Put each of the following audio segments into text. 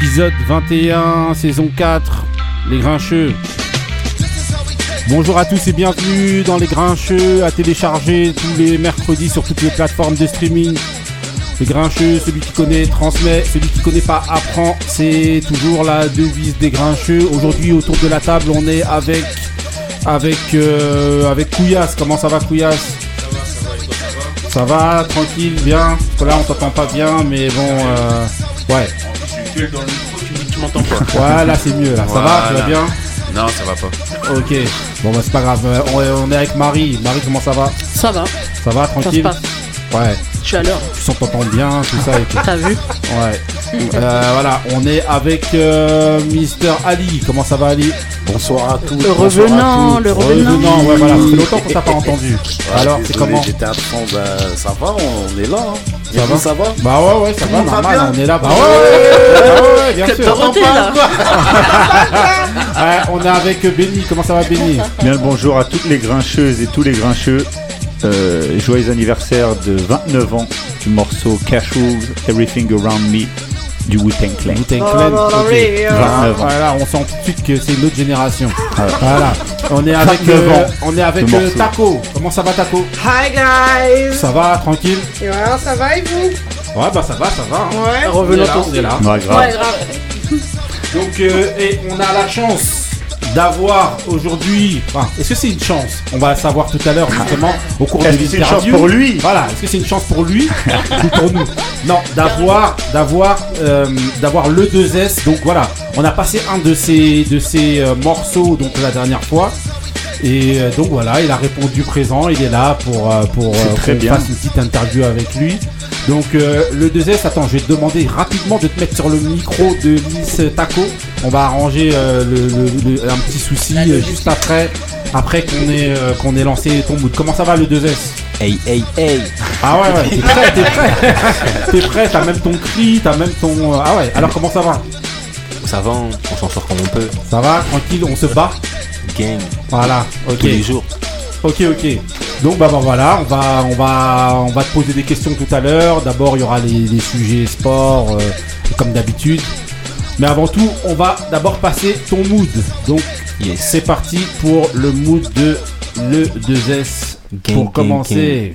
épisode 21, saison 4, Les Grincheux. Bonjour à tous et bienvenue dans Les Grincheux, à télécharger tous les mercredis sur toutes les plateformes de streaming. Les Grincheux, celui qui connaît transmet, celui qui connaît pas apprend. C'est toujours la devise des Grincheux. Aujourd'hui, autour de la table, on est avec avec euh, avec Couillasse. Comment ça va, Couillasse? Ça va, tranquille, bien? Parce que là, on t'entend pas bien, mais bon, euh, ouais. Dans le micro, tu, tu m'entends pas. Ouais, là, c'est mieux. Là, ça va, tu vas Voilà. bien Non, ça va pas. Ok. Bon, bah, c'est pas grave. Euh, On, on est avec Marie. Marie, comment ça va? Ça va, Ça va, ça se tranquille? passe. Ouais. L'heure. Tu sens t'entends bien, tout ça et tout. T'as vu Ouais. Euh, voilà, on est avec euh, Mister Ali. Comment ça va, Ali? Bonsoir à tous. Le revenant, à tous. le revenant. Revenant, ouais, voilà. Fait longtemps qu'on t'a pas entendu. Ouais, Alors, c'est comment? J'étais absent, ben, ça va, on est là. Hein. Ça va? ça va? Bah ouais, ouais, ça va, le normal, on est là. Bah ouais, ouais, ouais, ouais, ouais, bien sûr. Dorothée, là. Ouais, on est avec Benny. Comment ça va, Benny? Bien le bonjour à toutes les grincheuses et tous les grincheux. Euh, joyeux anniversaire de 29 ans du morceau Cash Rules Everything Around Me du Wu-Tang Clan. Wu-Tang Clan, ok. 29 ans. Voilà, on sent tout de suite que c'est une autre génération. Ah. Voilà. On est avec, 29 euh, on est avec le euh. Taco. Comment ça va, Taco? Hi guys Ça va, tranquille? Et voilà, ça va et vous? Ouais, bah ça va, ça va. hein. Ouais. On est là, on est là. Ouais, grave. Ouais, grave. Donc, euh, et on a la chance d'avoir aujourd'hui. Enfin, est-ce que c'est une chance? On va savoir tout à l'heure, justement, au cours de Est-ce que c'est une chance l'interview. pour lui? Voilà, est-ce que c'est une chance pour lui ou pour nous? Non, d'avoir, d'avoir, euh, d'avoir le 2S. Donc voilà, on a passé un de ces, de ces euh, morceaux donc la dernière fois. Et euh, donc voilà, il a répondu présent, il est là pour euh, pour C'est très qu'on bien. fasse une petite interview avec lui. Donc euh, le 2S, attends, je vais te demander rapidement de te mettre sur le micro de Miss Taco. On va arranger euh, le, le- le- un petit souci euh, juste après, après qu'on ait euh, qu'on ait lancé ton mood. Comment ça va le 2S Hey, hey, hey. ah ouais, ouais, t'es prêt, t'es prêt. t'es prêt, t'as même ton cri, t'as même ton. Ah ouais, alors comment ça va? Ça va, on on s'en sort comme on peut. Ça va, tranquille, on se bat Gang, Voilà, ok. tous les jours. Ok, ok. Donc bah, bah, voilà, on va, on va, on va te poser des questions tout à l'heure. D'abord, il y aura les, les sujets sport, euh, comme d'habitude. Mais avant tout, on va d'abord passer ton mood. Donc Yes. c'est parti pour le mood de le 2S. Gang, pour commencer.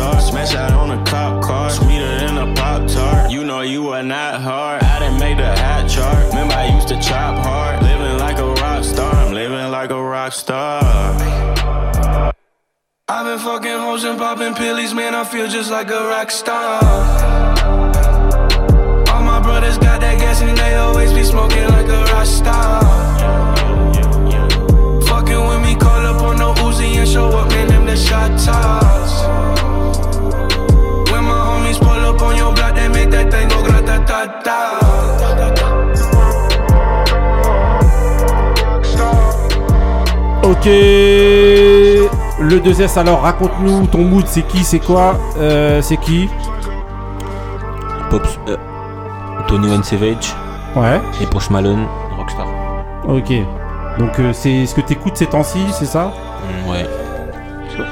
star. Smash out on a cop car, sweeter than a Pop Tart. You know you are not hard. I didn't make the hat chart. Remember, I used to chop hard. Living like a rock star, I'm living like a rock star. I've been fucking hoes and popping pills, man. I feel just like a rock star. All my brothers got that gas and they always be smoking like a rock star. Fucking with me, call up on no Uzi and show up, man. Them the shot tops. Grata ta ta. Ok. Le 2S, alors raconte-nous ton mood, c'est qui, c'est quoi, euh, c'est qui Pops, euh, Tony Wayne Savage Ouais. et Post Malone, Rockstar. Ok. Donc euh, c'est ce que t'écoutes ces temps-ci, c'est ça? Mm, ouais.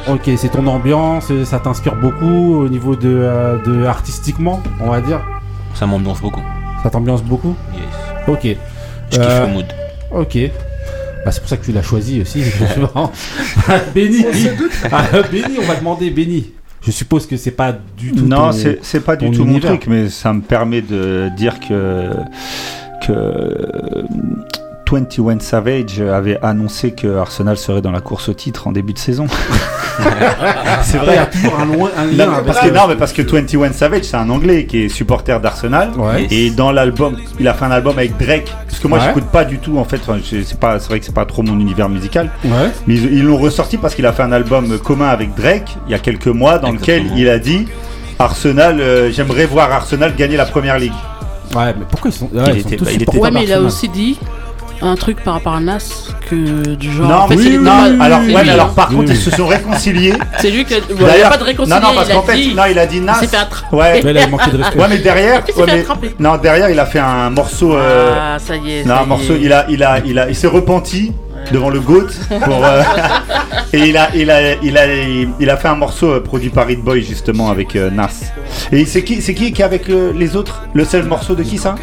Ok, c'est ton ambiance, euh, ça t'inspire beaucoup au niveau de, euh, de artistiquement, on va dire. Ça m'ambiance beaucoup. Ça t'ambiance beaucoup. Yes. Ok. Je kiffe Euh, le mood. Ok. Bah, c'est pour ça que tu l'as choisi aussi. marrant. Béni. Ah, Béni, on va demander Béni. Je suppose que c'est pas du tout. Non, c'est c'est pas du tout mon truc, mais ça me permet de dire que que euh, 21 Savage avait annoncé que Arsenal serait dans la course au titre en début de saison. c'est Après, il y a toujours un, loin, un lien avec parce que, non, mais parce que 21 Savage, c'est un anglais qui est supporter d'Arsenal. Ouais. Et dans l'album, il a fait un album avec Drake. Parce que moi, Ouais. j'écoute pas du tout, en fait. Enfin, c'est pas, c'est vrai que c'est pas trop mon univers musical. Ouais. Mais ils l'ont ressorti parce qu'il a fait un album commun avec Drake il y a quelques mois dans lequel il a dit Arsenal, euh, j'aimerais voir Arsenal gagner la première ligue. Ouais, mais pourquoi ils sont, ouais, Il ils sont était- tous bah, il était- Ouais, mais il a aussi dit un truc par rapport à Nas que du genre. non, en fait, oui, oui, alors, ouais, lui, mais alors par Oui, contre, oui. ils se sont réconciliés. C'est lui que. Ouais, il n'y a D'ailleurs- pas de réconcilier. Non, non, parce il a qu'en fait, dit. non, il a dit Nas. Il fait. Ouais, Mais là, il manquait de respect. ouais, mais derrière, Il ouais, mais- non, derrière, il a fait un morceau. euh, Ah, ça y est. Non, un morceau, il a, il a, il a, il s'est repenti devant le GOAT pour, euh, et il a, il a, il a, il a fait un morceau euh, produit par Hit Boy justement avec euh, Nas. Et c'est qui, c'est qui qui est avec euh, les autres? Le seul morceau de qui ça?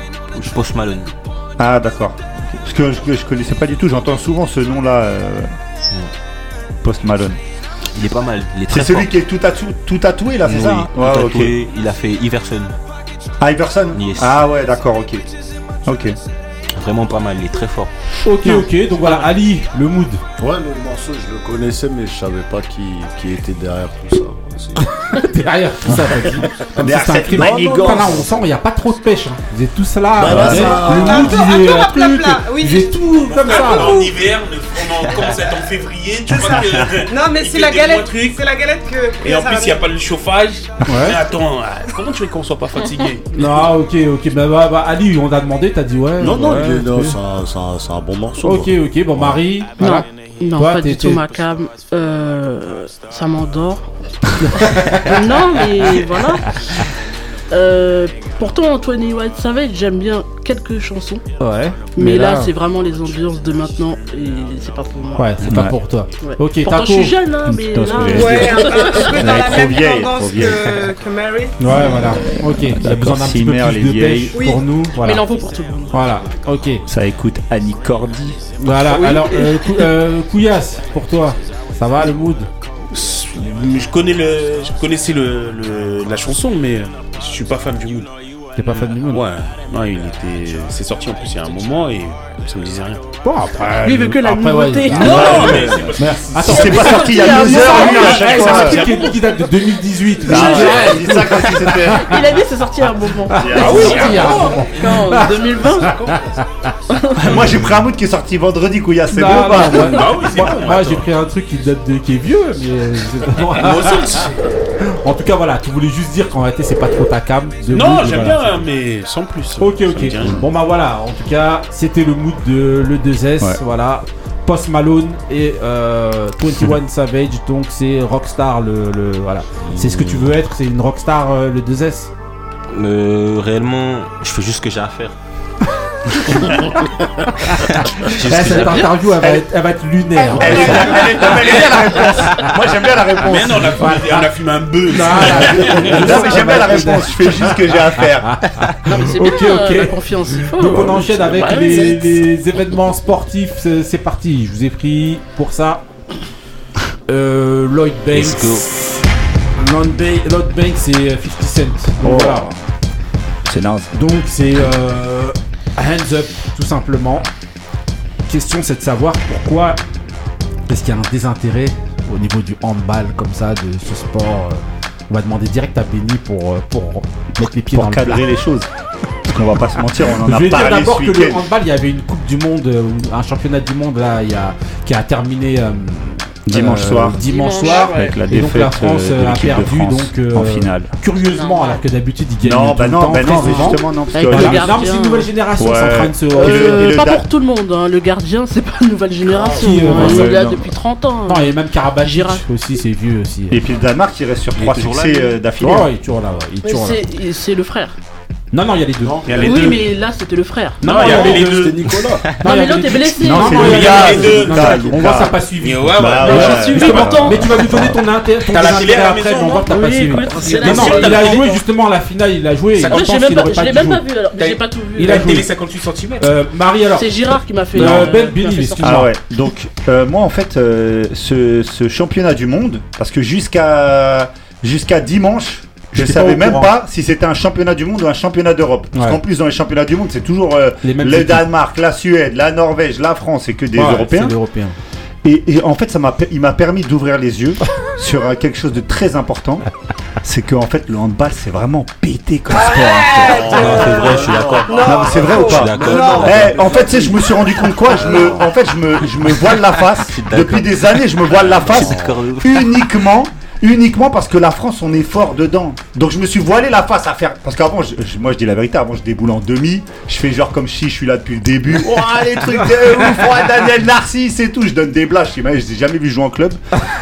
Post Malone. Ah d'accord. Parce que je, je connaissais pas du tout. J'entends souvent ce nom-là. euh, Post Malone. Il est pas mal. Il est C'est très celui fort. qui est tout, tatou, tout tatoué là, c'est Oui, ça hein tout Ouais, ok. tatoué. Il a fait Iverson. Iverson Yes. Ah ouais, d'accord, ok. Ok. Vraiment pas mal. Il est très fort. Ok, ok. Donc voilà, Ali, le mood. Ouais, le morceau, je le connaissais, mais je savais pas qui, qui était derrière tout ça. C'est- Derrière tout ça, c'était un cette crime. là, on sent qu'il n'y a pas trop de pêche. hein. Vous êtes tous là. Bah, là, euh, ça- le mood, Un il peu- est un peu un à plat, truc. plat, oui. Il est tout comme ça. en hiver, on commence à être en février, tu vois que. Non, mais il c'est la galette. C'est la galette que. Et en plus, il n'y a pas le chauffage. Ouais. Mais attends, ah, comment tu veux qu'on soit pas fatigué? Non, ok, ok. Bah, bah, bah, Ali, on t'a demandé, t'as dit ouais. Non, non, il c'est un, c'est c'est bon morceau. Ok, ok. Bon, Marie. Non, non Toi, pas du tout ma cam. Euh, ça m'endort. non, mais voilà. Euh, pourtant, Antoine White Savage, j'aime bien quelques chansons. Ouais. Mais, là, c'est vraiment les ambiances de maintenant et c'est pas pour moi. Ouais, c'est pas pour toi. Ouais. Ok, Pourtant, Taco. je suis jeune, hein, mais là. j'allais Ouais, un, un peu dans la trop même vieille, tendance trop vieille. que, que Mary. Ouais, voilà. Ok. Il a besoin d'un petit peu plus de vieilles. pêche Oui. pour nous. Mais il en faut pour tout le monde. Voilà. Ok. Ça écoute Annie Cordy. Voilà. Alors, euh, Cou- euh, Couillasse, pour toi. Ça va le mood? Je connais le, je connaissais le, la chanson, mais je suis pas fan du mood. T'es pas fan du mood Ouais, non, il était, c'est sorti en plus il y a un moment et ça me disait rien. Bon, après. Lui, il veut que la après, nouveauté. ah, Non, ouais. mais c'est pas-. Attends, C'est pas sorti il y a sorti deux il y a heures, un lui, à chaque fois. c'est un truc qui, date de 2018. Ah Je- ouais, dis ça comme si c'était. Il a dit c'est sorti à un moment. Ah oui, il y a un moment. Quand en 2020 Moi j'ai pris un mood qui est sorti vendredi, Couilla, c'est Non, bon ou pas? Non, moi- Ah j'ai pris un truc qui date de qui est vieux, mais c'est Moi aussi. En tout cas, voilà, tu voulais juste dire qu'en réalité, c'est pas trop ta cam. de Non, mood, j'aime voilà. bien, mais sans plus. Ok, ok. Bon, bah voilà, en tout cas, c'était le mood de le 2S. Ouais. Voilà. Post Malone et euh, 21 Savage, donc c'est Rockstar. Le, le- voilà. C'est ce que tu veux être, c'est une Rockstar euh, le 2S. Euh, réellement, je fais juste ce que j'ai à faire. Cette interview, elle va, être, elle va être lunaire. Elle est- elle est- elle est bien la réponse. Moi j'aime bien la réponse. Mais non, on a fumé, on a fumé un bœuf. Non, mais j'aime bien la réponse. Je fais juste ce que j'ai à faire. Non, mais c'est Ok, bien, ok. euh, la confiance, il faut. Donc on enchaîne avec Bah, les, événements sportifs. C'est parti. Je vous ai pris pour ça euh, Lloyd Banks. Let's go. Lloyd Banks, Lloyd Banks c'est 50 Cent. Donc Oh. voilà. C'est naze. Donc c'est euh, hands up tout simplement. Question c'est de savoir pourquoi est-ce qu'il y a un désintérêt au niveau du handball comme ça de ce sport. euh, on va demander direct à Benny pour, euh, pour mettre les pieds Pour dans le plat. les choses. Parce qu'on va pas se mentir, on en Je a vais dire d'abord que le handball, il y avait une Coupe du Monde, euh, un championnat du monde là, il y a, qui a terminé euh, Dimanche euh, dimanche, dimanche soir. avec la Et donc défaite la France euh, de a perdu France donc euh, en finale. curieusement alors que d'habitude ils gagnent Non, tout bah le non, temps, bah non, justement non, parce que le Voilà. gardien. Non, mais c'est une nouvelle génération, Ouais. c'est en train de se. Et le- Euh, et le pas da- pour tout le monde, hein. le gardien c'est pas une nouvelle génération, qui, euh, hein. il est là non. depuis 30 ans. Non, et même Karabatic Girac. aussi, c'est vieux aussi. Et puis le Danemark qui reste sur Il trois succès euh, d'affilée. Il il c'est le frère. Non, non, il y a les deux. Il y a les oui, deux. mais là c'était le frère. Non, il y avait les deux. C'était Nicolas. Non, mais l'autre est blessé. Non, Non, c'est les deux. On voit ça pas suivi. Mais ouais, tu vas nous donner ton ton T'as la intérêt à maison, on voit que t'as pas suivi. Non, non, il a joué justement à la finale, il a joué. et je l'ai même pas vu alors, j'ai pas tout vu. Il a télé 58 cm. Euh, Marie alors. C'est Girard qui m'a fait. Ben Billy, excuse-moi. Ah donc moi en fait, ce, ce championnat du monde, parce que jusqu'à jusqu'à dimanche, je J'étais savais pas même pas si c'était un championnat du monde ou un championnat d'Europe. Parce Ouais. qu'en plus, dans les championnats du monde, c'est toujours euh, Les mêmes le équipes. Danemark, la Suède, la Norvège, la France et que des Ouais, Européens. c'est des Européens. Et, et en fait, ça m'a, il m'a permis d'ouvrir les yeux sur euh, quelque chose de très important. C'est que en fait, le handball, c'est vraiment pété comme sport. en fait. Non, c'est vrai, je suis d'accord. Non, mais c'est vrai ou Je suis pas d'accord. Eh, en fait, tu sais, je me suis rendu compte quoi? Je me, En fait, je me, je me voile la face. Depuis des années, je me voile la face uniquement, uniquement parce que la France, on est fort dedans. Donc, je me suis voilé la face à faire. Parce qu'avant, je- je- moi, je dis la vérité. Avant, je déboule en demi. Je fais genre comme si je suis là depuis le début. Oh, les trucs de ouf. Daniel Narcisse et tout. Je donne des blagues. Je ne les ai jamais vu jouer en club.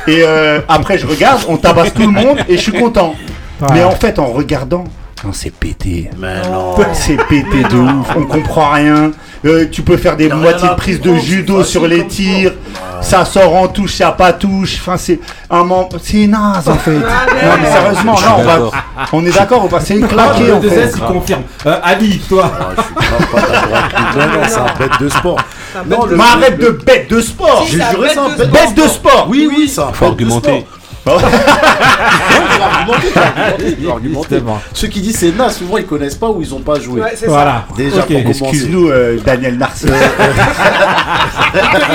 Et euh, après, je regarde. On tabasse tout le monde et je suis content. Mais en fait, en regardant. Non, c'est pété. Mais non. C'est pété de ouf, on comprend rien. Euh, tu peux faire des moitiés de prise de judo c'est sur facile les comme tirs. Ça sort en touche, ça pas touche. Enfin, c'est un mem- C'est naze en fait. non, mais sérieusement, Je suis non, on, va... d'accord. on est d'accord, on va c'est claqué Le en 2S, fait. il confirme. Euh, Ali, toi. Ah, je suis grave pas d'accord avec lui. Non, non, c'est un bête de sport. Non, le- Mais arrête le- de bête de sport. J'ai juré, c'est un bête Bête de sport. Oui, oui, un Faut argumenter. sport. Non, je vais argumenter, argumenter. Ceux qui disent c'est naze, souvent ils connaissent pas ou ils ont pas joué. Ouais, c'est ça. Voilà. Déjà, Ok. pour commencer. Excuse-nous, euh, Daniel Narcisse.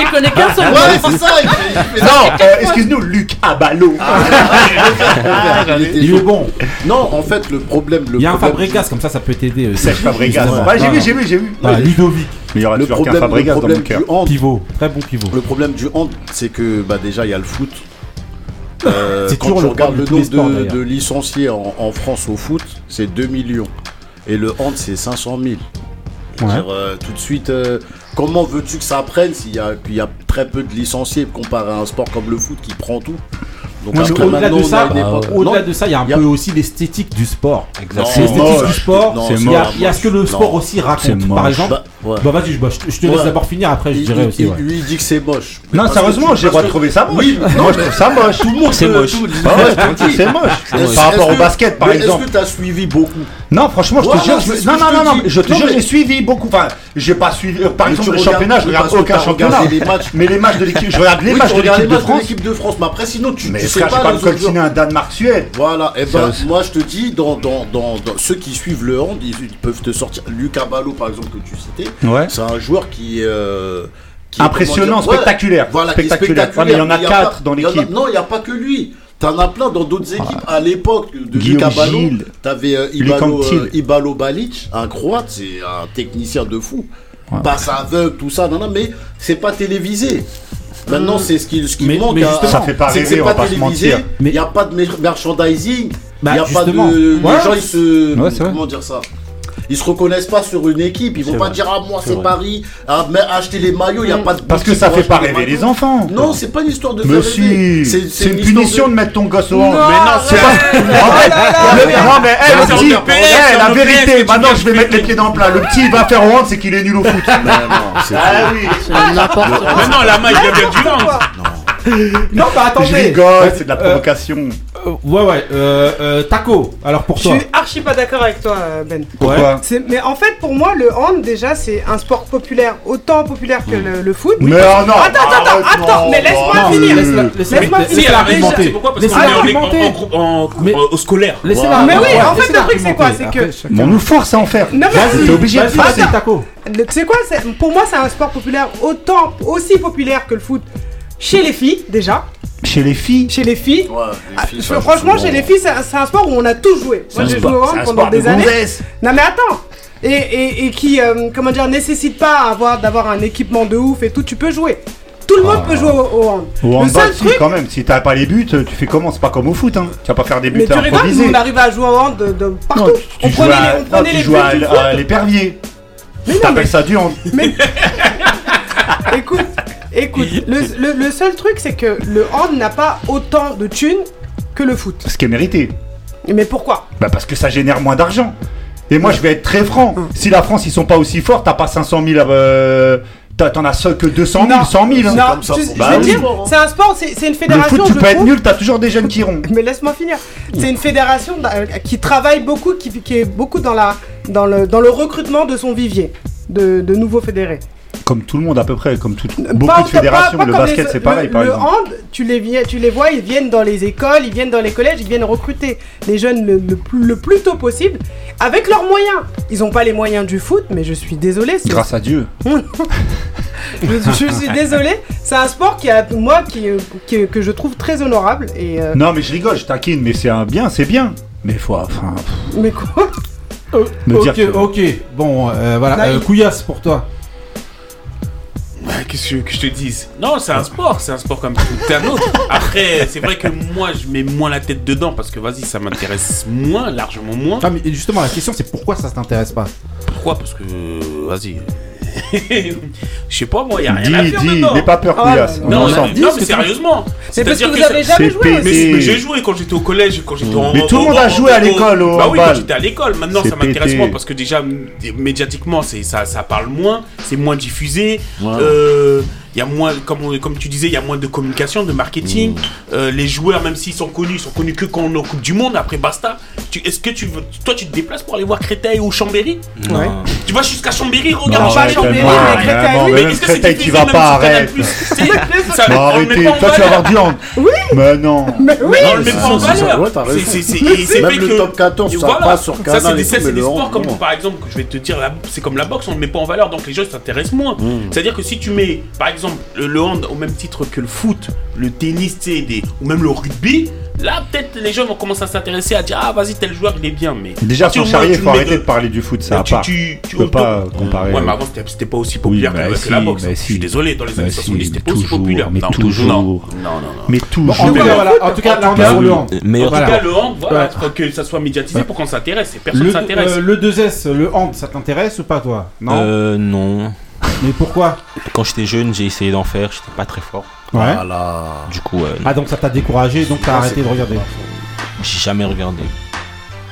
Il connaît qu'un seul. Ouais, c'est ça. il fait- il fait- non, euh, excuse-nous, Luc Abalo. était Il est chaud. bon. Non, en fait, le problème. Le Il y a un Fabregas, comme ça, ça peut t'aider. Serge Fabregas. J'ai vu, j'ai vu, j'ai vu. Voilà, Ludovic, Mais il y aura Le toujours qu'un problème, le Fabregas dans problème mon cœur. du hand, pivot, très bon pivot. Le problème du hand, c'est que bah, déjà il y a le foot. Euh, quand toujours tu le regardes problème le nombre sports, de, licenciés en, en France au foot, c'est 2 millions. Et le hand, c'est 500 000. Je veux Ouais. dire, euh, tout de suite, euh, comment veux-tu que ça prenne s'il y a, y a très peu de licenciés comparé à un sport comme le foot qui prend tout? Donc Au-delà de ça, au-delà de ça, il y a un il y a- peu aussi l'esthétique du sport. L'esthétique du sport. Il y a, ce que le Non. sport aussi raconte. Par exemple, bah, ouais. bah vas-y, je, bah, je te- je te laisse d'abord finir. Après, je Il- dirais il- aussi. Lui, il dit que c'est moche. Non, sérieusement, j'ai le droit de parce trouver ça moche. Oui, non, Moi, je trouve ça moche. Tout le monde C'est moche. Ah dis. c'est moche. Par rapport au basket, par exemple. Est-ce que tu as suivi beaucoup? Non, franchement, je te jure, non, non, non, je te jure, j'ai suivi beaucoup. Enfin, j'ai pas suivi. Par exemple, le championnat, je regarde aucun championnat. Mais les matchs de l'équipe, je regarde les matchs de l'équipe de matchs de France. l'équipe de France, mais après sinon tu, frère, pas pas coltiner joueurs. un Danemark-Suède. Voilà, et ben Ça- moi je te dis, dans, dans, dans, dans ceux qui suivent le hand, ils, ils peuvent te sortir. Lucas Ballot par exemple que tu citais, Ouais. c'est un joueur qui, euh, qui est, Impressionnant, dire, spectaculaire. Voilà, Spectaculaire. Ouais, il y en a quatre pas- dans l'équipe. Non, il n'y a pas que lui. T'en as plein dans d'autres équipes. À l'époque de Lucas Ballot, t'avais euh, Ibalo, euh, Ibalo Balic, un croate, c'est un technicien de fou. Passe aveugle, tout ça, non, non, mais c'est pas télévisé. Maintenant, c'est ce qui, ce qui Mais- manque. mais à- justement, Ça fait pas rêver, on va pas se mentir. Il Mais- n'y a pas de mer- merchandising. Il Bah, y a pas de. Ouais. Les gens, ils se. Ouais, comment dire ça? Ils se reconnaissent pas sur une équipe, ils vont pas vrai. dire ah moi C'est. Paris, ah, mais acheter les maillots, il y a pas de Parce que ça fait pas rêver les enfants. Non, c'est pas une histoire de Mais faire rêver. si, c'est une punition de mettre ton gosse au hand. Non, Mais non, c'est pas. Non mais eh, eh, la vérité. Maintenant, je vais mettre les pieds dans le plat. Le petit, il va faire au hand, c'est qu'il est nul au foot. Mais non, c'est Ah oui. C'est n'importe quoi. Maintenant, la main, il vient bien du land. Non, bah attendez. Je rigole, c'est de la Euh, provocation. Euh, ouais, ouais. Euh, euh, Taco, alors pour Je toi. suis archi pas d'accord avec toi, euh, Ben. Pourquoi C'est- Mais en fait, pour moi, le hand, déjà, c'est un sport populaire, autant populaire que le, le foot. Mais non, Attends, attends, arrête, attends, non, mais laisse-moi non, finir. laisse-la- laisse-la- Laisse-moi finir. argumenter. C'est pourquoi Parce qu'on est en- argumenter. en groupe- en- Mais- en- au scolaire. Laissez-la Mais oui, ouais, en fait, laissez-la le truc, c'est quoi argumenter. C'est que- Après, chacun- Mais on nous force à en faire. Non, mais Vas-y, T'es obligé de vas-y, faire. vas-y, Taco. Le- Tu sais quoi c'est- Pour moi, c'est un sport populaire autant, aussi populaire que le foot chez les filles, déjà. Chez les filles, Chez les filles. Ouais, les Ah, filles, franchement, chez les filles, c'est un, sport où on a tous joué. Moi, j'ai joué au hand pendant de des années. gonzesse. Non, mais attends Et, et, et qui, euh, comment dire, nécessite pas avoir, d'avoir un équipement de ouf et tout, tu peux jouer. Tout le monde peut jouer au, au hand. Au le seul si, truc, quand même. Si t'as pas les buts, tu fais comment? C'est pas comme au foot, hein. Tu vas pas faire des buts mais tu rigoles, nous on arrive à jouer au hand de, de partout. Non, tu on prenait à- les, on non, prenait tu les joues buts à, du à foot. l'épervier. Mais non, T'appelles mais- ça du hand. Écoute, écoute, le, le- le seul truc c'est que le hand n'a pas autant de thunes que le foot. Ce qui est mérité. Mais pourquoi? Bah parce que ça génère moins d'argent. Et moi je vais être très franc. Si la France ils sont pas aussi forts, t'as pas 500 000. Euh, T'en as seul que 200 000, Non. 100 000. hein. Non, comme ça je Bah veux oui. dire, c'est un sport, c'est une Le fédération. foot, tu je peux être nul, t'as toujours des jeunes qui iront. Mais laisse-moi finir. C'est une fédération euh, qui travaille beaucoup, qui, qui est beaucoup dans, la, dans, le, dans le recrutement de son vivier de, de nouveaux fédérés. Comme tout le monde à peu près, comme tout, Pas- beaucoup de pas- fédérations. pas le comme basket les- c'est pareil le, par le exemple. hand, tu les, tu les vois, ils viennent dans les écoles, ils viennent dans les collèges, ils viennent recruter les jeunes le, le plus, le plus tôt possible avec leurs moyens. Ils n'ont pas les moyens du foot, mais je suis désolé. c'est- Grâce à Dieu. je, je suis désolé. C'est un sport qui a, moi, qui, qui- que je trouve très honorable. Et, euh, Non mais je rigole, je taquine, mais c'est un bien, c'est bien. Mais faut, enfin, mais quoi? Euh, ok, que- ok. Bon, euh, voilà. Là, Euh, il- Couillasse pour toi. Ouais, Qu'est-ce que que je te dise? Non, c'est un sport, c'est un sport comme tout un autre. Après, c'est vrai que moi, je mets moins la tête dedans parce que vas-y, ça m'intéresse moins, largement moins. Ah, mais justement, la question c'est pourquoi ça t'intéresse pas? Pourquoi? Parce que, vas-y. Je sais pas, moi, y a rien à dis, faire dis, n'aie pas peur, Couillasse. là on est Non, mais, non, mais tu- sérieusement. C'est parce que vous que avez ça- jamais joué. aussi. Mais, mais j'ai joué quand j'étais au collège, quand j'étais en. Mais tout le monde a joué à l'école au Bah oui, quand j'étais à l'école. Maintenant, ça m'intéresse moins parce que déjà, médiatiquement, c'est ça, ça parle moins, c'est moins diffusé. Ouais. Il y a moins, comme, on- comme tu disais, il y a moins de communication, de marketing. Euh, les joueurs, même s'ils sont connus, ils sont connus que quand on est en Coupe du Monde. Après, basta. Tu- Est-ce que tu veux, toi, tu te déplaces pour aller voir Créteil ou Chambéry? Non. Tu vas jusqu'à Chambéry, Non, regarde pas Chambéry. Chambéry, Ouais, mais ouais, Créteil, oui. mais Mais même est-ce que c'est Créteil, tu vas pas, sur Canal+. arrête. C'est- ça- Non, le arrêtez, toi tu vas avoir du hand. Oui. Mais non. Mais oui. Non, on le met pas en Ça, ça, valeur. ouais, Même le top 14, et ça passe sur Ça, Canal c'est des, et ça, c'est des le sports comme non. par exemple, je vais te dire, la- c'est comme la boxe, on ne met pas en valeur, donc les gens s'intéressent moins. C'est-à-dire que si tu mets, par exemple, le, le hand au même titre que le foot, le tennis, tu sais, des- ou même le rugby, là peut-être les gens vont commencer à s'intéresser à dire ah vas-y tel joueur il est bien, mais Déjà sur Charrier, tu faut arrêter de- de parler du foot, ça tu, part. tu, Tu peux pas comparer. Ouais, mais avant c'était pas aussi populaire Oui, que, bah que la si, boxe. bah Je si. suis désolé, dans les Bah années si, 70 c'était pas aussi populaire. mais Non, toujours. Non, non, non. Mais Bon, toujours. en tout cas, voilà. En tout cas, là, on est sur le hand. En tout Voilà. cas, le hand, voilà, Ouais. faut que ça soit médiatisé pour qu'on s'intéresse. Et personne Le, s'intéresse. euh, le 2S, le hand, ça t'intéresse ou pas toi? Non? Euh, non. Mais pourquoi Quand j'étais jeune, j'ai essayé d'en faire, j'étais pas très fort. Ouais. Voilà. Du coup, euh, Ah donc ça t'a découragé, donc t'as Ouais, arrêté de regarder. j'ai jamais regardé.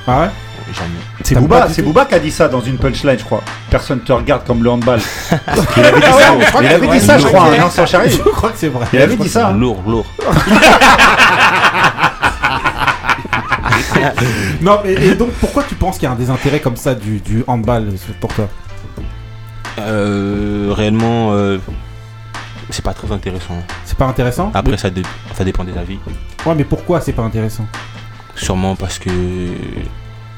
Ah ouais Jamais. C'est Booba, c'est Booba qui a dit ça dans une punchline, je crois. Personne te regarde comme le handball. il avait dit Ah ouais, ça, je crois il que avait c'est dit vrai. ça, je crois, hein, non, sans Charrier. Je crois que c'est vrai. Il avait dit ça. hein. Lourd, lourd. Non, mais et donc pourquoi tu penses qu'il y a un désintérêt comme ça du, du handball pour toi? Euh, réellement, euh, c'est pas très intéressant. C'est pas intéressant? Après, ça, dé- ça dépend des avis. Ouais, mais pourquoi c'est pas intéressant? Sûrement parce que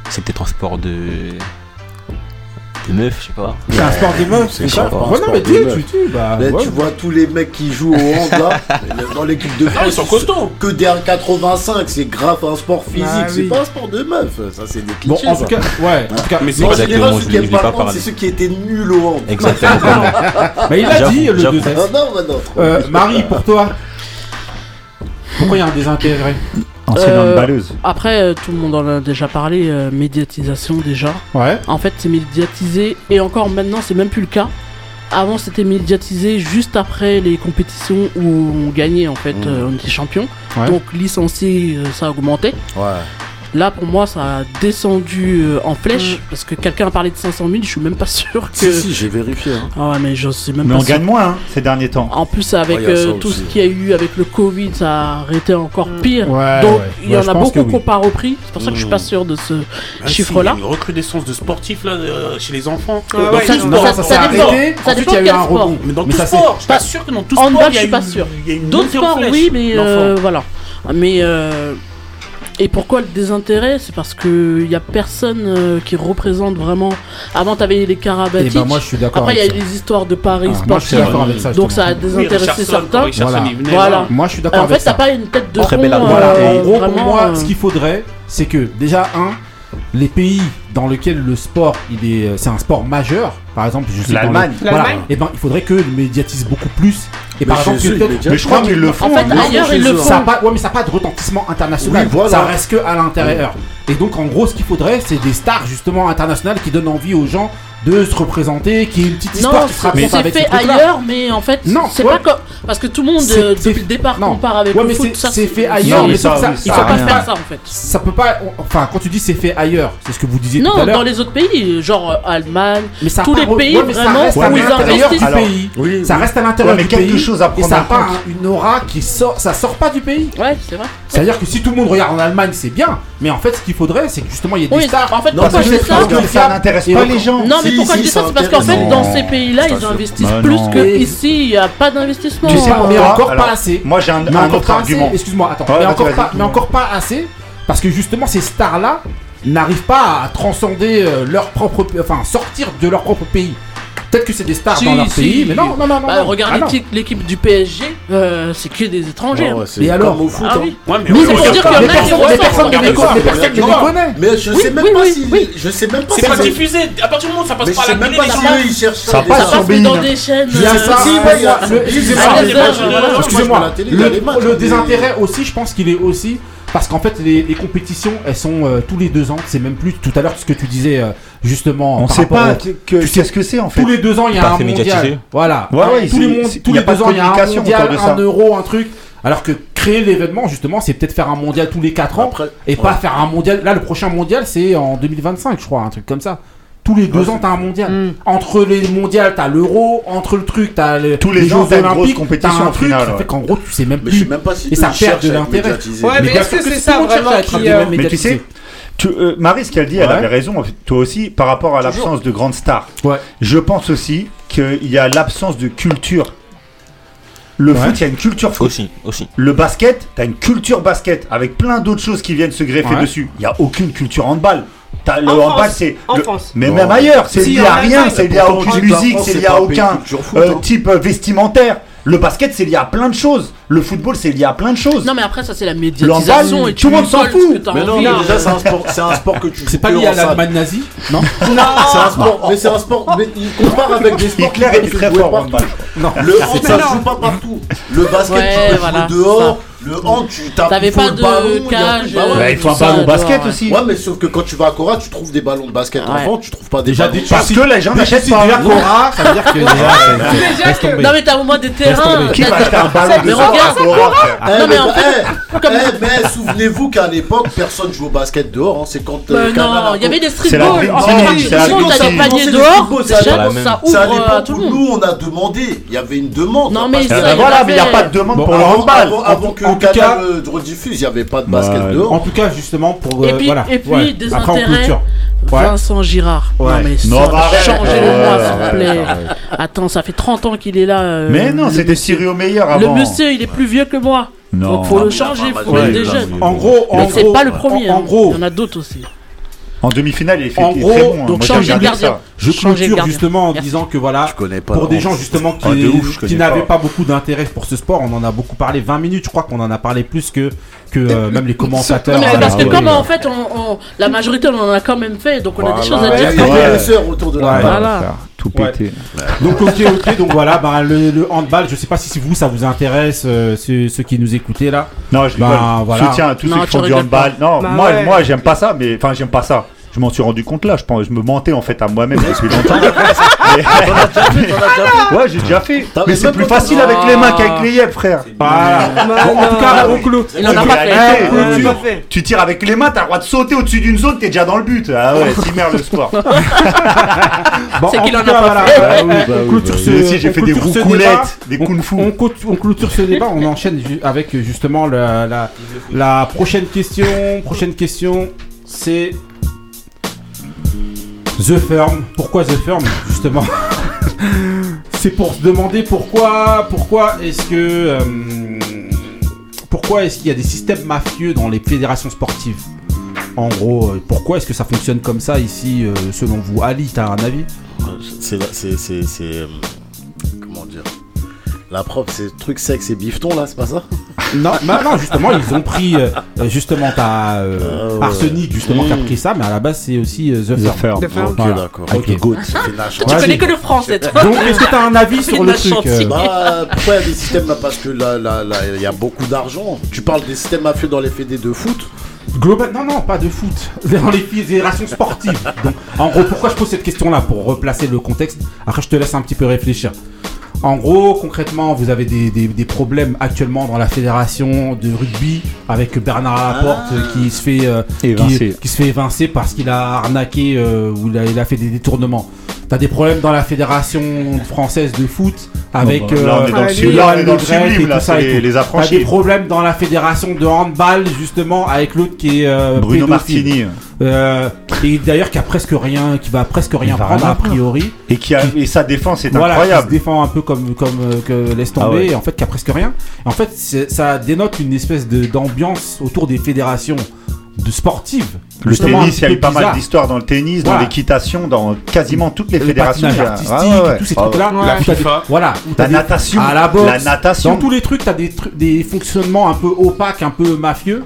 c'est peut-être un sport de. De meuf, je sais pas. C'est un sport de meuf, C'est ça pas Ouais, non, sport mais de tu, tu, tu, bah. Ouais. tu vois tous les mecs qui jouent au hand là, dans l'équipe de Ah, France, ils sont costauds. que des 85, c'est grave un sport physique, Ah, c'est pas un sport de meuf, ça c'est des Bon, clichés. en ça. tout cas, ouais, en tout cas, Mais c'est en je ceux qui aiment pas pas c'est ceux qui étaient nuls au hand. Exactement. mais il a dit le j'avoue. 2S. Ah non, bah non. trop. Euh, Marie, pour toi Pourquoi il y a un désintérêt? Ancienne Euh, handballeuse. Après, euh, tout le monde en a déjà parlé, euh, médiatisation déjà. Ouais. En fait, c'est médiatisé, et encore maintenant, c'est même plus le cas. Avant, c'était médiatisé juste après les compétitions où on gagnait, en fait, Mm. euh, on était champion. Ouais. Donc, licencié, Là, pour moi, ça a descendu euh, en flèche mm. parce que quelqu'un a parlé de 500 000. Je suis même pas sûr que. Si, j'ai vérifié. Hein. Ah mais je même pas. on sûr. gagne moins hein, ces derniers temps. En plus, avec oh, euh, tout ce qu'il y a eu avec le Covid, ça a été encore mm. pire. Donc, il y en a beaucoup qu'on oui. pas repris. C'est pour ça que je suis pas mm. sûr de ce ah, chiffre-là. Si, une recrudescence de sportifs euh, chez les enfants. Ah, dans tout ça, ça, arrêté. Ça dépend quel sport. Mais dans tout sport, je suis pas sûr que dans tout sport. En je suis pas sûr. D'autres sports, oui, mais voilà. Mais. Et pourquoi le désintérêt? C'est parce qu'il n'y a personne euh, qui représente vraiment. Avant, t'avais les Karabatic. Eh ben moi, je suis d'accord. Après, il y a eu les histoires de Paris ah, moi, je suis d'accord avec ça. Donc, ça a désintéressé certains. Voilà. Moi, je suis d'accord avec ça. En fait, t'as pas une tête de. Très fond, belle euh, voilà. Et, euh, vraiment, pour moi, ce qu'il faudrait, c'est que déjà, un, les pays dans lesquels le sport, il est, euh, c'est un sport majeur, par exemple, je sais l'Allemagne, eh ben, il faudrait que le médiatisent beaucoup plus. Et par exemple, mais je crois qu'ils le font. Fait, ailleurs, le font. Ça pas, mais ça n'a pas de retentissement international. Ça reste que à l'intérieur. Et donc, en gros, ce qu'il faudrait, c'est des stars justement internationales qui donnent envie aux gens de se représenter, qui est une petite histoire non, qui se raconte avec fait ailleurs, mais en fait, c'est pas comme parce que tout le monde euh, depuis le départ non. compare avec ouais, le. C'est fait ailleurs, non, mais ça, ça, il faut pas faire ça en fait. Ça peut pas. Enfin, quand tu dis c'est fait ailleurs, c'est ce que vous disiez non, tout à l'heure. Non, dans les autres pays, genre euh, Allemagne, tous les pays mais vraiment ça reste où ils investissent. Alors, pays. Oui, ça reste à l'intérieur du quelque pays. Chose à prendre et ça pas une aura qui sort. Ça sort pas du pays. Ouais, c'est vrai. C'est à dire que si tout le monde regarde en Allemagne, c'est bien. Mais en fait, ce qu'il faudrait, c'est que justement, il y ait des stars. En fait, pourquoi Parce que ça n'intéresse pas les gens pourquoi je dis ça, c'est parce qu'en fait, dans ces pays-là, ils investissent bah plus qu'ici, il n'y a pas d'investissement. Tu sais, mais encore pas assez. Moi, j'ai un autre argument. Excuse-moi, attends, mais encore pas assez, parce que justement, ces stars-là n'arrivent pas à transcender euh, leur propre. Enfin, sortir de leur propre pays. Peut-être que c'est des stars dans leur pays, mais non, non, non. Non bah, regardez ah, l'équipe du PSG, euh, c'est que des étrangers. Oh, alors au foot, ah hein. oui. Mais, c'est pour dire qu'il y a personnes qui les connaissent. Mais je sais même pas si. Je sais même pas C'est pas diffusé. À partir du moment où ça passe par la télé, les gens Ça passe dans des chaînes. Excusez-moi. Le désintérêt aussi, je pense qu'il est aussi parce qu'en fait les, compétitions elles sont euh, tous les deux ans c'est même plus tout à l'heure ce que tu disais euh, justement. On sait pas ce que c'est qu -ce que en fait. Tous les deux ans, il y a un mondial. Voilà. Ouais, ouais, tous les, mondes, tous les deux ans, il y a un mondial, un euro, un truc. Alors que créer l'événement, justement, c'est peut-être faire un mondial tous les quatre ans et pas faire un mondial. Là, le prochain mondial, c'est en 2025, je crois, un truc comme ça. Tous les deux ans, t'as un mondial. Mm. Entre les mondiales, t'as l'euro. Entre le truc, t'as le, tous les, les Jeux Olympiques. T'as un truc final, ouais. ça fait qu'en gros, tu sais même plus. Mais je sais même et ça perd de l'intérêt. Ouais, mais, est-ce que c'est ça vraiment qui. Euh, mais tu sais, tu, euh, Marie, ce qu'elle dit, elle avait raison, toi aussi, par rapport à l'absence de grandes stars. Je pense aussi qu'il y a l'absence de culture. Le foot, il y a une culture foot. Aussi, aussi. Le basket, t'as une culture basket avec plein d'autres choses qui viennent se greffer dessus. Il n'y a aucune culture handball. Le handball, c'est. Mais même ailleurs, il n'y a rien, il n'y a aucune musique, il n'y a aucun euh, type vestimentaire. Le basket, c'est lié à plein de choses. Le football, c'est lié à plein de choses. Non, mais après, ça, c'est la médiatisation. Et tout le monde s'en fout. Mais non, non, déjà, c'est un, sport, c'est un sport que tu. C'est pas lié à l'Allemagne nazie Non. Non, c'est un sport. Mais c'est un sport. Mais il compare avec des sports. Hitler était très fort. Non, le handball, joue pas partout. Le basket, tu peux jouer dehors. Le hand, tu tapes. T'avais pas de ballon, cage. Euh, il faut un ballon basket aussi. Ouais, mais sauf que quand tu vas à Cora, tu trouves des ballons de basket en enfant, tu trouves pas des Déjà. Parce que les gens n'achètent pas. Déjà, Cora, ça veut dire que. Non, mais t'as au moins des terrains. Qui va acheter un ballon Mais regarde, Non, mais eh, en fait. Eh, eh, mais souvenez-vous qu'à l'époque, personne jouait au basket dehors. Hein. C'est quand. Euh, bah, non, il y avait des streetballs. En fait, t'as des paniers dehors. Déjà, ça à euh, tout le. Nous, on a demandé. Il y avait une demande. Non, mais Voilà, mais il n'y a pas de demande pour le handball. Avant que en tout cas, de rediffuse, il n'y avait pas de bah, basket bah, dehors. En tout cas, justement, pour. Euh, et puis, voilà, et puis des intérêts, Vincent Girard. Non, mais non, bah, changez ouais, le moi, s'il vous plaît. Attends, ça fait 30 ans qu'il est là. Euh, mais non, c'était Sirio Meyer avant. Le monsieur, il est plus vieux que moi. Non. Donc, faut ah, le changer, il faut mettre des jeunes. En gros, en gros. c'est pas le premier. En hein. gros. Il y en a d'autres aussi. En demi-finale, il fait en gros, très bon. Donc changer de gardien. Je clôture justement en disant que voilà, pour des gens justement qui, n'avaient pas. beaucoup d'intérêt pour ce sport, on en a beaucoup parlé, 20 minutes, je crois qu'on en a parlé plus que, que euh, même les commentateurs. Mais parce que ah, comme en fait, la majorité, on en a quand même fait, donc on a des choses à dire. Il y Ouais, ouais, ouais, autour de la voilà. Tout Ouais. péter. Donc ok ok donc voilà bah, le, le handball je sais pas si vous ça vous intéresse euh, ceux, ceux qui nous écoutez là Non, je Bah, rigole. voilà. Soutien à tous Non, ceux qui font du handball. Non, Bah moi, ouais. moi j'aime pas ça, mais enfin, j'aime pas ça. Je m'en suis rendu compte là, je, pense, je me mentais en fait à moi-même depuis longtemps. Mais- ouais, j'ai déjà fait. Mais c'est plus facile avec les mains qu'avec les yeux, frère. Voilà. Bon, en tout cas, on clôt. Il en a pas fait. Tu- pas fait. Tu tires avec les mains, t'as le droit de sauter au-dessus d'une zone, t'es déjà dans le but. Ah ouais, c'est merde le sport. Bon, C'est qu'il en a pas fait. j'ai fait des roucoulettes, On- kung-fu. Clôture ce débat, on enchaîne avec euh, justement la prochaine question. Prochaine question, c'est The Firm. Pourquoi The Firm, justement C'est pour se demander pourquoi, pourquoi est-ce que, euh, pourquoi est-ce qu'il y a des systèmes mafieux dans les fédérations sportives En gros, euh, pourquoi est-ce que ça fonctionne comme ça ici, euh, selon vous Ali, t'as un avis C'est c'est comment dire? La preuve, c'est truc sexe et bifton là, c'est pas ça? Non, bah non, justement, ils ont pris. euh, justement, t'as euh, Ah ouais. Arsenic, justement, qui a pris ça, mais à la base, c'est aussi euh, The, The Firm. Firm. Ok, Voilà. d'accord. Avec le goat. C'est la chance. Tu connais que le français, toi. Donc, est-ce que t'as un avis sur le truc euh, Bah, pourquoi il y a des systèmes là Parce que là, là, là, il y a beaucoup d'argent. Tu parles des systèmes mafieux dans les fédés de foot Global, non, non, pas de foot. Dans les fédérations sportives. Donc, en gros, pourquoi je pose cette question-là Pour replacer le contexte? Après, je te laisse un petit peu réfléchir. En gros, concrètement, vous avez des, des- des problèmes actuellement dans la fédération de rugby avec Bernard Laporte Ah. qui se fait euh, qui, qui se fait évincer parce qu'il a arnaqué euh, ou il a, il a fait des détournements. T'as des problèmes dans la fédération française de foot avec Bon, bah, là, on est dans le euh, sublime, là, on est dans le Le Gret et sublime, là, tout ça les- tout. les T'as des problèmes dans la fédération de handball justement avec l'autre qui est euh, Bruno pédophile. Martini. Euh, et d'ailleurs qui a presque rien, qui va presque rien va prendre rien a priori. Et, qui a, et sa défense est Voilà, qui se incroyable. défend un peu comme comme euh, que laisse tomber Ah ouais. et en fait qui a presque rien. En fait, ça dénote une espèce de d'ambiance autour des fédérations de sportives. Le tennis, il y a eu pas mal d'histoires dans le tennis, dans l'équitation, dans quasiment toutes les le fédérations. patinage il y a- artistique, ouais, ouais. tous ces ouais. trucs-là. La FIFA. Voilà. La des- natation. À la boxe. La natation. Dans tous les trucs, t'as des, trucs- des fonctionnements un peu opaques, un peu mafieux.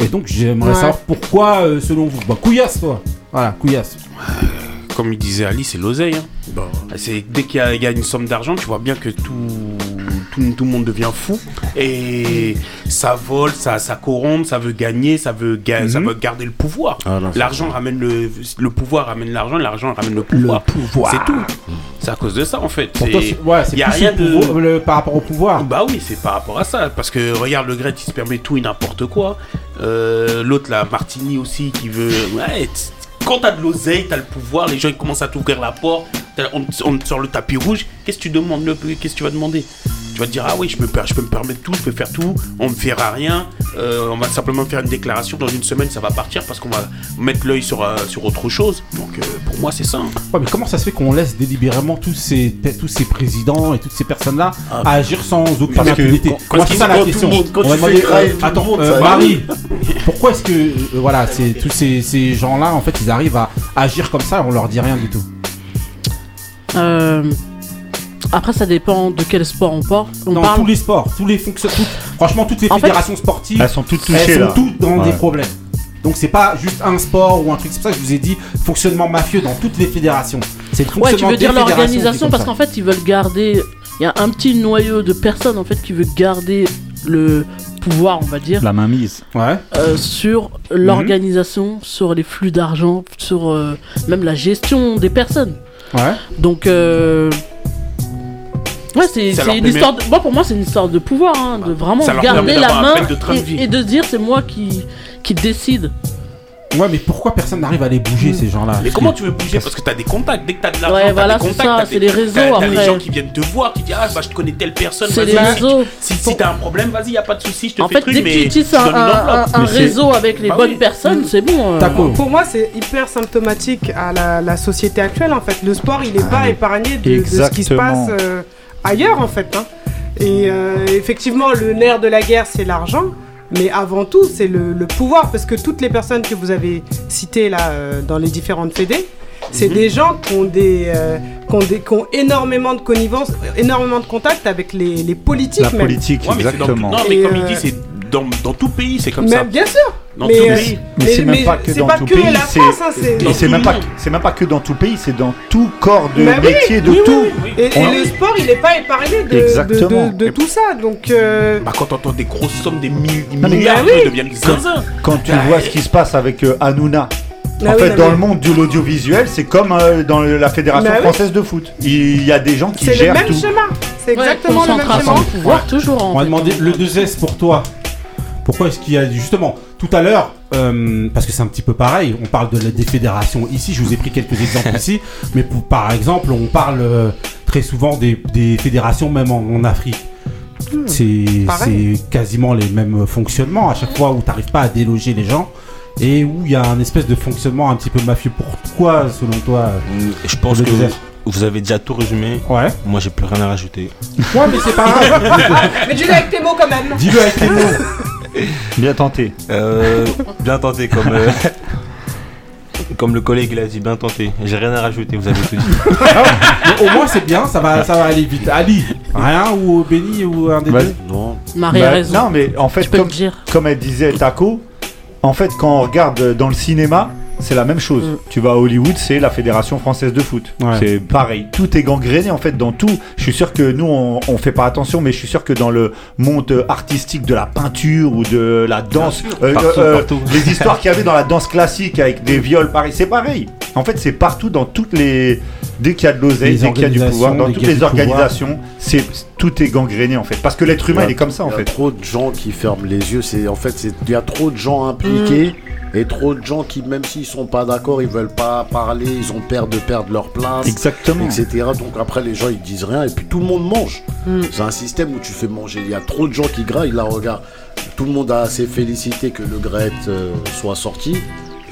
Et donc, j'aimerais Ouais. savoir pourquoi, euh, selon vous. Bah, couillasse, toi. Voilà, couillasse. Comme il disait Ali, c'est l'oseille. hein. C'est dès qu'il y a une somme d'argent, tu vois bien que tout, tout, tout le monde devient fou et ça vole, ça, ça corrompt, ça veut gagner, ça veut, ga- ça Mhm. veut garder le pouvoir. Ah L'argent ramène le, le pouvoir ramène l'argent, l'argent ramène le pouvoir. C'est tout. C'est à cause de ça en fait. C'est ouais, y a plus rien le de- pouvoir- le- par rapport au pouvoir. Bah oui, c'est par rapport à ça. Parce que regarde, le Gret, il se permet tout et n'importe quoi. Euh, L'autre, la Martini aussi, qui veut. Ouais, quand t'as de l'oseille, t'as le pouvoir, les gens ils commencent à t'ouvrir la porte, on, sort le tapis rouge. Qu'est-ce que tu demandes le- Qu'est-ce que tu vas demander? Tu vas te dire, ah oui, je, me, je peux me permettre tout, je peux faire tout, on me fera rien. Euh, on va simplement faire une déclaration. Dans une semaine, ça va partir parce qu'on va mettre l'œil sur, euh, sur autre chose. Donc euh, pour moi, c'est ça. hein. Ouais, mais comment ça se fait qu'on laisse délibérément tous ces, tous ces présidents et toutes ces personnes-là agir sans aucune impunité? quand- Moi, c'est ça la question. quand On tu fais attends, monde, Marie, pourquoi est-ce que euh, voilà, c'est tous ces, ces gens-là, en fait, ils arrivent à agir comme ça et on leur dit rien du tout? Euh, Après, ça dépend de quel sport on parle. On Dans parle. tous les sports, tous les fonctions, toutes- franchement, toutes les En fait- fédérations sportives, Elles sont toutes elles touchées sont là. toutes dans Ouais. des problèmes. Donc c'est pas juste un sport ou un truc, c'est pour ça que je vous ai dit fonctionnement mafieux dans toutes les fédérations. C'est le Ouais, tu veux dire l'organisation parce qu'en fait, ils veulent garder. Il y a un petit noyau de personnes en fait qui veut garder le pouvoir, on va dire, La main mise. Ouais. euh, sur l'organisation, sur les flux d'argent, sur euh, même la gestion des personnes. Ouais. Donc, euh, ouais, c'est une permet- histoire. De... Moi, pour moi, c'est une histoire de pouvoir, hein, de vraiment garder la main de et, et de dire c'est moi qui qui décide. Ouais, mais pourquoi personne n'arrive à les bouger ces gens-là? Mais comment tu veux bouger? Parce que t'as des contacts. Dès que t'as de l'argent, Ouais, t'as voilà, des c'est contacts. ça, t'as c'est des- les réseaux, T'as t'as les gens qui viennent te voir, qui disent Ah, bah je connais telle personne. C'est vas-y, les si- réseaux. Si, si t'as un problème, vas-y, y a pas de souci, je te En fais fait, truc, dès que tu utilises un, un- réseau avec les Bah bonnes oui. personnes, c'est bon. euh. Pour moi, c'est hyper symptomatique à la, la société actuelle en fait. Le sport, il n'est pas épargné de, de ce qui se passe euh, ailleurs en fait. hein. Et euh, effectivement, le nerf de la guerre, c'est l'argent. Mais avant tout, c'est le, le pouvoir. Parce que toutes les personnes que vous avez citées là euh, dans les différentes fédés, c'est Mhm. des gens qui ont, des, euh, qui, ont des- qui ont énormément de connivence, énormément de contact avec les, les politiques La même. politique, Ouais, mais dans exactement. Non, mais Et, comme euh, il dit, c'est dans, dans tout pays, c'est comme Mais ça. bien sûr. Dans mais, tout euh, pays. Mais c'est même pas que dans pas tout que pays, la c'est- hein, tout même pas, c'est même pas que dans tout pays, c'est dans tout corps de Bah oui, métier, de oui, tout. oui, oui. Et, le sport, il n'est pas épargné de, de- Exactement. de, de tout ça. Donc, euh, Bah, quand t'entends des grosses sommes, des, mi- des mais milliards, bah oui. ils deviennent zinzin. Quand tu Ouais. vois ce qui se passe avec euh, Hanouna, Ah en oui, fait, dans mais- le monde de l'audiovisuel, c'est comme euh, dans la Fédération Bah oui. française de foot. Il y a des gens qui C'est le gèrent même tout. schéma. C'est exactement le même schéma. de pouvoir, toujours. On va demander le 2S pour toi. Pourquoi est-ce qu'il y a justement tout à l'heure, euh, parce que c'est un petit peu pareil, on parle de la- des fédérations ici, je vous ai pris quelques exemples ici, mais pour- par exemple, on parle euh, très souvent des, des fédérations même en, en Afrique. C'est Hmm. c'est quasiment les mêmes fonctionnements à chaque fois où tu n'arrives pas à déloger les gens et où il y a un espèce de fonctionnement un petit peu mafieux. Pourquoi, selon toi Je pense que désert. vous avez déjà tout résumé. Ouais. Moi, j'ai plus rien à rajouter. Ouais, mais c'est pas grave. Mais dis-le avec tes mots quand même. Dis-le avec tes mots. Bien tenté. Euh, bien tenté, comme, euh, comme le collègue il a dit, bien tenté. J'ai rien à rajouter, vous avez tout dit. Au moins, c'est bien, ça va, ça va aller vite. Ali, rien ou Benny ou un des Vas-y. deux Non. Marie Bah, a raison. Non, mais en fait, Je peux comme, le dire. comme elle disait Taco, en fait, quand on regarde dans le cinéma, c'est la même chose. Mm. Tu vas à Hollywood, c'est la Fédération française de foot. Ouais. C'est pareil. Tout est gangréné en fait dans tout. Je suis sûr que nous, on, on fait pas attention, mais je suis sûr que dans le monde artistique de la peinture ou de la danse, euh, Partout, euh, partout. les histoires qu'il y avait dans la danse classique avec des viols, pareil, c'est pareil. En fait, c'est partout dans toutes les. Dès qu'il y a de l'oseille, dès qu'il y a du pouvoir, dans toutes les organisations, c'est tout est gangréné en fait. Parce que l'être humain, il est comme ça en Il y a fait. trop de gens qui ferment les yeux. C'est en fait, c'est- il y a trop de gens impliqués Mm. Et trop de gens qui, même s'ils sont pas d'accord, ils veulent pas parler. Ils ont peur de perdre leur place, Exactement. etc. Donc après, les gens ils disent rien et puis tout le monde mange. Mm. C'est un système où tu fais manger. Il y a trop de gens qui graillent. Là, regarde, tout le monde a assez félicité que le Gret euh, soit sorti.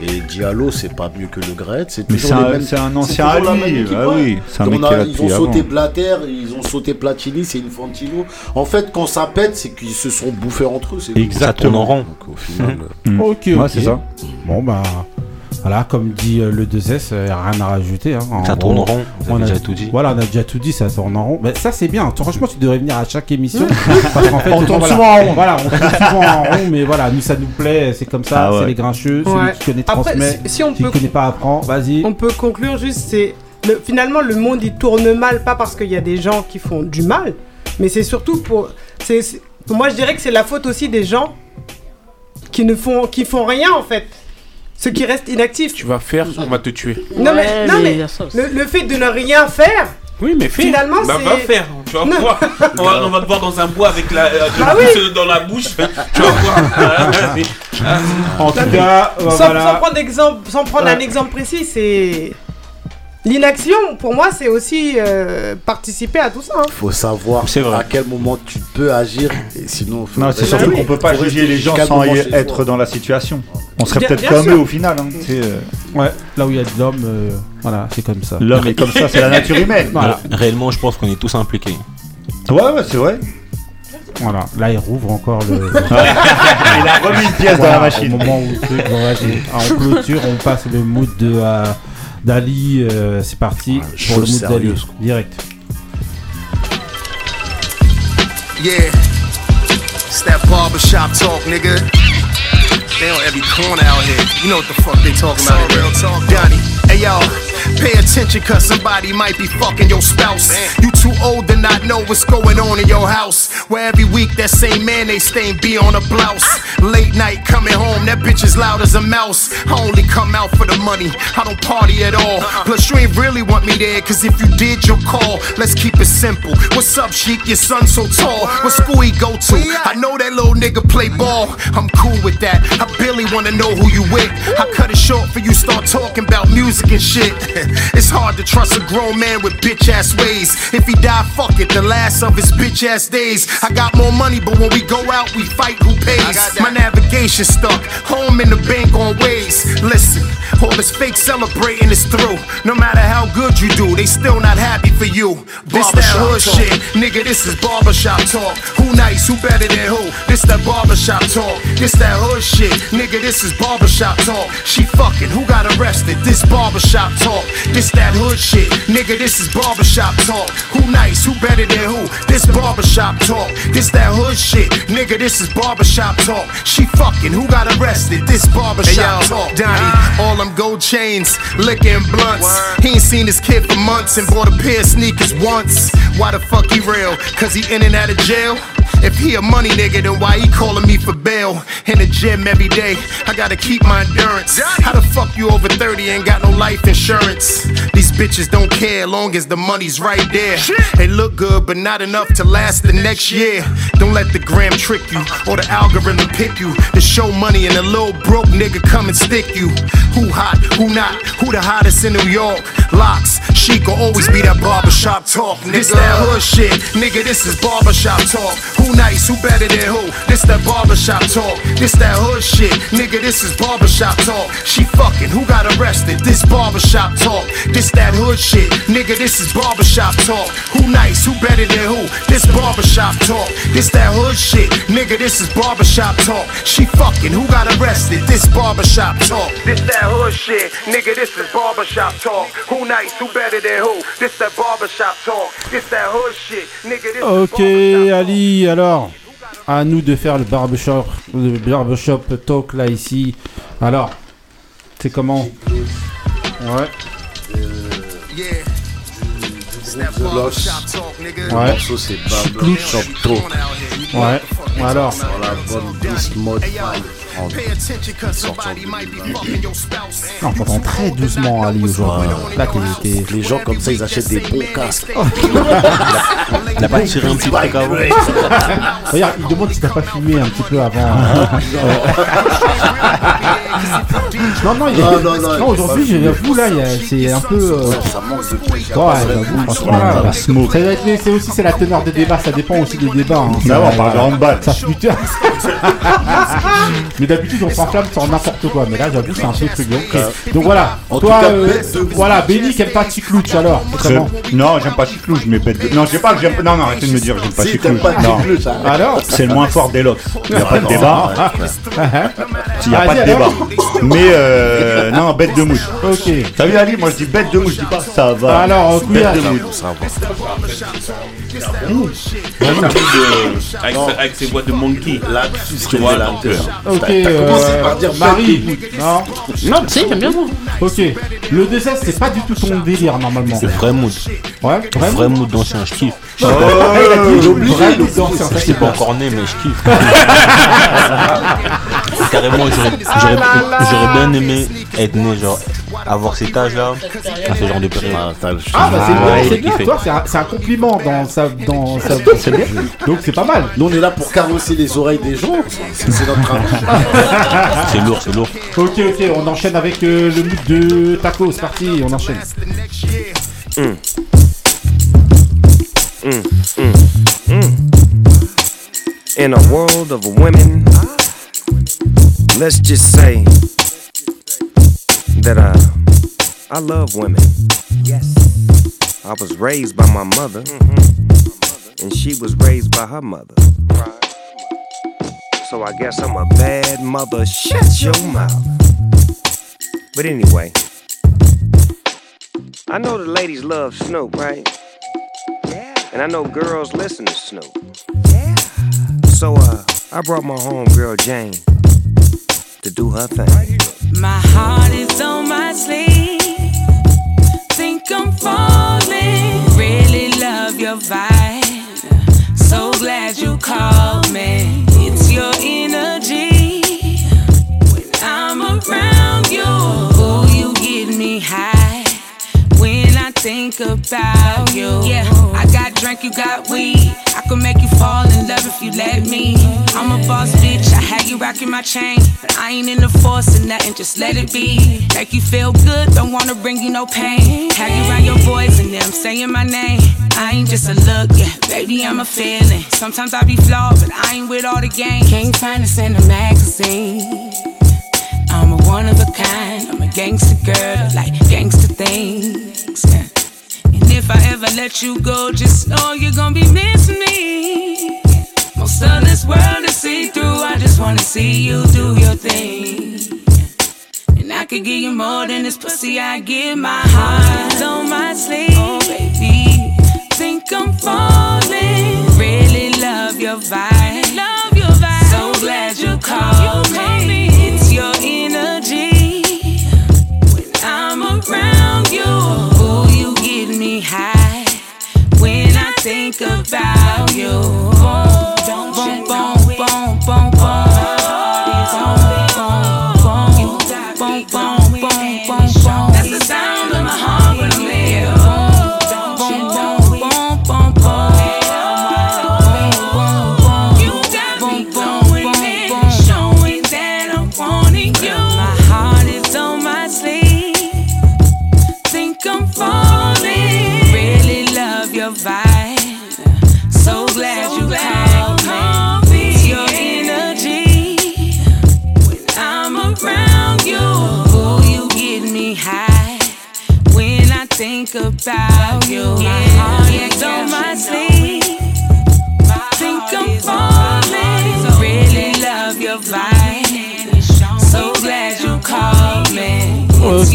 Et Diallo, c'est pas mieux que le Gret. C'est Mais toujours c'est les un, mêmes. c'est un c'est ancien Ali. Ah ouais. oui, c'est un On mec a- qui a ils ont sauté avant. Blatter, ils ont sauté Platini, c'est Infantino. En fait, quand ça pète, c'est qu'ils se sont bouffés entre eux. rond. Donc au final, Mm. Ok, Ouais, ok. c'est ça. Bon, bah, voilà, comme dit euh, le 2S, euh, rien à rajouter. Hein. En Ça tourne en rond, vous on avez a- déjà tout dit. Voilà, on a déjà tout dit, ça tourne en rond. Mais ça, c'est bien. Franchement, tu devrais venir à chaque émission. parce qu'en fait, On tourne voilà, souvent en rond. Voilà, on tourne souvent en rond, mais voilà, nous, ça nous plaît. C'est comme ça, Ah ouais. c'est les grincheux. Ouais. Celui qui connaît Après, transmet. si, si on Qui peut connaît pas apprend. Vas-y. On peut conclure juste, c'est le- finalement le monde il tourne mal, pas parce qu'il y a des gens qui font du mal, mais c'est surtout pour, c'est, c'est- pour moi je dirais que c'est la faute aussi des gens qui ne font, qui font rien en fait, ceux qui restent inactifs. Tu vas faire, on va te tuer. Non mais, Ouais, non, mais le, le fait de ne rien faire, Oui, mais fais. Finalement, bah, c'est- va faire. Tu vas Non. voir. On va, on va te voir dans un bois avec la, euh, Bah dans la bouche. Tu vas voir. En tout cas, sans, voilà. sans prendre, exemple, sans prendre Ouais. un exemple précis, c'est l'inaction. Pour moi, c'est aussi euh, participer à tout ça. hein. faut savoir à quel moment tu peux agir. Et sinon, faut- Non, c'est surtout oui. qu'on peut pas juger les gens sans être dans la situation. On serait peut-être comme sûr. eux au final. hein. C'est, euh, Ouais, là où il y a de l'homme, euh, voilà, c'est comme ça. L'homme est comme ça, c'est la nature humaine. Voilà. Réellement, je pense qu'on est tous impliqués. Ouais, ouais, c'est vrai. Voilà, là il rouvre encore le. Il a remis une pièce dans la machine. Au moment où en clôture, on passe le mood de euh, d'Ali. euh, c'est parti pour le mood d'Ali. Direct. Yeah, it's that barbershop talk, nigga. They on every corner out here. You know what the fuck they talking about. Real talk, Donnie. Hey yo, pay attention cause somebody might be fucking your spouse. You too old to not know what's going on in your house. Where every week that same man mayonnaise stain be on a blouse. Late night coming home, that bitch is loud as a mouse. I only come out for the money, I don't party at all. Plus, you ain't really want me there, cause if you did, you'll call. Let's keep it simple. What's up, Sheik? Your son so tall. What school he go to? I know that little nigga play ball. I'm cool with that. I barely wanna know who you with. I cut it short for you start talking about music and shit. it's hard to trust a grown man with bitch ass ways. If he die, fuck it, the last of his bitch ass days. I got more money, but when we go out, we fight who pays. My navigation stuck, home in the bank on ways. Listen, all this fake celebrating is through. No matter how good you do, they still not happy for you. This that hood talk. shit, nigga. This is barbershop talk. Who nice? Who better than who? This that barbershop talk. This that hood shit, nigga. This is barbershop talk. She fucking. Who got arrested? This barbershop talk. This that hood shit, nigga. This is barbershop talk. Who nice? Who better than who? This barbershop talk. This that hood shit, nigga. This is barbershop talk. She fucking. Who got arrested? This barbershop talk. Donnie, ah. all them gold chains, licking blunts. He ain't seen his kid for months and bought a pair of sneakers once. Why the fuck he real? Cause he in and out of jail? If he a money nigga, then why he calling me for bail? In the gym every day, I gotta keep my endurance. How the fuck you over 30 ain't got no life insurance? These bitches don't care long as the money's right there. They look good, but not enough to last the next year. Don't let the gram trick you or the algorithm pick you. The show money and a little broke nigga come and stick you. Who hot, who not, who the hottest in New York? Locks, chic will always be that barbershop talk. Nigga. This that hood shit, nigga, this is barbershop talk. Who nice, who better than who? This that barbershop talk. This that hood shit, nigga, this is barbershop talk. She fucking, who got arrested? This barbershop talk. This that hood shit, nigga, this is barbershop talk. Who nice, who better than who? This barbershop talk. This that hood shit, nigga, this is barbershop talk. She fucking, who got arrested? This barbershop talk. This that hood shit, nigga, this is barbershop talk. Who nice, who better than who? This that barbershop talk. This that hood shit, nigga, this Ok, Ali, alors, à nous de faire le barbershop, le barbershop talk là ici. Alors, c'est comment Ouais. Ouais. c'est. Ouais. Alors. Sur la bonne Beast Mode 5 en sortant de Non, on très doucement Ali aujourd'hui. Là, t'es- Les gens comme ça, ils achètent des bons casques. Il a pas tiré un petit truc avant. Regarde, il demande si t'as pas fumé un petit peu avant. non, non, il y a- Non, non, non, aujourd'hui, j'avoue, là, c'est un peu. euh, Ça manque de. Ouais, être- mais c'est aussi c'est la teneur des débats, ça dépend aussi des débats. hein. Ça on parle de Ça- handball. Ça flûte. mais d'habitude on s'enflamme sur n'importe quoi, mais là j'avoue c'est un peu truc. Donc, ok. Donc voilà, En toi, euh, voilà, Benny qui aime pas Chiclouch alors. Non, j'aime pas Chiclouche, mais bête de... Non, j'ai pas que j'aime... Non, non, arrêtez de me dire j'aime pas. Chiclouche, hein. Alors C'est le moins fort des lox. Il n'y a pas de débat. Il n'y a pas de Vas-y, débat. Mais euh, non, bête de mouche. Ok. T'as vu Ali Moi je dis bête de mouche, je dis pas ça va. Alors, bête de mouche. Ça va. Avec, sa- avec ses voix de monkey. Là-dessus, Tu c'est vois, peur. euh, Ok, T'as commencé euh, par dire Marie. Non. Non, si, j'aime bien moi. Ok. Le dessert c'est pas du tout ton délire normalement. Le vrai mood. Ouais. Vraiment. vrai mood d'ancien, je kiffe. Il a dit obligé, vrai il est danseur, ça, Je c'est suis pas encore né, mais je kiffe. Carrément, j'aurais j'aurais- bien aimé être né, genre, avoir cet âge-là, à ce genre de période. Ah, Ah bah c'est Ah, bien, c'est il bien, c'est un, c'est un compliment dans sa dans sa C'est bien. donc c'est pas mal. Nous, on est là pour carosser les oreilles des gens. C'est c'est notre travail. C'est lourd, c'est lourd. Ok ok, on enchaîne avec euh, le mood de Taco, c'est parti, on enchaîne. In a world of women, let's just say that uh, I love women. Yes. I was raised by my mother, and she was raised by her mother. So I guess I'm a bad mother. Shut your mouth. But anyway, I know the ladies love Snoop, right? Yeah. And I know girls listen to Snoop. Yeah. So uh, I brought my homegirl Jane to do her thing. My heart is on my sleeve. Think I'm falling. Really love your vibe. So glad you called me. It's your energy. When I'm around you, oh, you get me high. When I think about you, yeah, I got drink, you got weed. Could make you fall in love if you let me. I'm a boss bitch, I had you rocking my chain, but I ain't in the force of nothing, just let it be. Make you feel good, don't wanna bring you no pain. Have you around your boys and them saying my name. I ain't just a look, yeah, baby, I'm a feeling. Sometimes I be flawed, but I ain't with all the game. Can't find us in a magazine. I'm a one of a kind. I'm a gangster girl like gangster things. yeah. If I ever let you go, just know you're gonna be missing me. Most of this world is see through. I just wanna see you do your thing. And I could give you more than this pussy. I give my heart on my sleeve. Oh, baby, think I'm falling. Really love your vibe. think about you. Boom, boom, boom.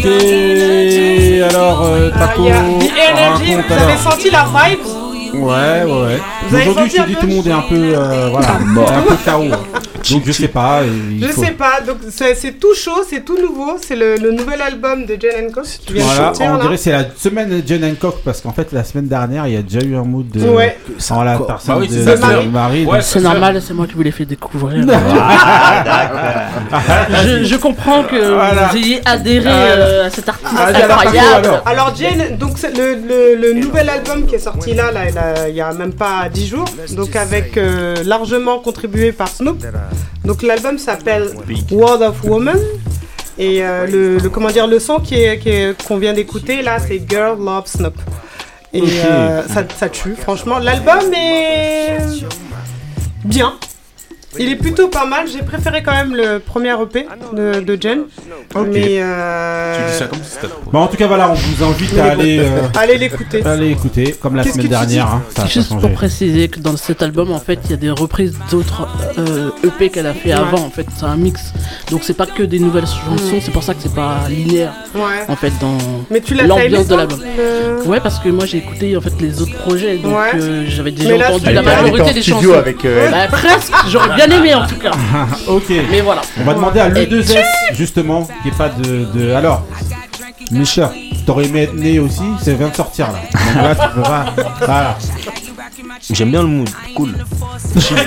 Ok, alors euh, Ah, Taco, il y a The Energy, raconte vous avez alors. senti la vibe Ouais, ouais, ouais. Vous avez Aujourd'hui, senti je un te dis peu tout le monde est un peu, euh, voilà, un peu KO. hein. Donc je sais pas. Je faut- sais pas, donc c'est tout chaud, c'est tout nouveau, c'est le, le nouvel album de Jen Hancock qui vient de Voilà, sortir, on là. dirait que c'est la semaine de Jen Hancock parce qu'en fait la semaine dernière il y a déjà eu un mood de Ouais. en la personne Bah oui, de, ça, de Marie. Ouais, C'est normal, c'est moi qui vous l'ai fait découvrir. Ah, je, je comprends que Voilà. vous ayez adhéré euh, à cet artiste Ah, alors, incroyable. alors. Alors Jane, donc le, le- le nouvel album qui est sorti là, il y a même pas 10 jours, donc avec euh, largement contribué par Snoop. Donc l'album s'appelle World of Woman. Et euh, le, le- comment dire le son qui est qui est- qu'on vient d'écouter là, c'est Girl Love Snoop. Et euh, ça, ça tue, franchement. L'album est bien. Il est plutôt pas mal. J'ai préféré quand même le premier EP de, de Jen. Ok. Mais euh, Tu dis ça comme si c'était Bon, en tout cas voilà, on vous invite à aller euh, Allez l'écouter. Allez écouter comme la Qu'est-ce semaine que tu dernière. dis hein, ça a pas Juste changé. pour préciser que dans cet album, en fait, il y a des reprises d'autres euh, EP qu'elle a fait Ouais. avant. En fait, c'est un mix. Donc c'est pas que des nouvelles chansons. C'est pour ça que c'est pas linéaire. Ouais. En fait, dans Mais tu l'as t'as aimé, l'ambiance de l'album. le- Ouais, parce que moi j'ai écouté en fait les autres projets, donc Ouais. euh, j'avais déjà Mais là, entendu la en majorité des studio chansons. avec, euh, elle. Bah, presque. J'aurais bien aimé en tout cas. ok. Mais voilà. On va demander à Et l'E2S justement qui est pas de, de... alors. Micha, t'aurais aimé être né aussi, ça vient de sortir là. Donc là, tu peux pas. Voilà. J'aime bien le mood, cool. Chill.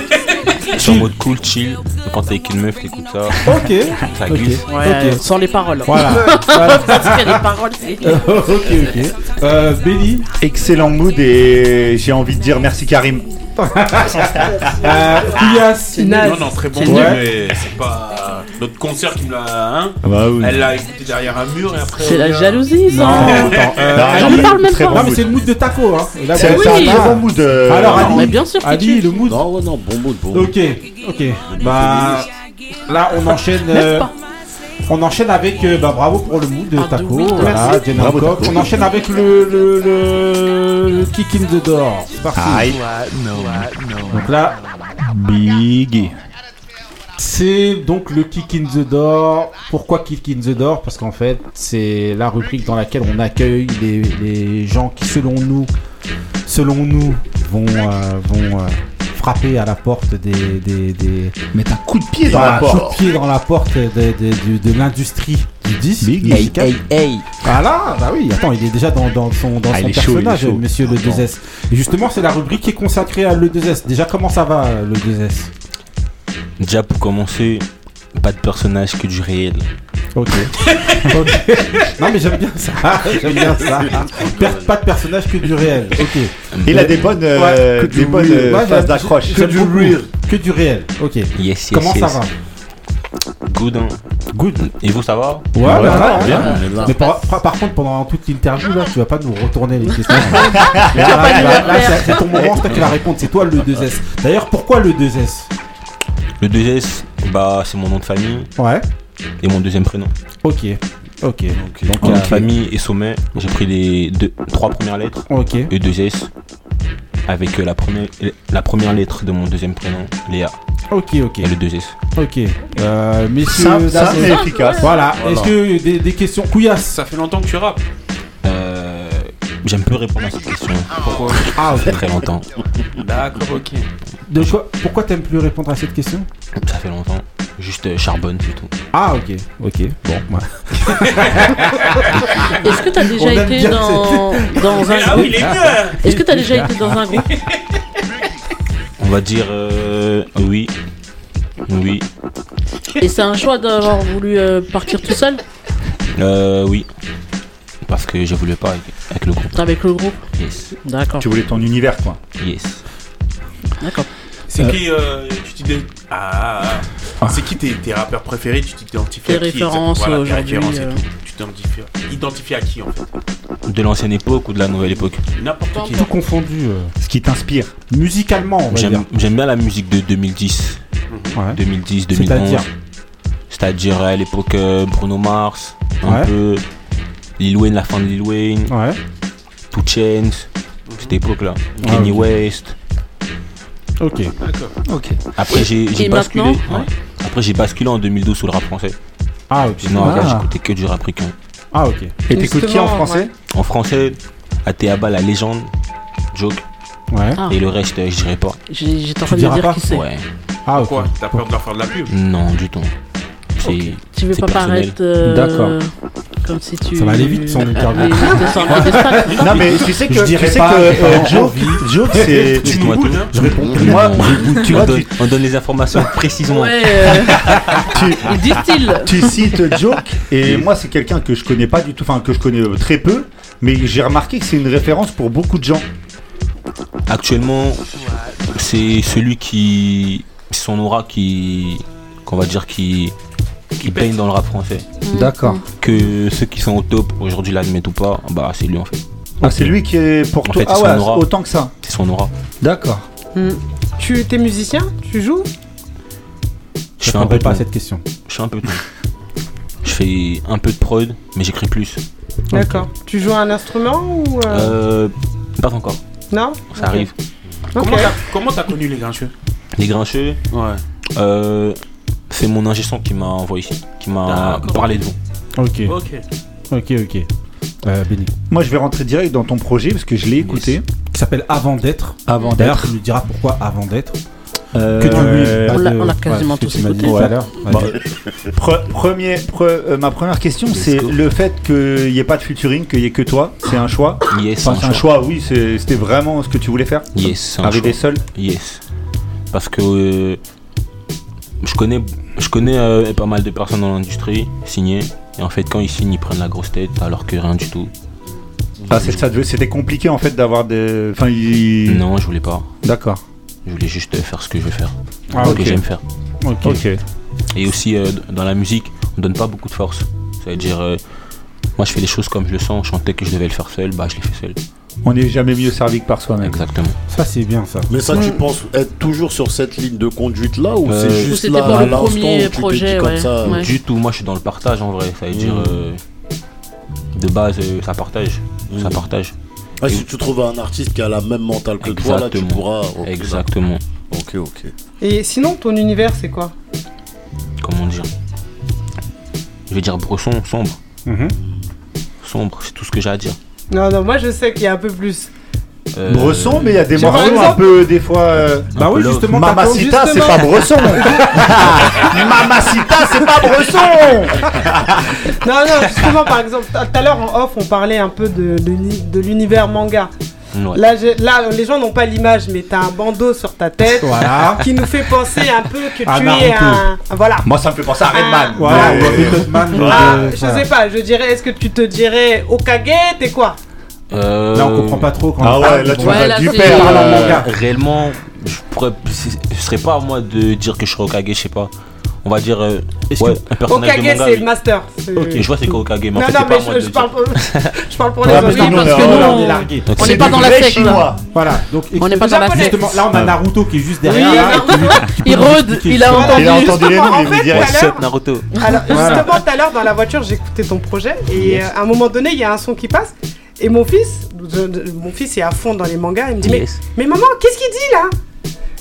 Je suis en mode cool, chill. Quand t'es avec une meuf, t'écoutes ça. Ok. Ça Ok. glisse. Ouais, Ok. sans les paroles. Voilà. Voilà. Parce a des paroles, c'est. Euh, ok, ok. Euh, Benny Excellent mood et j'ai envie de dire merci Karim. euh, Couillasse. Non, non, très bon, Ouais. mais c'est pas notre concert qui me l'a. Hein Ah bah oui. Elle l'a écouté derrière un mur et après. C'est la vient- jalousie, ça. Non, attends. euh, Non, Ali, parle même pas. bon Non, mais c'est le mood de taco, hein. C'est un oui. très bon mood. euh, Alors, non, Ali, Mais bien sûr Ali, tu- le mood. Non, ouais, non, bon mood, bon mood. Ok, ok. Bah, là, on enchaîne. Euh, pas on enchaîne avec. euh, bah, bravo pour le mood de taco. Voilà, merci. Jen Bravo, Hancock. Taco. On enchaîne avec le, le, le, le kick in the door. C'est parti. Donc là, Big. C'est donc le kick in the door. Pourquoi kick in the door? Parce qu'en fait, c'est la rubrique dans laquelle on accueille les, les gens qui, selon nous, selon nous, vont, euh, vont euh, frapper à la porte des, des, des, Mettre un coup de pied dans la coup porte. de pied dans la porte de, de, de- de l'industrie du disque. Big. musical. hey. Voilà, bah oui, attends, il est déjà dans, dans son, dans Ah, son personnage, chaud. monsieur le 2S. Et justement, c'est la rubrique qui est consacrée à le 2S. Déjà, comment ça va, le 2S Déjà pour commencer, pas de personnage que du réel. Ok. Non, mais j'aime bien ça. J'aime bien ça. Per- pas de personnage que du réel. Ok. Il a des bonnes, euh, Ouais, des bonnes euh, Ouais, phases d'accroche. j'aime beaucoup. Que du réel. Ok. Yes, yes, Comment ça va? Good, hein. Good. Et vous, ça va? Ouais, Ouais, bah, bien. là. Mais par, par- par contre, pendant toute l'interview, là, tu vas pas nous retourner les questions. Là, là, c'est ton moment, c'est toi qui vas répondre. C'est toi le 2S. D'ailleurs, pourquoi le 2S Le 2S, bah, c'est mon nom de famille Ouais. et mon deuxième prénom. Ok. Ok. Donc, euh, famille et sommet, j'ai pris les deux, trois premières lettres Ok. et 2S avec euh, la, première, la première lettre de mon deuxième prénom, Léa, Ok. Ok. et le 2S. Ok. Euh, messieurs, simple et efficace. Voilà. Est-ce que des, des questions? Couillasse Ça fait longtemps que tu rappes. J'aime peu répondre à cette question. Pourquoi Ah, Ça fait très longtemps. D'accord, ok. De quoi Pourquoi t'aimes plus répondre à cette question? Ça fait longtemps. Juste euh, charbonne, c'est tout. Ah, ok. Ok. Bon. bah. Est-ce que t'as On déjà aime été bien dans, dans un Ah oui, il est mieux Est-ce que t'as déjà été dans un groupe? On va dire euh, oui. Oui. Et c'est un choix d'avoir voulu euh, partir tout seul? Euh, oui. Parce que je voulais pas avec, avec le groupe. avec le groupe Yes. D'accord. Tu voulais ton univers, quoi. Yes. D'accord. C'est Euh. qui euh, tu Ah, ah. C'est qui tes, tes rappeurs préférés? Tu t'identifies Tes à qui références Voilà, tes aujourd'hui, références et euh. tout. Tu t'identifies identifies à qui en fait? De l'ancienne époque ou de la nouvelle époque? N'importe qui. Tout confondu. euh, Ce qui t'inspire. musicalement. J'aime bien la musique de 2010. Ouais. 2010, 2011. C'est-à-dire C'est-à-dire à l'époque euh, Bruno Mars, un Ouais. peu Lil Wayne, la fin de Lil Wayne, Ouais. Two Chains, cette époque-là. Ah, Kanye ok. West. Ok. Ok. Après, j'ai basculé. ouais. Après, j'ai basculé en 2012 sur le rap français. Ah, ok. Sinon, avant, Ah. j'écoutais que du rap ricain. Ah, ok. Et t'écoutes qui en français ouais. En français, Ateaba, la légende, Joke. Ouais. Ah. Et le reste, euh, je dirais pas. J'étais en Tu train de diras dire pas qui c'est. Ouais. Ah, ok. Quoi T'as peur de leur faire de la pub? Non, du tout. C'est Tu veux pas personnel. paraître euh, D'accord. comme si tu. Ça va aller vite, son interview. Piédestal, c'est ça Non mais tu sais que Je tu dirais sais pas, que euh. Joke c'est Tu tout. boudes, hein Je réponds. moi tu on, vois donne, tu, on donne les informations précisément. Ouais, euh, tu, il dit-il. tu cites Joke et moi c'est quelqu'un que je connais pas du tout, enfin que je connais euh, très peu, mais j'ai remarqué que c'est une référence pour beaucoup de gens. Actuellement, c'est celui qui. Son aura qui. qu'on va dire qui. Qui baigne dans le rap français. D'accord. Que ceux qui sont au top aujourd'hui l'admettent ou pas, bah c'est lui en fait. Ah, c'est lui qui est pour En toi. fait, ah ouais, aura. autant que ça. C'est son aura. D'accord. Hmm. Tu es musicien? Tu joues? Je fais un peu pas à cette question. Je fais un peu de tout. Je fais un peu de prod, mais j'écris plus. D'accord. Tu joues un instrument ou. euh, Euh, pas encore, Non? Ça arrive. Ok. Comment t'as- Comment t'as connu les grincheux? Les grincheux, Ouais. euh, c'est mon ingé son qui m'a envoyé ici, qui m'a parlé de vous. Ok. Ok. Ok, ok. Euh, Benny. Moi je vais rentrer direct dans ton projet parce que je l'ai écouté Qui s'appelle Avant d'être. avant d'être. tu nous diras pourquoi Avant d'être. Euh, Que tu euh, lui. On l'a- on l'a quasiment ce que tous écouté. Ouais. Pre- premier, pre- euh, ma première question, c'est le fait qu'il n'y ait pas de featuring, qu'il n'y ait que toi. C'est un choix? Yes, Enfin, c'est un choix. choix, oui, c'était vraiment ce que tu voulais faire? Yes, Arriver seul? Yes. Parce que euh, je connais, je connais euh, pas mal de personnes dans l'industrie signées. Et en fait, quand ils signent, ils prennent la grosse tête alors que rien du tout. Ah, c'est ça, c'était compliqué en fait d'avoir des. Enfin, il- Non, je voulais pas. D'accord. Je voulais juste faire ce que je veux faire. Ah, ce que j'aime faire. Ok. Et aussi, euh, dans la musique, on donne pas beaucoup de force. Ça veut dire, euh, moi je fais les choses comme je le sens. Je sentais que je devais le faire seul, bah je l'ai fait seul. On n'est jamais mieux servi que par soi-même. Exactement. Ça, c'est bien ça. Mais ça, tu penses être toujours sur cette ligne de conduite là ou Euh, c'est Ou juste c'était là pour à le l'instant où premier tu t'es dit projet, comme ouais. ça Ouais. Du tout, moi je suis dans le partage en vrai. Ça veut dire, Mm. euh, de base, euh, ça partage. Ça Mm. partage. Ah, si tu trouves un artiste qui a la même mentale que toi, là, tu Exactement. pourras. ok, Exactement. Ok, ok. Et sinon, ton univers, c'est quoi? Comment dire? Je vais dire bresson, sombre. Mhm. Sombre, c'est tout ce que j'ai à dire. Non, non, moi je sais qu'il y a un peu plus. Euh, Bresson, mais il y a des morceaux un peu des fois. euh, Bah oui, justement. Mamacita, c'est pas Bresson. Mamacita, c'est pas Bresson. Non, non, justement, par exemple, tout à l'heure en off, on parlait un peu de, de, l'uni- de l'univers manga. Ouais. Là, là, les gens n'ont pas l'image, mais t'as un bandeau sur ta tête Voilà. qui nous fait penser un peu que tu es un. Voilà. Moi, ça me fait penser à Redman. Voilà, Ouais. Ah, euh, je sais pas, je dirais, est-ce que tu te dirais Okage, t'es quoi? Euh, Là, on comprend pas trop quand Ah ouais, là, tu Ouais, vas du père. euh, réellement, je pourrais, ce ce serait pas à moi de dire que je serais Okage, je sais pas. On va dire, euh, Est-ce ouais, que- un personnage Okage, de manga. c'est le master. C'est- Ok, je vois c'est quoi Okage, mais en Non, fait, non, c'est mais moi je, de je dire. parle pour, je parle pour les mais autres. non, parce non, que non, nous, on est. Ok. On n'est pas dans la secte là. Voilà, donc On n'est pas dans la secte. justement, là on a Naruto qui est juste derrière. Là, qui Il rôde, il a entendu. Il a entendu les noms, fait, vous Naruto. Alors, Voilà. justement, tout à l'heure, dans la voiture, j'écoutais ton projet et Yes. euh, à un moment donné, il y a un son qui passe. Et mon fils, je- je- mon fils est à fond dans les mangas, il me dit Yes. mais, mais maman, qu'est-ce qu'il dit là?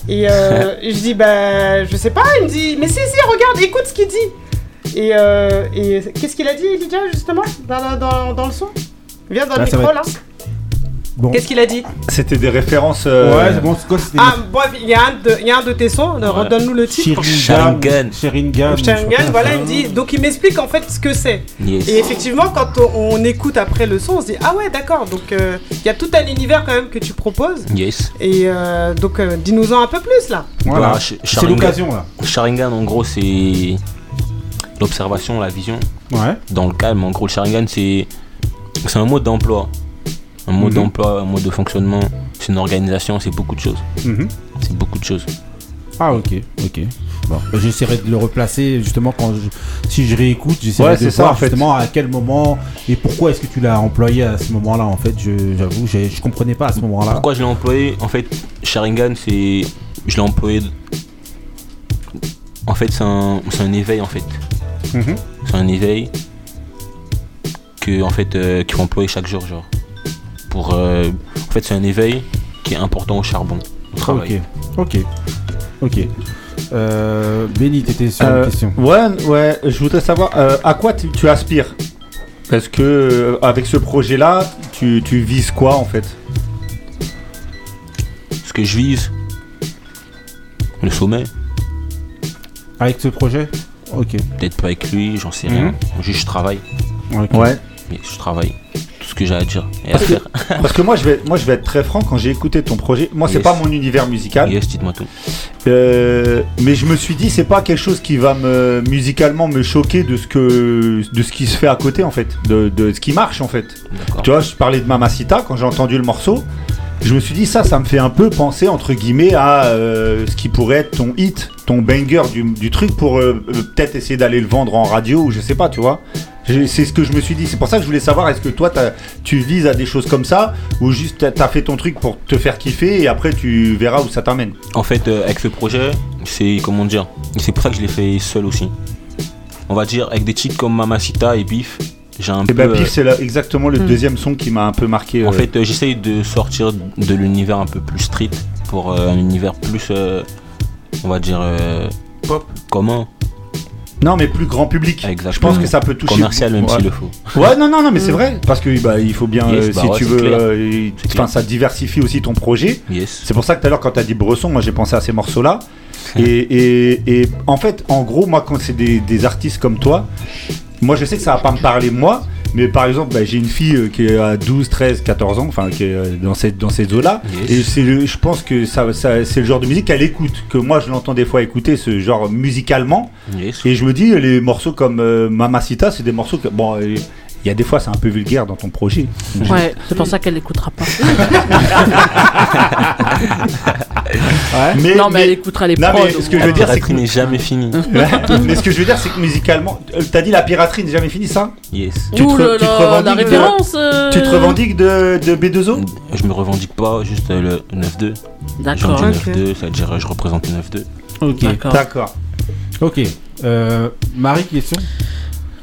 Et euh, et je dis bah je sais pas, il me dit mais si si regarde, écoute ce qu'il dit. Et, euh, et qu'est-ce qu'il a dit Elijah justement dans, dans, dans le son? Viens dans le ça micro va là. Bon. Qu'est-ce qu'il a dit C'était des références. euh, Ouais, c'est bon, c'est quoi c'était Ah bref, il y, a un de- il y a un de tes sons, redonne-nous le titre. Sharingan. Sharingan. Sharingan, voilà, il me dit. Donc il m'explique en fait ce que c'est. Yes. Et effectivement, quand on, on écoute après le son, on se dit ah ouais, d'accord. Donc euh, il y a tout un univers quand même que tu proposes. Yes. Et euh, donc euh, dis-nous-en un peu plus là. Voilà, c'est l'occasion là. Sharingan, en gros, c'est l'observation, la vision. Ouais. Dans le calme, en gros, le Sharingan, c'est c'est un mode d'emploi. Un mode Mhm. d'emploi, un mode de fonctionnement. C'est une organisation, c'est beaucoup de choses. Mhm. C'est beaucoup de choses. Ah ok, ok. Bon, bah, j'essaierai de le replacer justement quand je- si je réécoute, j'essaierai Ouais, de ça, voir en fait. justement à quel moment et pourquoi est-ce que tu l'as employé à ce moment-là. En fait, je- j'avoue, j'ai- je comprenais pas à ce moment-là. Pourquoi je l'ai employé? En fait, Sharingan, c'est. Je l'ai employé. En fait, c'est un, c'est un éveil, en fait. Mhm. C'est un éveil que, en fait, euh, qu'il faut employer chaque jour, genre. Pour. euh, en fait, c'est un éveil qui est important au charbon, au travail. Ok, ok, ok. Euh, Benny, t'étais sur Euh, une question. Ouais, ouais, je voudrais savoir euh, à quoi tu, tu aspires? Est-ce que euh, avec ce projet-là, tu, tu vises quoi en fait? Ce que je vise, le sommet. Avec ce projet? Ok. Peut-être pas avec lui, j'en sais rien. Juste je travaille. Ouais. Mais je travaille. Ce que j'ai à dire et à Parce que, faire. parce que moi, je vais, moi, je vais être très franc. Quand j'ai écouté ton projet, moi, c'est pas mon univers musical. Yes, dites-moi tout. Euh, mais je me suis dit, c'est pas quelque chose qui va me musicalement me choquer de ce que, de ce qui se fait à côté en fait, de, de ce qui marche en fait. Tu vois, je parlais de Mamacita quand j'ai entendu le morceau. Je me suis dit ça, ça me fait un peu penser entre guillemets à euh, ce qui pourrait être ton hit, ton banger du, du truc pour euh, euh, peut-être essayer d'aller le vendre en radio ou je sais pas, tu vois. C'est ce que je me suis dit. C'est pour ça que je voulais savoir est-ce que toi tu vises à des choses comme ça ou juste t'as- fait ton truc pour te faire kiffer et après tu verras où ça t'amène? En fait, euh, avec ce projet, c'est comment dire C'est pour ça que je l'ai fait seul aussi. On va dire avec des titres comme Mamacita et Beef, j'ai un Et peu. bah, euh, Pif, c'est là- exactement le Hmm. deuxième son qui m'a un peu marqué. En euh. fait, euh, j'essaye de sortir de l'univers un peu plus street pour euh, un univers plus, euh, on va dire, euh, Pop. commun, Non, mais plus grand public. Exactement. Je pense que ça peut toucher. commercial même Ouais. s'il le faut. Ouais, non, non, non, mais c'est vrai. Parce que bah, il faut bien, Yes, euh, bah si ouais, tu veux, euh, enfin, ça diversifie aussi ton projet. Yes. C'est pour ça que tout à l'heure, quand tu as dit Bresson, moi j'ai pensé à ces morceaux-là. et, et, et en fait, en gros, moi, quand c'est des, des artistes comme toi, moi je sais que ça va pas me parler moi. Mais par exemple, bah, j'ai une fille euh, qui a 12, 13, 14 ans, enfin qui est euh, dans cette, dans ces eaux-là. Yes. Et c'est le- je pense que ça, ça- c'est le genre de musique qu'elle écoute, que moi je l'entends des fois écouter, ce genre musicalement. Yes. Et je me dis, les morceaux comme euh, Mamacita, c'est des morceaux que. Bon, il y a des fois, c'est un peu vulgaire dans ton projet. Ouais, c'est pour ça qu'elle l'écoutera pas. Mais, non, mais elle écoutera les Non, prods. mais ce que je veux dire, c'est que. piraterie n'est jamais finie. Ouais, mais ce que je veux dire, c'est que musicalement. euh, T'as dit la piraterie n'est jamais fini, ça Yes. Tu te Ouh re- là tu te là, revendiques la de- référence. euh, Tu te revendiques de, de B2O Je me revendique pas, juste le 9-2. D'accord. J'en dis Ok. 9-2, c'est-à-dire euh, je représente le 9-2. Ok. D'accord. D'accord. Ok. Euh, Marie, question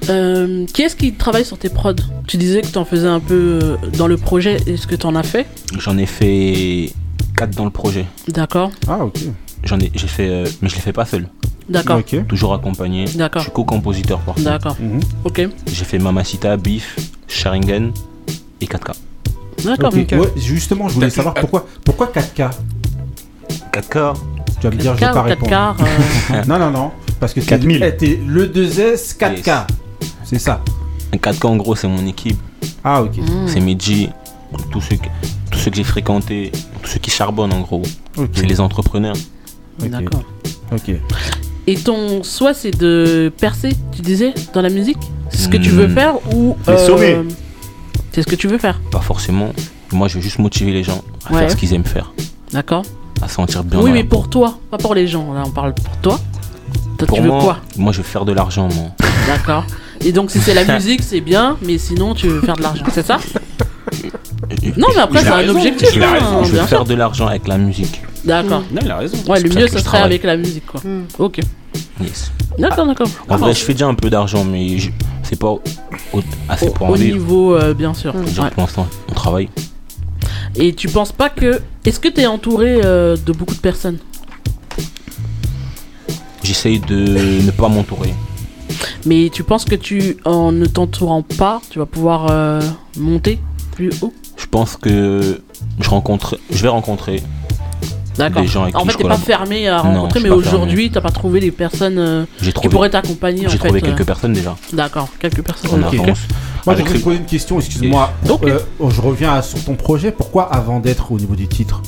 Euh, qui est-ce qui travaille sur tes prods? Tu disais que tu en faisais un peu euh, dans le projet. Est-ce que tu en as fait? J'en ai fait 4 dans le projet. D'accord. Ah, ok. J'en ai, j'ai fait, euh, mais je les fais pas seul. D'accord. Ok. Toujours accompagné. D'accord. Je suis co-compositeur par contre. D'accord. Mhm. Ok. J'ai fait Mamacita, Beef, Sharingan et 4K. D'accord. Ok. Ouais, justement, je voulais savoir pourquoi, pourquoi 4K 4K Tu vas me dire, je vais 4K pas ou 4 répondre. quarts euh, Non, non, non. Parce que c'est 4000. eh, le 2S 4K. Yes. C'est ça. Un 4K en gros c'est mon équipe. Ah, ok. hmm. C'est Medji, tous ceux, que- tous ceux que j'ai fréquentés, tous ceux qui charbonnent en gros. C'est les entrepreneurs. D'accord. Ok. Et ton souhait, c'est de percer, tu disais, dans la musique? C'est ce que tu Hmm. veux faire ou. Les euh. C'est ce que tu veux faire? Pas forcément. Moi je veux juste motiver les gens à Ouais. faire ce qu'ils aiment faire. D'accord À se sentir bien. Oui, mais pour toi, pas pour les gens. Là, on parle pour toi. Toi, Pour tu veux moi, quoi? moi je veux faire de l'argent moi. D'accord. Et donc, si c'est la musique, c'est bien, mais sinon, tu veux faire de l'argent, c'est ça? Non, mais après, c'est un objectif. il a hein, raison, je veux faire sûr. de l'argent avec la musique. D'accord. Non, il a raison. Ouais, le mieux, ce serait travaille. avec la musique, quoi. Hmm. Ok. Yes. D'accord, d'accord. En Ah, vrai, je fais déjà un peu d'argent, mais je- c'est pas assez au, pour en au vivre. niveau, euh, bien sûr. Dire, Ouais. Pour l'instant, on travaille. Et tu penses pas que. Est-ce que tu es entouré euh, de beaucoup de personnes? J'essaye de ne pas m'entourer. Mais tu penses que tu, en ne t'entourant pas, tu vas pouvoir euh, monter plus haut? Je pense que je rencontre, je vais rencontrer D'accord. des gens avec En qui fait, t'es pas fermé à rencontrer, mais aujourd'hui, t'as pas trouvé les personnes euh, qui pourraient t'accompagner. en j'ai fait, trouvé euh. quelques personnes déjà. D'accord, quelques personnes. On Ok. avance. Moi, ce- te poser une question, excuse-moi. Euh, oh, je reviens à- sur ton projet. Pourquoi avant d'être au niveau du titre?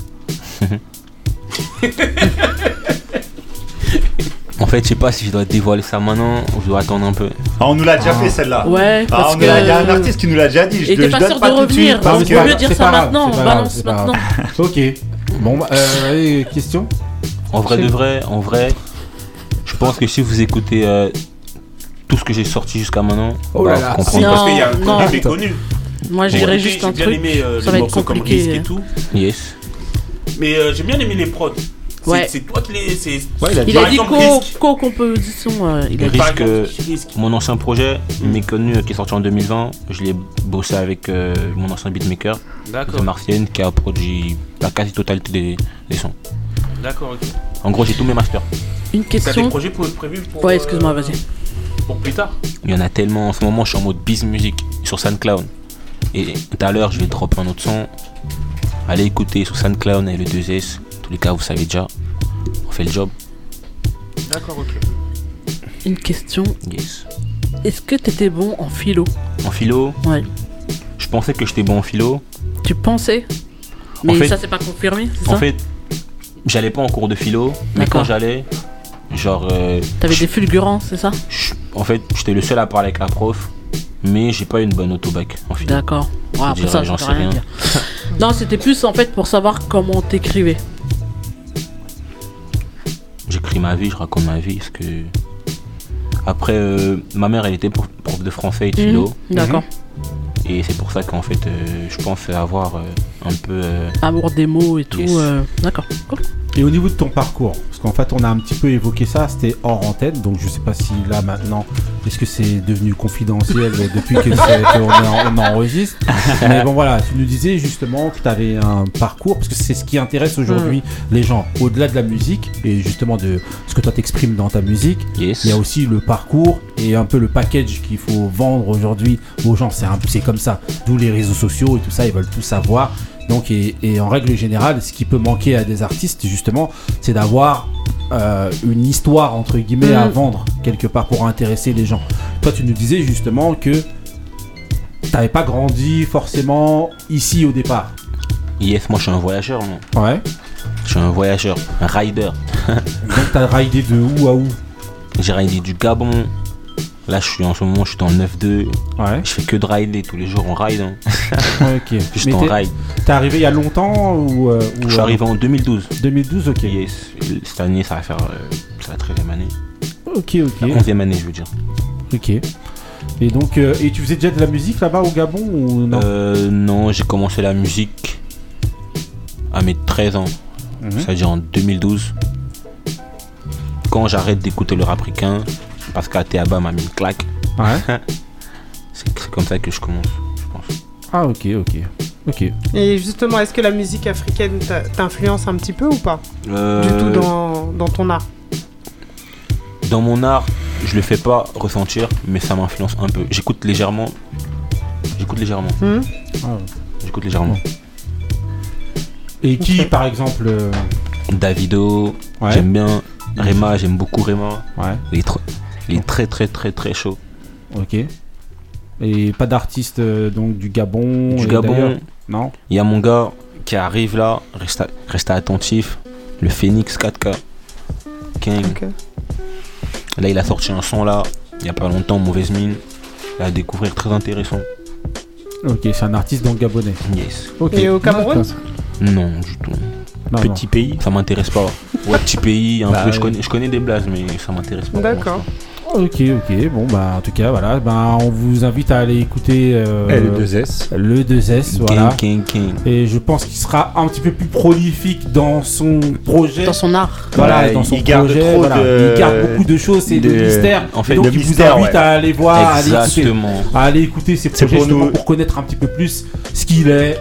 En fait, je sais pas si je dois dévoiler ça maintenant ou je dois attendre un peu. Ah, on nous l'a déjà Ah. fait celle-là. Ouais, Ah, parce on que. Il y a un artiste qui nous l'a déjà dit. Je, Et t'es pas donne sûr de pas revenir. parce On que- peut mieux dire ça grave, maintenant. grave, Balance maintenant. Ok. Bon, bah, euh, allez, question En vrai de vrai, en vrai, je pense que si vous écoutez euh, tout ce que j'ai sorti jusqu'à maintenant, Oh là bah, là. Non, Parce qu'il y a un non. connu méconnu. Moi, je dirais juste un J'ai bien truc. aimé euh, ça les va être comme et tout. Yes. Mais euh, j'ai bien aimé les prods. C'est Ouais. c'est toi qui les. c'est- il a, dit exemple, co- Risque. co-composition. euh, il a dit. Risque, euh, mon ancien projet, Méconnu, euh, qui est sorti en 2020, je l'ai bossé avec euh, mon ancien beatmaker, Martienne, qui a produit la quasi-totalité des, des sons. D'accord, ok. En gros, j'ai tous mes masters. Une T'as des question. projets pour, prévus pour. Ouais, euh, excuse-moi, vas-y. Pour plus tard? Il y en a tellement en ce moment, je suis en mode biz music sur SoundCloud. Et tout à l'heure, je vais dropper un autre son. Allez écouter sur SoundCloud et le 2S. Tous les cas, vous savez déjà. On fait le job. D'accord, ok. Une question. Yes. Est-ce que t'étais bon en philo? En philo, Ouais. je pensais que j'étais bon en philo. Tu pensais? Mais fait- ça c'est pas confirmé, c'est En ça? fait, j'allais pas en cours de philo, mais D'accord. quand j'allais, genre. euh, T'avais des fulgurances, c'est ça? en fait, j'étais le seul à parler avec la prof, mais j'ai pas eu une bonne autobac en philo. D'accord. Ouais, après ça, j'en sais rien non, c'était plus en fait pour savoir comment t'écrivais. J'écris ma vie, je raconte ma vie. Parce que. Après, euh, ma mère, elle était prof prof de français et de Mhm, philo. d'accord. Et c'est pour ça qu'en fait, euh, je pense avoir euh, un peu. euh, Amour des mots et tout. Yes. euh, D'accord. Cool. Et au niveau de ton parcours, parce qu'en fait on a un petit peu évoqué ça, c'était hors antenne, donc je sais pas si là maintenant, est-ce que c'est devenu confidentiel depuis que qu'on en- on enregistre. Mais bon voilà, tu nous disais justement que tu avais un parcours, parce que c'est ce qui intéresse aujourd'hui les gens, au-delà de la musique, et justement de ce que toi t'exprimes dans ta musique, Yes. il y a aussi le parcours et un peu le package qu'il faut vendre aujourd'hui aux gens, c'est un- c'est comme ça, d'où les réseaux sociaux et tout ça, ils veulent tout savoir. Donc, et, et en règle générale, ce qui peut manquer à des artistes, justement, c'est d'avoir euh, une histoire, entre guillemets, à Mm. vendre quelque part pour intéresser les gens. Toi, tu nous disais justement que t'avais pas grandi forcément ici au départ. Yes, moi je suis un voyageur. moi. Ouais. Je suis un voyageur, un rider. Donc, t'as raidé de où à où? J'ai ridé du Gabon. Là, je suis en ce moment, je suis en 9-2. Ouais. Je fais que de rider. Tous les jours, on ride. hein. ok. Juste Mais en ride. T'es arrivé il y a longtemps ou, euh, ou, Je suis euh, arrivé en 2012. 2012, ok. Yes. Cette année, ça va faire. euh, c'est la 13e année. Ok, ok. La 11e année, je veux dire. Ok. Et donc, euh, et tu faisais déjà de la musique là-bas au Gabon ou non? Euh, non, j'ai commencé la musique à mes 13 ans. Mhm. C'est-à-dire en 2012. Quand j'arrête d'écouter le rap africain, parce qu'Ateaba m'a mis une claque. Ouais. c'est comme ça que je commence, je pense. Ah, ok, ok. Ok. Et justement, est-ce que la musique africaine t'influence un petit peu ou pas? Euh, Du tout dans, dans ton art? Dans mon art, je le fais pas ressentir, mais ça m'influence un peu. J'écoute légèrement. J'écoute légèrement. Hmm? Ah, J'écoute légèrement. Et qui, par exemple euh, Davido, Ouais. j'aime bien. Rema, j'aime beaucoup Rema. Ouais. Il est, tr- il est très très très très chaud. Ok. Et pas d'artiste euh, donc du Gabon Du Gabon, Non? Il y a mon gars qui arrive là, reste, attentif. Le Phoenix 4K. King. Là, il a sorti un son là, il y a pas longtemps, Mauvaise Mine. À découvrir très intéressant. Ok, c'est un artiste donc gabonais. Yes. Ok. Et au Cameroun? Non, du tout. Non, petit pays, ça m'intéresse pas. Ouais, petit pays, un Bah, peu. Je connais, je connais des blagues, mais ça m'intéresse pas. D'accord. L'instant. Ok, ok. Bon, bah, en tout cas, voilà. Ben, on vous invite à aller écouter euh, Eh, le 2S. Le 2S, voilà. King, king, king. Et je pense qu'il sera un petit peu plus prolifique dans son projet. Dans son art. Voilà, dans son il garde projet. trop voilà. de- Il garde beaucoup de choses, c'est de, de- mystère. en fait, Et donc, il vous invite ouais. à aller voir, à aller écouter, à aller écouter ses projets pour justement nous- pour connaître un petit peu plus ce qu'il est.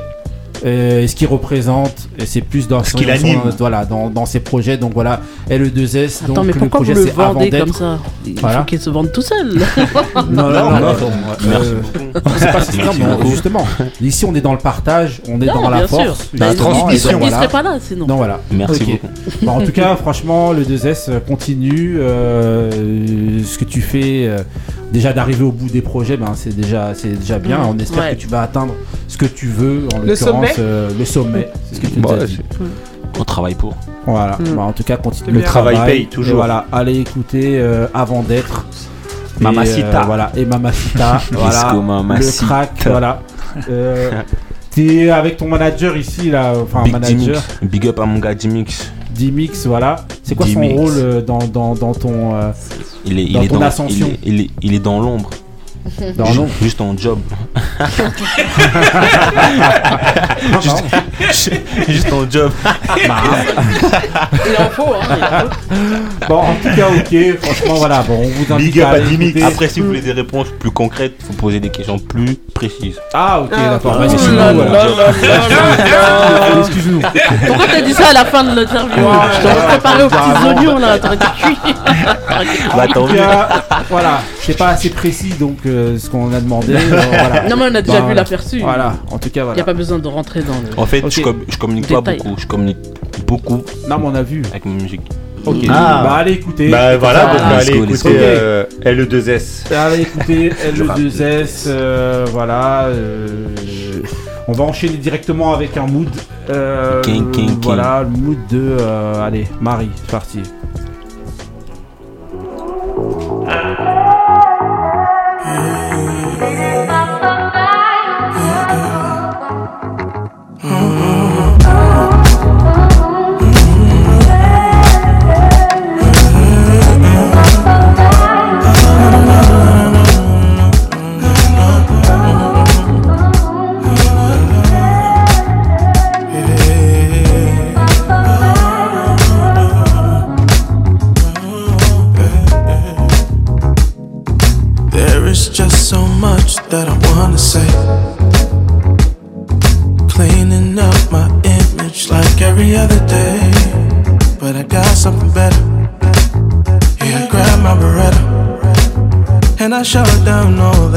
euh, et ce qu'il représente, et c'est plus dans son- son- voilà, dans, dans ses projets. Donc voilà, et le 2S. Attends, donc mais le projet vous le c'est Avant vendez d'être. comme ça? Il Voilà. faut qu'il se vende tout seul. Non, non, non, non, euh, beaucoup. c'est pas si mais beaucoup. justement. Ici, on est dans le partage, on est Non, dans la bien sûr. force. Mais justement, il- serait, pas là sinon. Non, voilà. Merci beaucoup. Bon, en tout cas, franchement, le 2S euh, continue. euh, ce que tu fais, euh, déjà d'arriver au bout des projets, ben, c'est déjà, c'est déjà bien. On espère ouais. que tu vas atteindre ce que tu veux. En Le l'occurrence, sommet euh, le sommet. C'est ce que tu nous Bah, as dit. On travaille pour. Voilà. Mm. Bah, en tout cas, continue Le le travail travail. paye toujours. Et voilà, allez écouter euh, avant d'être. Et, Mamacita. euh, voilà, et Mamacita. voilà. Mamacita. Le crack, voilà. Euh, T'es avec ton manager ici, là, enfin, Big manager. Big up à mon gars D-Mix. D-Mix, voilà. C'est quoi son rôle euh, dans, dans, dans ton. euh, Il est, il Dans est ton dans ascension. Il est, il est, il est dans l'ombre. Non, Juste- non. Juste ton job. juste, juste ton job. Il en faut, hein. il en faut. Bon, en tout cas, ok. Franchement, voilà. Bon, on vous invite Big à aller. Après, si vous voulez des réponses plus concrètes, faut poser des questions plus précises. Ah, ok, d'accord. Ah, Bah, là, excuse-nous. Pourquoi t'as dit ça à la fin de l'interview Je t'aurais préparé aux petits oignons là, t'aurais été cuit. Bah, En tout cas, voilà, c'est pas assez précis donc euh, ce qu'on a demandé. euh, voilà. Non, mais on a déjà Bah, vu voilà. l'aperçu. Voilà, en tout cas, Il voilà. n'y a pas besoin de rentrer dans le. En fait, Ok. je, com- je communique pas Détail. beaucoup. Je communique beaucoup Non, mais on a vu. avec ma musique. Ok. Ah. Bah, allez écouter. Bah voilà, Ah, donc let's allez go, let's écouter euh, LE2S. Allez écouter L2S, euh, voilà. euh, on va enchaîner directement avec un mood. euh, King, king, king. Voilà, le mood de. euh, allez, Marie, c'est parti.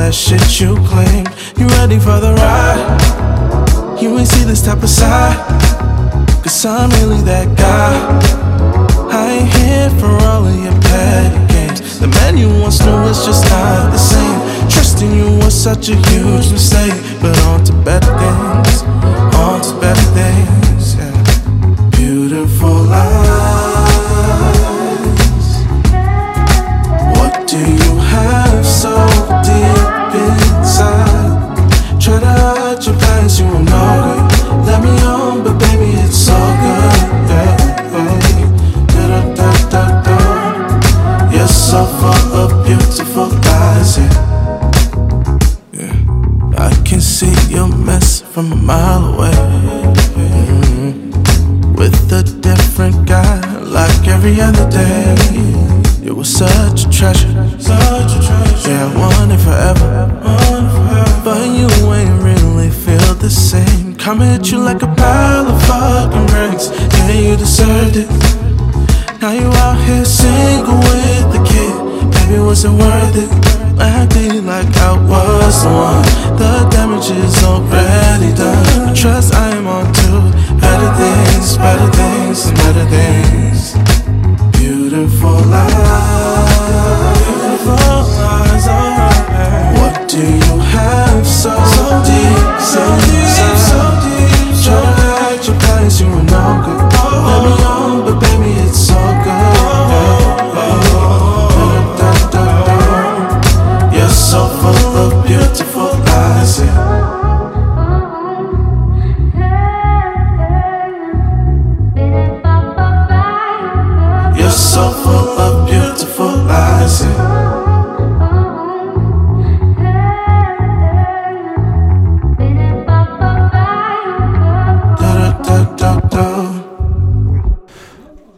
That shit you claim. You ready for the ride? You ain't see this type of side. Cause I'm really that guy. I ain't here for all of your petty games. The man you once knew is just not the same. Trusting you was such a huge mistake. But on to better things, on to better things. Yeah. Beautiful lies. From a mile away. Mhm. With a different guy, like every other day. You were such a treasure.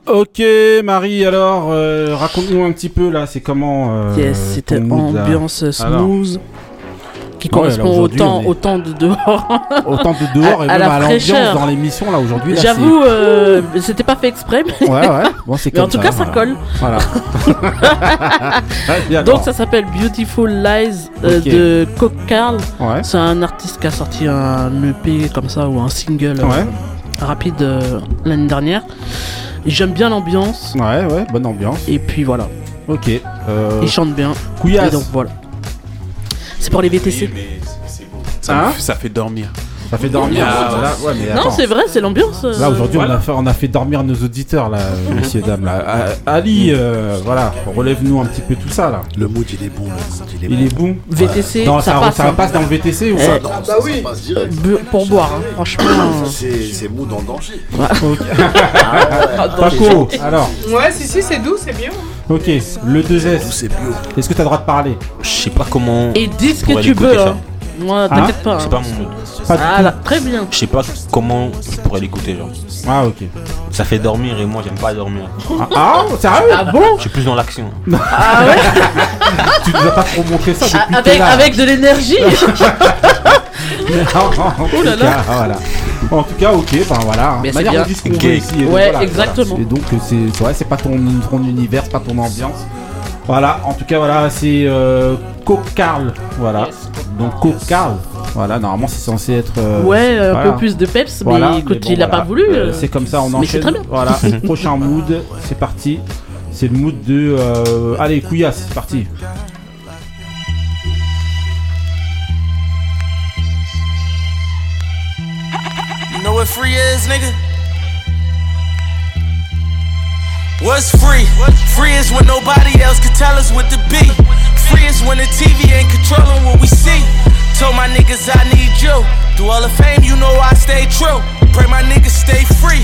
Ok, Marie, alors, euh, raconte-nous un petit peu là, c'est comment. euh, Yes, c'était ambiance Alors, smooth. Qui Ouais, alors correspond au temps, est- au temps de dehors. Autant de dehors et À- à même la à l'ambiance fraîcheur. dans l'émission là aujourd'hui. J'avoue, euh, c'était pas fait exprès. mais- Ouais, ouais. Bon, c'est Mais en tout cas, ça colle. Voilà. Donc ça s'appelle Beautiful Lies euh, de Coke Carl. Ouais. C'est un artiste qui a sorti un EP comme ça ou un single euh, Ouais. rapide l'année dernière. Et J'aime bien l'ambiance Ouais, ouais, bonne ambiance. et puis voilà, Ok. Euh, il chante bien. Couillasse. Et donc voilà. C'est pour les VTC. Ça, Hein me ça fait dormir. Ça fait dormir. Ah, là, là, ouais, mais Non, c'est vrai, c'est l'ambiance. euh, Là aujourd'hui on, Voilà. a fait, on a fait dormir nos auditeurs là, messieurs dames là. Ah, Ali, euh, voilà, relève-nous un petit peu tout ça là. Le mood, il est bon. Le mood, il est Il bon. est bon. VTC, Dans- ça, ça, passe. ça hein. passe dans le VTC ou Eh, pas Non, Ah ça, bah oui. ça passe direct. Bu- pour boire, hein, franchement. C'est c'est mood en danger. Ok. Ah, Paco, alors. Ouais, si, si, c'est doux, c'est bien. Ok, le 2S. Est-ce que t'as le droit de parler? Je sais pas comment. Et dis ce que tu veux, ça. hein. Moi, Hein t'inquiète pas. C'est hein. pas mon mood. Pas du Ah là, très bien. Je sais pas comment je pourrais l'écouter, genre. Ah, ok. Ça fait dormir et moi j'aime pas dormir. Ah, ah, sérieux? Ah bon? Je suis plus dans l'action. Ah ouais? Tu nous as pas trop montré ça Ah, depuis avec, t'es là. avec de l'énergie Oh là là. cas, voilà. En tout cas, ok, ben voilà. Mais c'est Manière, bien. on dit ce qu'on Ok. veut ici. et donc Ouais, voilà, exactement. voilà. Et donc, euh, c'est c'est vrai, c'est pas ton, ton univers, c'est pas ton ambiance. Voilà, en tout cas, voilà, c'est euh, Coke Carl. Voilà. Donc, Coke Carl. Voilà, normalement, c'est censé être. euh, Ouais, un voilà. peu plus de peps, Voilà, mais écoute, bon, il a voilà. pas voulu. Euh, euh. c'est comme ça, on Mais enchaîne. c'est très bien. Voilà, prochain mood, c'est parti. C'est le mood de. euh, Allez, Couillasse, c'est parti. You know what free is, nigga? What's free? Free is when nobody else can tell us what to be. Free is when the TV ain't controlling what we see. Told my niggas I need you. Through all the fame, you know I stay true. Pray my niggas stay free.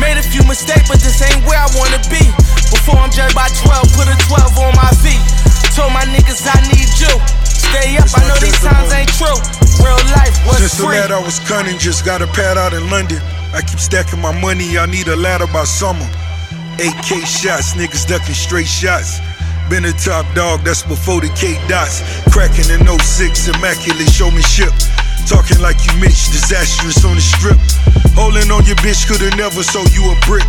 Made a few mistakes, but this ain't where I wanna be. Before I'm judged by 12, put a 12 on my feet. Told my niggas I need you. Stay up, I know these times ain't true. Real life was Since the free. lad I was cunning, just got a pad out in London. I keep stacking my money, I need a ladder by summer. 8K shots, niggas ducking straight shots. Been a top dog, that's before the K dots. Cracking in 06, immaculate showmanship. Talking like you Mitch, disastrous on the strip. Holding on your bitch, coulda never sold you a brick.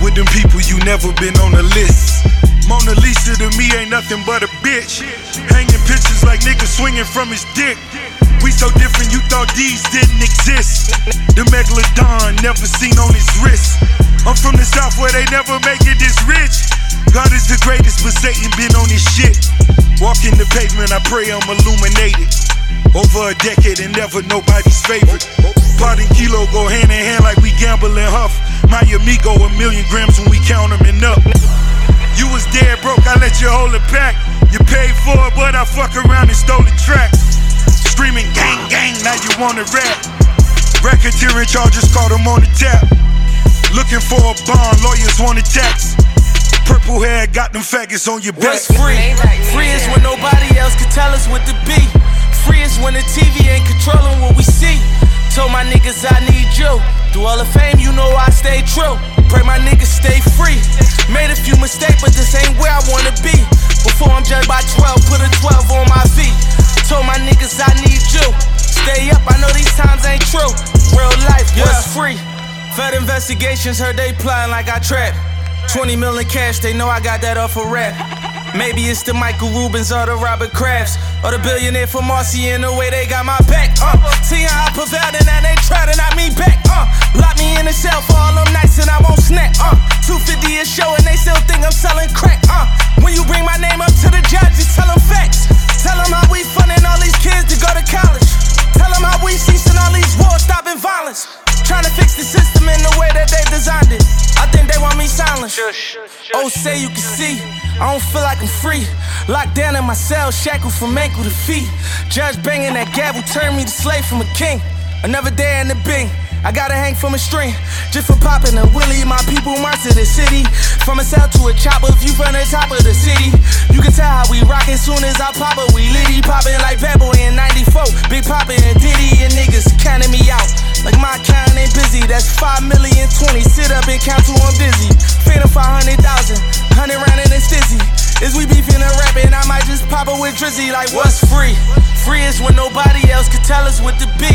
With them people, you never been on the list. Mona Lisa to me ain't nothing but a bitch. Hanging pictures like niggas swinging from his dick. We so different, you thought these didn't exist. The megalodon never seen on his wrist. I'm from the south where they never make pavement, I pray I'm illuminated. Over a decade and never nobody's favorite. Pot and kilo go hand in hand like we gamble and huff. My amigo a million grams when we count them and up. You was dead broke, I let you hold it back. You paid for it, but I fuck around and stole the track. Screaming gang gang, now you wanna rap. Racketeering charges caught him on the tap. Looking for a bond, lawyers want a tax. Purple hair got them faggots on your back. What's free? Free is when nobody else can tell us what to be. Free is when the TV ain't controlling what we see. Told my niggas I need you. Through all the fame, you know I stay true. Pray my niggas stay free. Made a few mistakes, but this ain't where I wanna be. Before I'm judged by 12, put a 12 on my feet. Told my niggas I need you. Stay up, I know these times ain't true. Real life was free. Fed investigations heard they plotting like I trap. 20 million cash, they know I got that off a rap. Maybe it's the Michael Rubens or the Robert Crafts or the billionaire from Marcy in the way they got my back. Uh, see how I prevailed and now they try to knock me back. Uh, lock me in the cell for all them nights and I won't snap. Uh, 250 a show and they still think I'm selling crack. Uh, when you bring my name up to the judge, you tell them facts. Tell them how we funding all these kids to go to college. Tell them how we ceasing all these wars, stopping violence. Trying to fix the system in the way that they designed it. I think they want me silent. Oh, say you can see. I don't feel like I'm free. Locked down in my cell, shackled from ankle to feet. Judge banging that gavel, turned me to slave from a king. Another day in the bing. I gotta hang from a string just for popping a willie. My people march to the city. From a cell to a chopper, view from the top of the city. You can tell how we rockin' soon as I pop it. We litty poppin' like Bad Boy in 94. Big Poppin' and Diddy and niggas counting me out. Like my account ain't busy. That's 5 million 20. Sit up and count till I'm dizzy. Phantom 500,000. 100 round and it's dizzy. Is we beefing and rapping? I might just pop it with Drizzy. Like, what's free? Free is when nobody else can tell us what to be.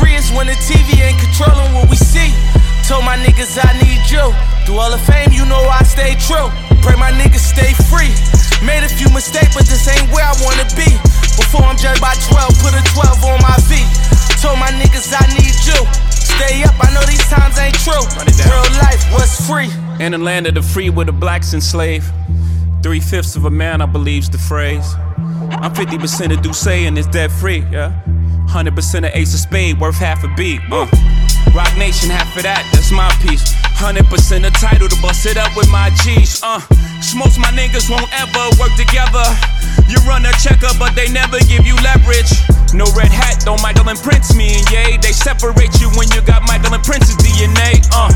Free is when the TV ain't controlling what we see. Told my niggas I need you. Through all the fame, you know I stay true. Pray my niggas stay free. Made a few mistakes, but this ain't where I wanna be. Before I'm judged by 12, put a 12 on my feet. Told my niggas I need you. Stay up, I know these times ain't true. Real life was free. In the land of the free where the blacks enslaved. Three fifths of a man, I believe's the phrase. I'm 50% of Duce and it's debt free, yeah. 100% of Ace of Spade, worth half a beat. Uh. Rock Nation, half of that, that's my piece. 100% the title to bust it up with my G's. Uh. Most my niggas won't ever work together. You run a checker, but they never give you leverage. No red hat, don't Michael and Prince me and yay. They separate you when you got Michael and Prince's DNA. Uh.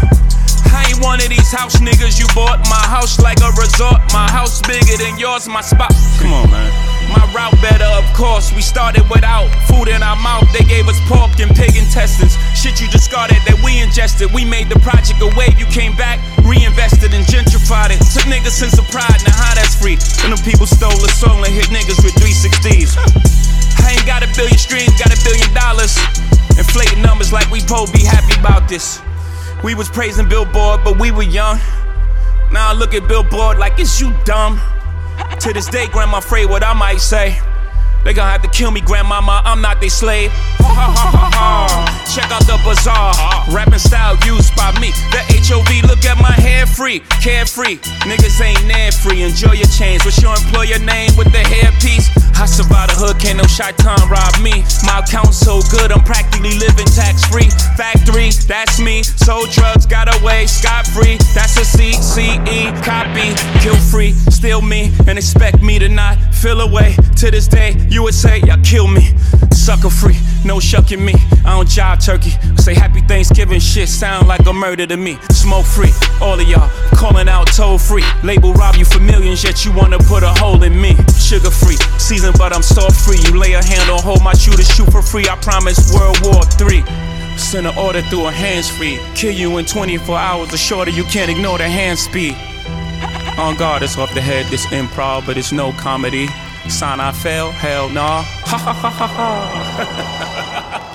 I ain't one of these house niggas you bought my house like a resort. My house bigger than yours, my spot. Come on, man. My route better, of course. We started without food in our mouth. They gave us pork and pig intestines. Shit you discarded that we ingested. We made the project a wave. You came back, reinvested and gentrified it. Took niggas sense of pride. Now how that's free? And them people stole the soul and hit niggas with 360s. I ain't got a billion streams, got a billion dollars. Inflating numbers like we po be happy about this. We was praising Billboard, but we were young. Now I look at Billboard like it's you dumb. To this day, grandma afraid what I might say. They gonna have to kill me, grandmama. I'm not their slave. Check out the bazaar. Rapping style used by me. The HOV, look at my hair free. Carefree. Niggas ain't near free. Enjoy your chains. What's your employer name with the hairpiece? I survived the hood, can't no shaitan rob me. My account's so good, I'm practically living tax free. Factory, that's me. Sold drugs, got away scot free. That's a CCE copy. Kill free, steal me, and expect me to not feel away. To this day, you would say, y'all kill me. Sucker free, no shucking me. I don't jive turkey. Say happy Thanksgiving shit sound like a murder to me. Smoke free, all of y'all calling out toll free. Label rob you for millions, yet you wanna put a hole in me. Sugar free, season, but I'm salt free. You lay a hand on hold my shooter, shoot for free. I promise World War III. Send an order through a hands free. Kill you in 24 hours or shorter, you can't ignore the hand speed. On guard, it's off the head, this improv, but it's no comedy. Sign I fail, hell nah. Ha ha ha ha ha.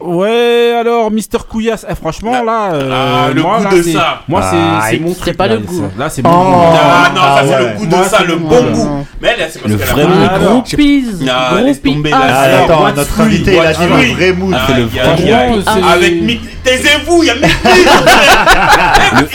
Ouais, alors, Mister Couillasse, eh, franchement, là. euh, Ah, le moi, goût là, de c'est- ça. Moi, c'est Ah, c'est mon c'est truc. pas là, le goût. Là, c'est mon Oh, goût. ah, non, ça c'est ouais. le goût de Moi, ça, le bon goût. goût. Mais elle, c'est parce Le qu'elle vrai a goût. Groupies, Ah, laisse groupies. tomber Ah, là. Ah, c'est- attends, What's notre invité, il a dit le vrai mood. Aïe, C'est le aïe, vrai aïe. mood. C'est- Avec Mi- Taisez-vous, il y a. Il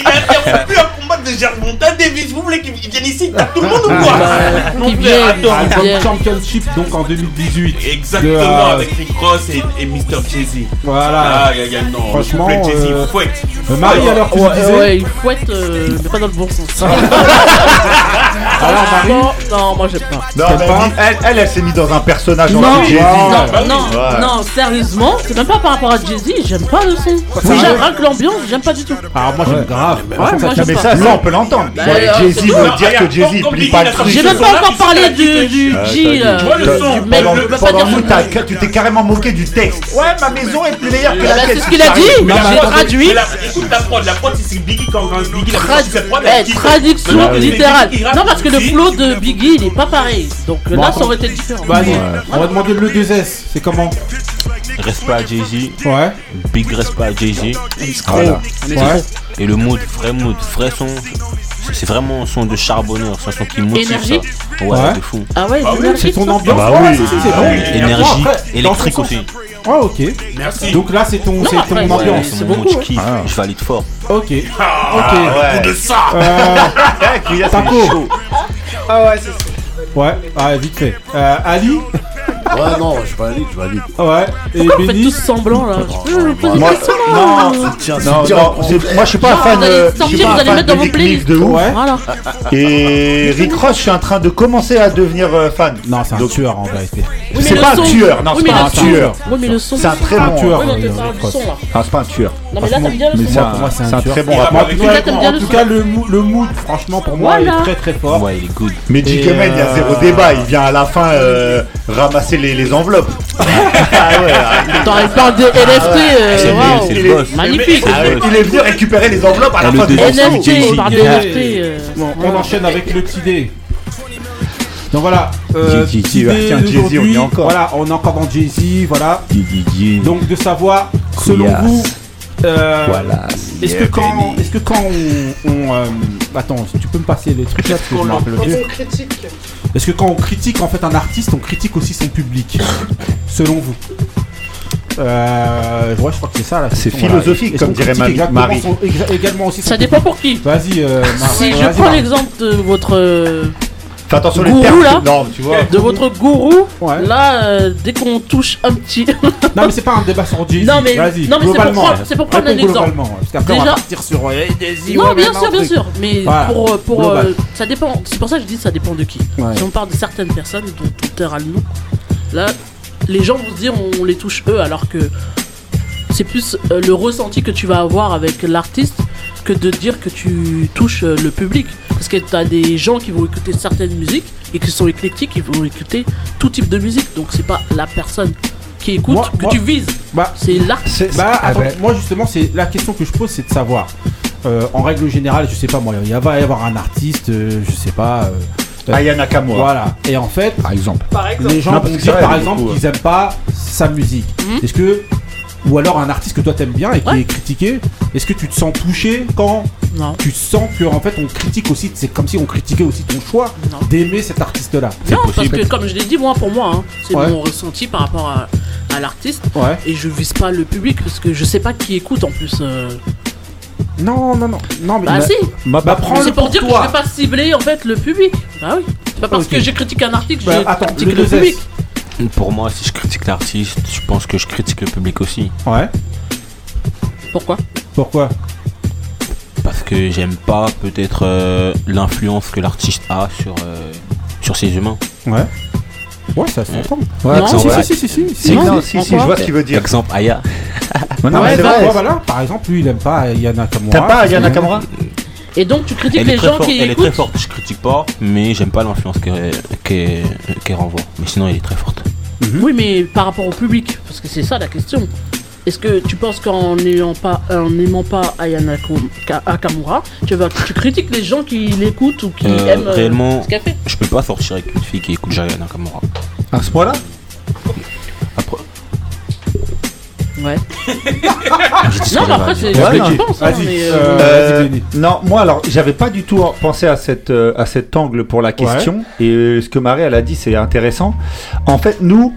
a interrompu un combat de Gervonta Davis. Vous voulez qu'il vienne ici, tape tout le monde ou quoi Bah, Mon frère, attends. Album. Championship, donc en 2018. Exactement, De, euh, avec Rick Ross et, et Mr. Jay-Z. Voilà. Ah, y a, y a, non, Franchement, le Jay-Z, euh, fouette. Euh, Marie, alors, tu Ouais, disais ouais, il fouette, euh, mais pas dans le bon sens. Alors, Marie non, non, moi j'aime pas. Non, mais pas elle, elle, elle s'est mise dans un personnage en Non, Jay-Z. non, bah oui. non, Ouais. non, sérieusement, c'est même pas par rapport à Jay-Z, j'aime pas le son. J'aime rien que l'ambiance, j'aime pas du tout. Alors, moi, j'aime grave. Ouais, moi j'aime pas. Ça, on peut l'entendre. Bah, Jay-Z veut dire que Jay-Z plie pas le truc. J'ai même pas encore parlé du, G, mec, Pendant, tu t'es carrément moqué du texte. Ouais, ma maison est plus meilleure que Ah la bah, tienne. c'est ce qu'il a dit, Mais j'ai traduit. Écoute la prod, la prod c'est Biggie quand Biggie eh, traduction littérale. Non, parce que le flow de Biggie, il est pas pareil. Donc euh, là, ça aurait été différent. Bah, allez, on va demander le 2S. C'est comment? Respect à Jay-Z. Ouais. Big respect à Jay-Z. Voilà. Ouais. Et le mood, vrai mood, vrai son. c'est- vraiment un son de charbonneur, c'est un son qui motive Énergie ça. Ouais, Ouais. de fou. Ah ouais, Bah oui, C'est ton ambiance. Bah oui. c'est Ah bon. oui. Énergie, électrique aussi. Ah, ok. Merci. Donc là, c'est ton, c'est ton ambiance. C'est mood, hein. je kiffe, Ah. je valide fort. Ok. Ah, Ok. ouais. goût de ça. Euh, Taco. Ah ouais, c'est ça. Ouais. Ah, vite fait. Euh, Ali. Ouais, non, je valide, je valide. Ouais. Et Pourquoi vous faites Benny. tous semblant là Je peux vous poser une question non, Tiens, non, c'est- moi je suis pas Genre, fan. vous allez euh, je sortir, suis pas vous un allez fan mettre dans de vos playlists. De ouf. Voilà. Et Rick Ross, je suis en train de commencer à devenir euh, fan. Non, c'est un tueur en vérité. C'est le pas un tueur, non, c'est pas le un tueur. C'est un très Un bon. tueur. Euh. Ah, c'est pas un tueur. Non, mais là, t'aimes bien le son. pour moi, c'est un un très bon Il avec En tout cas, le mood, franchement, pour moi, Voilà. est très très fort. Ouais, il est good. Mais. Kemen, il y a zéro euh, débat. Il vient à la fin euh, ramasser les, les enveloppes. ah ouais, Attends, il parle de NFT. euh, C'est lui, waouh. c'est le boss. Magnifique. ah ouais, il est venu récupérer les enveloppes à la le fin. NFT, de. NFT. euh, Bon, on enchaîne avec le petit dé. Donc voilà, euh, Jay-Z, petit ouais, dé tiens, Jay-Z, on y est d'aujourd'hui. encore. Voilà, on est encore dans Jay-Z, voilà. Donc de savoir, selon vous, euh, Voilà. est-ce Yeah, que quand, est-ce que quand on, on, euh, attends, si tu peux me passer les trucs là parce que je me rappelle Quand plus. on critique. Est-ce que quand on critique en fait un artiste, on critique aussi son public, selon vous euh, ouais, je crois que c'est ça la C'est voilà. philosophique, comme dirait Marie- exactement Marie. son- exa- également aussi Ça dépend pour qui. Vas-y, euh, Si je prends l'exemple de votre euh, Fais attention les gourou termes. là, Non, tu vois. de votre gourou, Ouais. là, euh, dès qu'on touche un petit. Non mais c'est pas un débat sur Jay-Z. Non, mais- Vas-y, non, mais c'est pour globalement. prendre- c'est pour prendre Réponds un exemple. globalement, ouais, Parce qu'après on va Déjà- partir sur euh, Jay-Z. Non, ouais, bien sûr, bien truc. sûr. Mais Voilà. pour, euh, pour Global. euh, ça dépend. C'est pour ça que je dis ça dépend de qui. Ouais. Si on parle de certaines personnes dont tout est le nom, là, les gens vont se dire on les touche eux, alors que c'est plus euh, le ressenti que tu vas avoir avec l'artiste que de dire que tu touches euh, le public. Parce que tu as des gens qui vont écouter certaines musiques et qui sont éclectiques, qui vont écouter tout type de musique. Donc c'est pas la personne qui écoute Moi- que moi- tu vises. Bah, c'est l'artiste. Bah, Ah ben. moi justement, c'est la question que je pose, c'est de savoir. euh, en règle générale, je sais pas moi, il va y avoir un artiste, euh, je sais pas. euh, Aya Nakamura. Voilà. Et en fait, par exemple, Par exemple. les gens Non, vont dire par exemple qu'ils aiment pas sa musique. Est-ce que ou alors un artiste que toi t'aimes bien et qui est critiqué, est-ce que tu te sens touché quand tu sens que en fait on critique aussi, c'est comme si on critiquait aussi ton choix d'aimer cet artiste-là? Non, parce que comme je l'ai dit, moi, pour moi, hein, c'est Ouais. mon ressenti par rapport à, à l'artiste. Ouais. Et je vise pas le public parce que je sais pas qui écoute en plus. euh. Non, non, non, non, mais Bah, si. bah, c'est pour, pour dire toi. que je vais pas cibler en fait le public. Bah oui. C'est pas parce que j'ai critiqué un article que Bah, je attends, critique le public. Pour moi, si je critique l'artiste, je pense que je critique le public aussi. Ouais. Pourquoi? Pourquoi? Parce que j'aime pas peut-être euh, l'influence que l'artiste a sur, euh, sur ses humains. Ouais. Ouais, ça s'entend. Ouais, non, si, si, si, si, si, Si, si. non, si, si, je vois ce qu'il veut dire. Exemple, Aya. Non, non, Ouais, mais c'est bah, vrai. ouais, voilà. Par exemple, lui, il aime pas Yana Nakamura. T'aimes pas Aya Nakamura? Et donc tu critiques Elle est, les très gens forte, qui elle est très forte, je critique pas, mais j'aime pas l'influence qu'elle renvoie. Mais sinon, elle est très forte. Oui, mais par rapport au public, parce que c'est ça la question. Est-ce que tu penses qu'en n'ayant pas, en n'aimant pas Ayana Nakamura, tu vas, tu critiques les gens qui l'écoutent ou qui Euh, aiment euh, réellement, ce qu'elle fait? je peux pas sortir avec une fille qui écoute Jaya Nakamura. À ce point-là? Ouais. Non, mais après, c'est que tu penses. hein, mais, euh, Euh, non, moi alors j'avais pas du tout pensé à cette euh, à cet angle pour la question et euh, ce que Marie elle a dit c'est intéressant. En fait nous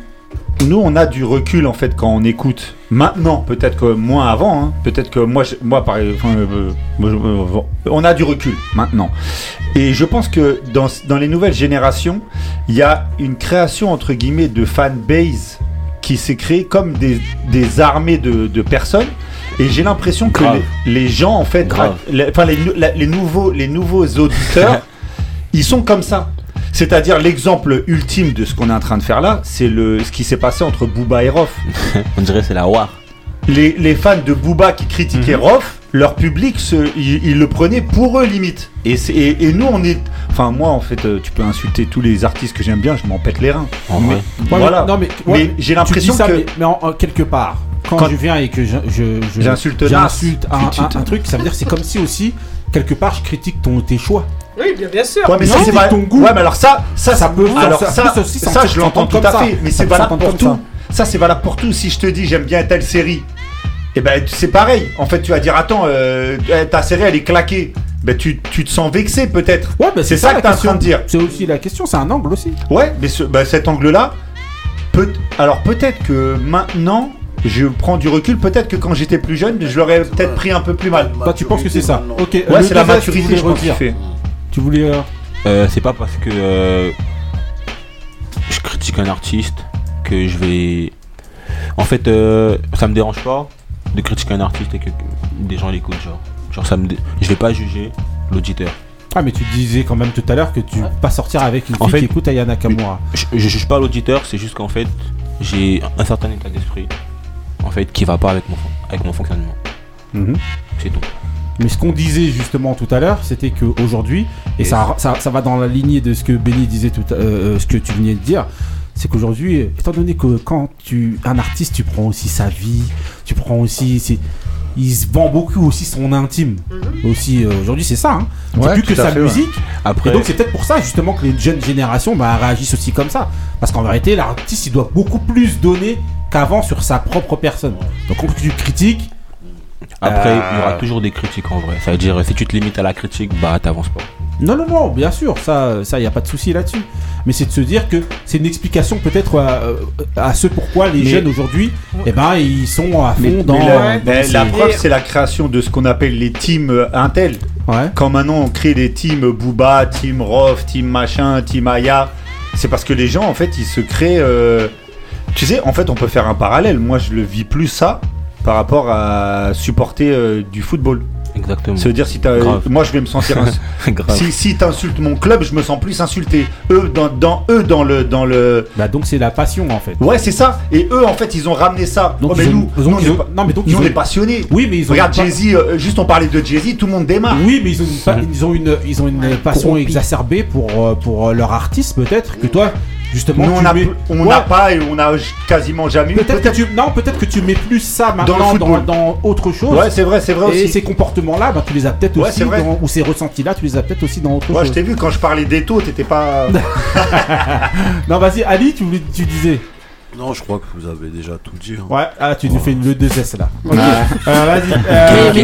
nous on a du recul en fait quand on écoute. Maintenant peut-être que moins avant, hein. peut-être que moi je- moi par je- euh, on a du recul maintenant. Et je pense que dans dans les nouvelles générations il y a une création entre guillemets de fanbase qui s'est créée comme des, des armées de, de personnes. Et j'ai l'impression que les, les gens, en fait, Grave. les, enfin, les, les nouveaux, les nouveaux auditeurs, ils sont comme ça. C'est-à-dire l'exemple ultime de ce qu'on est en train de faire là, c'est le ce qui s'est passé entre Booba et Rof. On dirait c'est la war. Les, les fans de Booba qui critiquaient Mhm. Rof, leur public, se, ils, ils le prenaient pour eux limite. Et, c'est- et, et nous, on est, enfin moi en fait, euh, tu peux insulter tous les artistes que j'aime bien, je m'en pète les reins. En Mais- vrai. Voilà. non, mais, Mais ouais, j'ai l'impression ça, que Mais, mais en, en quelque part, quand, Quand- je viens et que je, je, je- J'insulte Nas. j'insulte un, truc, ça veut dire que c'est comme si aussi, quelque part, je critique ton, tes choix. Oui, bien, bien sûr. Ouais, mais ça, Non, c'est c'est pas ton goût. Ouais, mais alors ça, ça, Ça peut- alors ça- ça, aussi ça, s'entendre- je l'entends tout à fait. ça. Mais Ça c'est valable pour tout. Ça, c'est valable pour tout. Si je te dis j'aime bien telle série, et ben c'est pareil. En fait, tu vas dire attends, euh, ta série elle est claquée. Ben tu, tu te sens vexé peut-être. Ouais, bah, c'est ça, la que t'es en question. train de dire. C'est aussi la question, c'est un angle aussi. Ouais, mais ce- ben, cet angle-là, peut, alors peut-être que maintenant. Je prends du recul, peut-être que quand j'étais plus jeune, je l'aurais peut-être pris un peu plus mal. Toi, tu penses que c'est ça Ok. Ouais, c'est la maturité, tu voulais je pense, fait. Tu voulais. euh, Euh, c'est pas parce que euh, je critique un artiste que je vais. En fait, euh, ça me dérange pas de critiquer un artiste et que des gens l'écoutent, genre. Genre, ça me dé- je vais pas juger l'auditeur. Ah, mais tu disais quand même tout à l'heure que tu vas pas sortir avec une En fille fait- qui écoute Aya Nakamura. Je, je juge pas l'auditeur, c'est juste qu'en fait, j'ai un certain état d'esprit, en fait, qui va pas avec mon, avec mon fonctionnement. Mhm. C'est tout. Mais ce qu'on disait justement tout à l'heure, c'était qu'aujourd'hui, et ça, ça, ça va dans la lignée de ce que Benny disait tout à- euh, euh, ce que tu venais de dire, c'est qu'aujourd'hui, étant donné que quand tu un artiste, tu prends aussi sa vie, tu prends aussi, c'est- il se vend beaucoup aussi son intime. Aussi euh, aujourd'hui, c'est ça. Hein. C'est Ouais, plus que sa fait, ouais. musique. Après- Et donc c'est peut-être pour ça justement que les jeunes générations bah, réagissent aussi comme ça. Parce qu'en vérité, l'artiste, il doit beaucoup plus donner qu'avant sur sa propre personne. Donc quand tu critiques, Après, il y aura Euh, toujours des critiques en vrai. Ça veut dire, si tu te limites à la critique, bah t'avances pas. Non, non, non, bien sûr, ça, ça, y a pas de souci là-dessus. Mais c'est de se dire que c'est une explication peut-être à, à ce pourquoi les Mais- jeunes aujourd'hui, eh ben, ils sont à fond Mais, dans. mais la, dans mais ces- la preuve, c'est la création de ce qu'on appelle les teams euh, Intel. Quand maintenant on crée des teams Booba, team Rof, team machin, team Aya, c'est parce que les gens, en fait, ils se créent. euh, Tu sais, en fait, on peut faire un parallèle. Moi, je le vis plus ça par rapport à supporter euh, du football. Exactement. Ça veut dire si t'as, euh, moi je vais me sentir ins... si si t'insultes mon club, je me sens plus insulté. Eux dans, dans eux dans le dans le. Bah donc c'est la passion en fait. Ouais c'est ça. Et eux en fait ils ont ramené ça. Donc, oh, mais nous, nous, ils ont... nous, passionnés. Oui mais ils ont regarde Jay Z. Euh, juste on parlait de Jay Z, tout le monde démarre. Oui mais ils ont une, pa... ils ont une ils ont une passion exacerbée pour euh, pour leur artiste peut-être que toi Justement, on n'a pas et on n'a quasiment jamais peut-être peut que tu non peut-être que tu mets plus ça maintenant dans, autre chose. Ouais c'est vrai c'est vrai et aussi. ces comportements là bah, tu les as peut-être aussi dans, ou ces ressentis là tu les as peut-être aussi dans autre ouais, chose. je t'ai vu quand je parlais d'étau t'étais pas non vas-y Ali tu, tu disais. Non, je crois que vous avez déjà tout dit. Hein. Ouais, ah, tu nous fais une, le 2S là. Vas-y.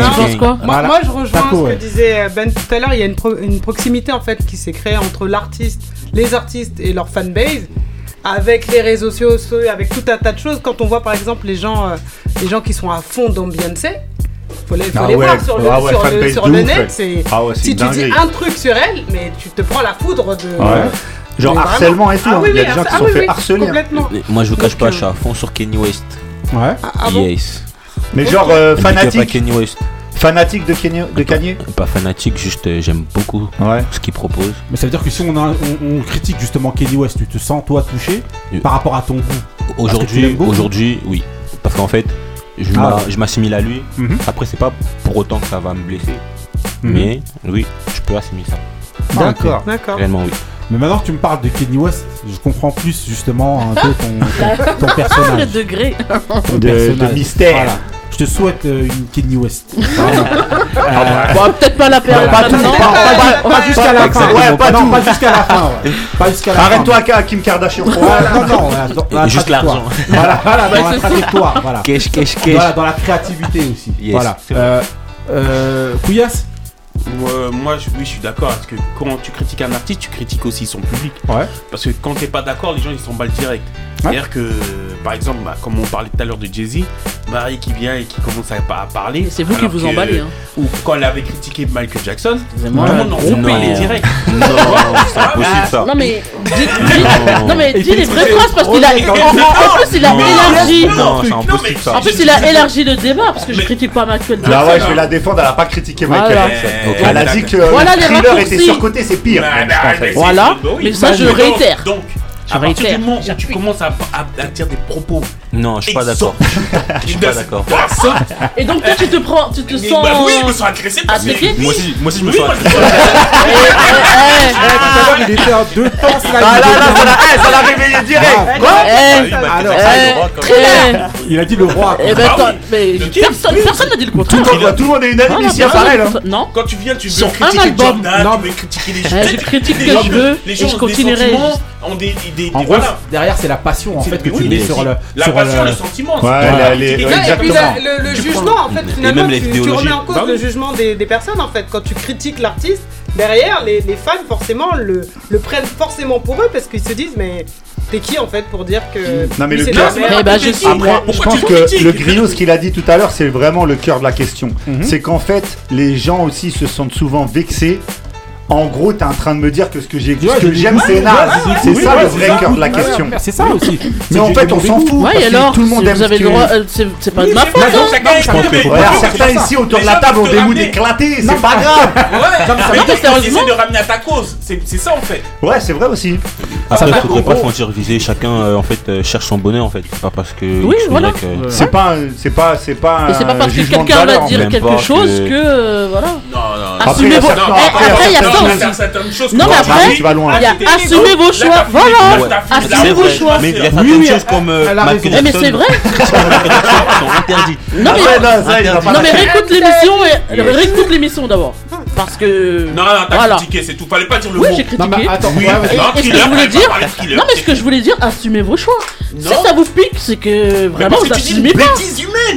Moi, je rejoins ce que disait euh, Ben tout à l'heure. Il y a une, proximité en fait qui s'est créée entre l'artiste, les artistes et leur fanbase, avec les réseaux sociaux, avec tout un tas de choses. Quand on voit par exemple les gens, euh, les gens qui sont à fond dans Beyoncé, faut les, faut les voir sur le, ouais, net. c'est- si tu dis un truc sur elle, mais tu te prends la foudre de. Genre harcèlement et tout. Ah hein. Il y a des gens ah qui ah sont fait harceler. Hein. Moi, je vous cache pas, je suis à fond sur Kenny West. Ouais. Yes. Mais genre euh, fanatique. Kenny West. Fanatique de, Kanye, de Kanye Pas fanatique, juste euh, j'aime beaucoup ce qu'il propose. Mais ça veut dire que si on, critique justement Kenny West, tu te sens toi touché euh, par rapport à ton goût? Aujourd'hui, oui. Parce qu'en fait, je m'assimile à lui. Mhm. Après, c'est pas pour autant que ça va me blesser. Mhm. Mais oui, je peux assimiler ça. D'accord. D'accord. Réellement, oui. Mais maintenant que tu me parles de Kenny West, je comprends plus justement un peu ton, ton, ton personnage. le degré ton de, personnage. mystère. Je te souhaite euh, une Kenny West. Ah ah peut-être pas la période. Pas, pas, pas, pas jusqu'à la fin. Pas, jusqu'à la fin. Pas Arrête-toi, fin. Kim Kardashian. Voilà, non, non, juste l'argent. Voilà, voilà, dans la trajectoire. Voilà. Voilà, dans la créativité aussi. Voilà. Euh, euh Couillasse euh, moi, je, oui, je suis d'accord. Parce que quand tu critiques un artiste, tu critiques aussi son public. Ouais. Parce que quand t'es pas d'accord, les gens ils s'emballent direct. C'est-à-dire que, par exemple, bah, comme on parlait tout à l'heure de Jay-Z, Marie qui vient et qui commence à, parler. C'est vous qui vous emballez. Hein. Ou quand elle avait critiqué Michael Jackson, vraiment, on non. les directs. Non, c'est impossible ça. Non, mais dis, non, mais dis les vraies phrases parce qu'il a. En, plus, il a élargi. En plus, il a élargi le débat parce que je critique pas Michael ah Jackson. Bah ouais, je vais la défendre, elle a pas critiqué Michael Jackson. Eh, elle a dit que euh, le thriller était surcoté, c'est pire. Bah, bah, voilà, mais ça, je réitère. Donc, à partir du moment où tu commences à, à, à dire des propos non, je suis pas d'accord. Je suis pas d'accord. Et donc toi tu te prends, tu te sens. Bah oui, je me sens agressé parce que. Moi aussi, moi aussi je me sens agressé. Il était en deux temps là. Ah là là, ça l'a eh, ah, réveillé direct. Il a dit le roi. Eh ben, ah personne n'a dit le contraire. Tout le monde est unanime ici à Farel. Hein. Non. Quand tu viens, tu veux critiquer Jordan, tu veux critiquer les eh, gens. Je critique que je veux. Les gens ont. En gros, derrière c'est la passion en fait que tu mets sur le le sentiment. Et puis le, jugement, en fait, tu, tu, remets en cause le jugement des, personnes, en fait. Quand tu critiques l'artiste, derrière, les, les, fans, forcément, le, le prennent forcément pour eux parce qu'ils se disent, mais T'es qui en fait pour dire que. Non mais le cœur. Eh ben, je, suis... Je pense que le griot, ce qu'il a dit tout à l'heure, c'est vraiment le cœur de la question. Mhm. C'est qu'en fait, les gens aussi se sentent souvent vexés en gros, t'es en train de me dire que ce que j'aime, c'est naze. C'est ça le vrai cœur de la question. C'est ça aussi. Mais en fait, on s'en fout. Parce alors, que tout le monde aime. Vous le droit. Euh, c'est pas de ma faute. Hein. certains ici autour de la table ont des goûts d'éclater. C'est pas grave. Ouais. Comme ça, de ramener à ta cause. C'est ça en fait. Ouais, c'est vrai aussi. Après, il faudrait pas se mentir visé. Chacun euh, en fait euh, cherche son bonheur en fait. Pas parce que. Oui, voilà. Euh, c'est pas, c'est pas, c'est pas. C'est pas parce que quelqu'un va dire quelque chose que voilà. Non, non. Assumez. Après, il y a ça aussi. Non, mais après, tu vas loin. Assumez vos choix. Voilà. Assumez vos choix. Mais il y a certaines choses comme. Eh, mais c'est vrai. Sont interdites. Non mais réécoute l'émission et réécoute l'émission d'abord parce que. Non, non, t'as critiqué, c'est tout. Fallait pas dire le oui, mot. J'ai critiqué. Attends, oui, non, je voulais dire. Non, mais ce que je voulais dire, assumez vos choix. Si ça vous pique, c'est que vraiment mais vous assumez pas.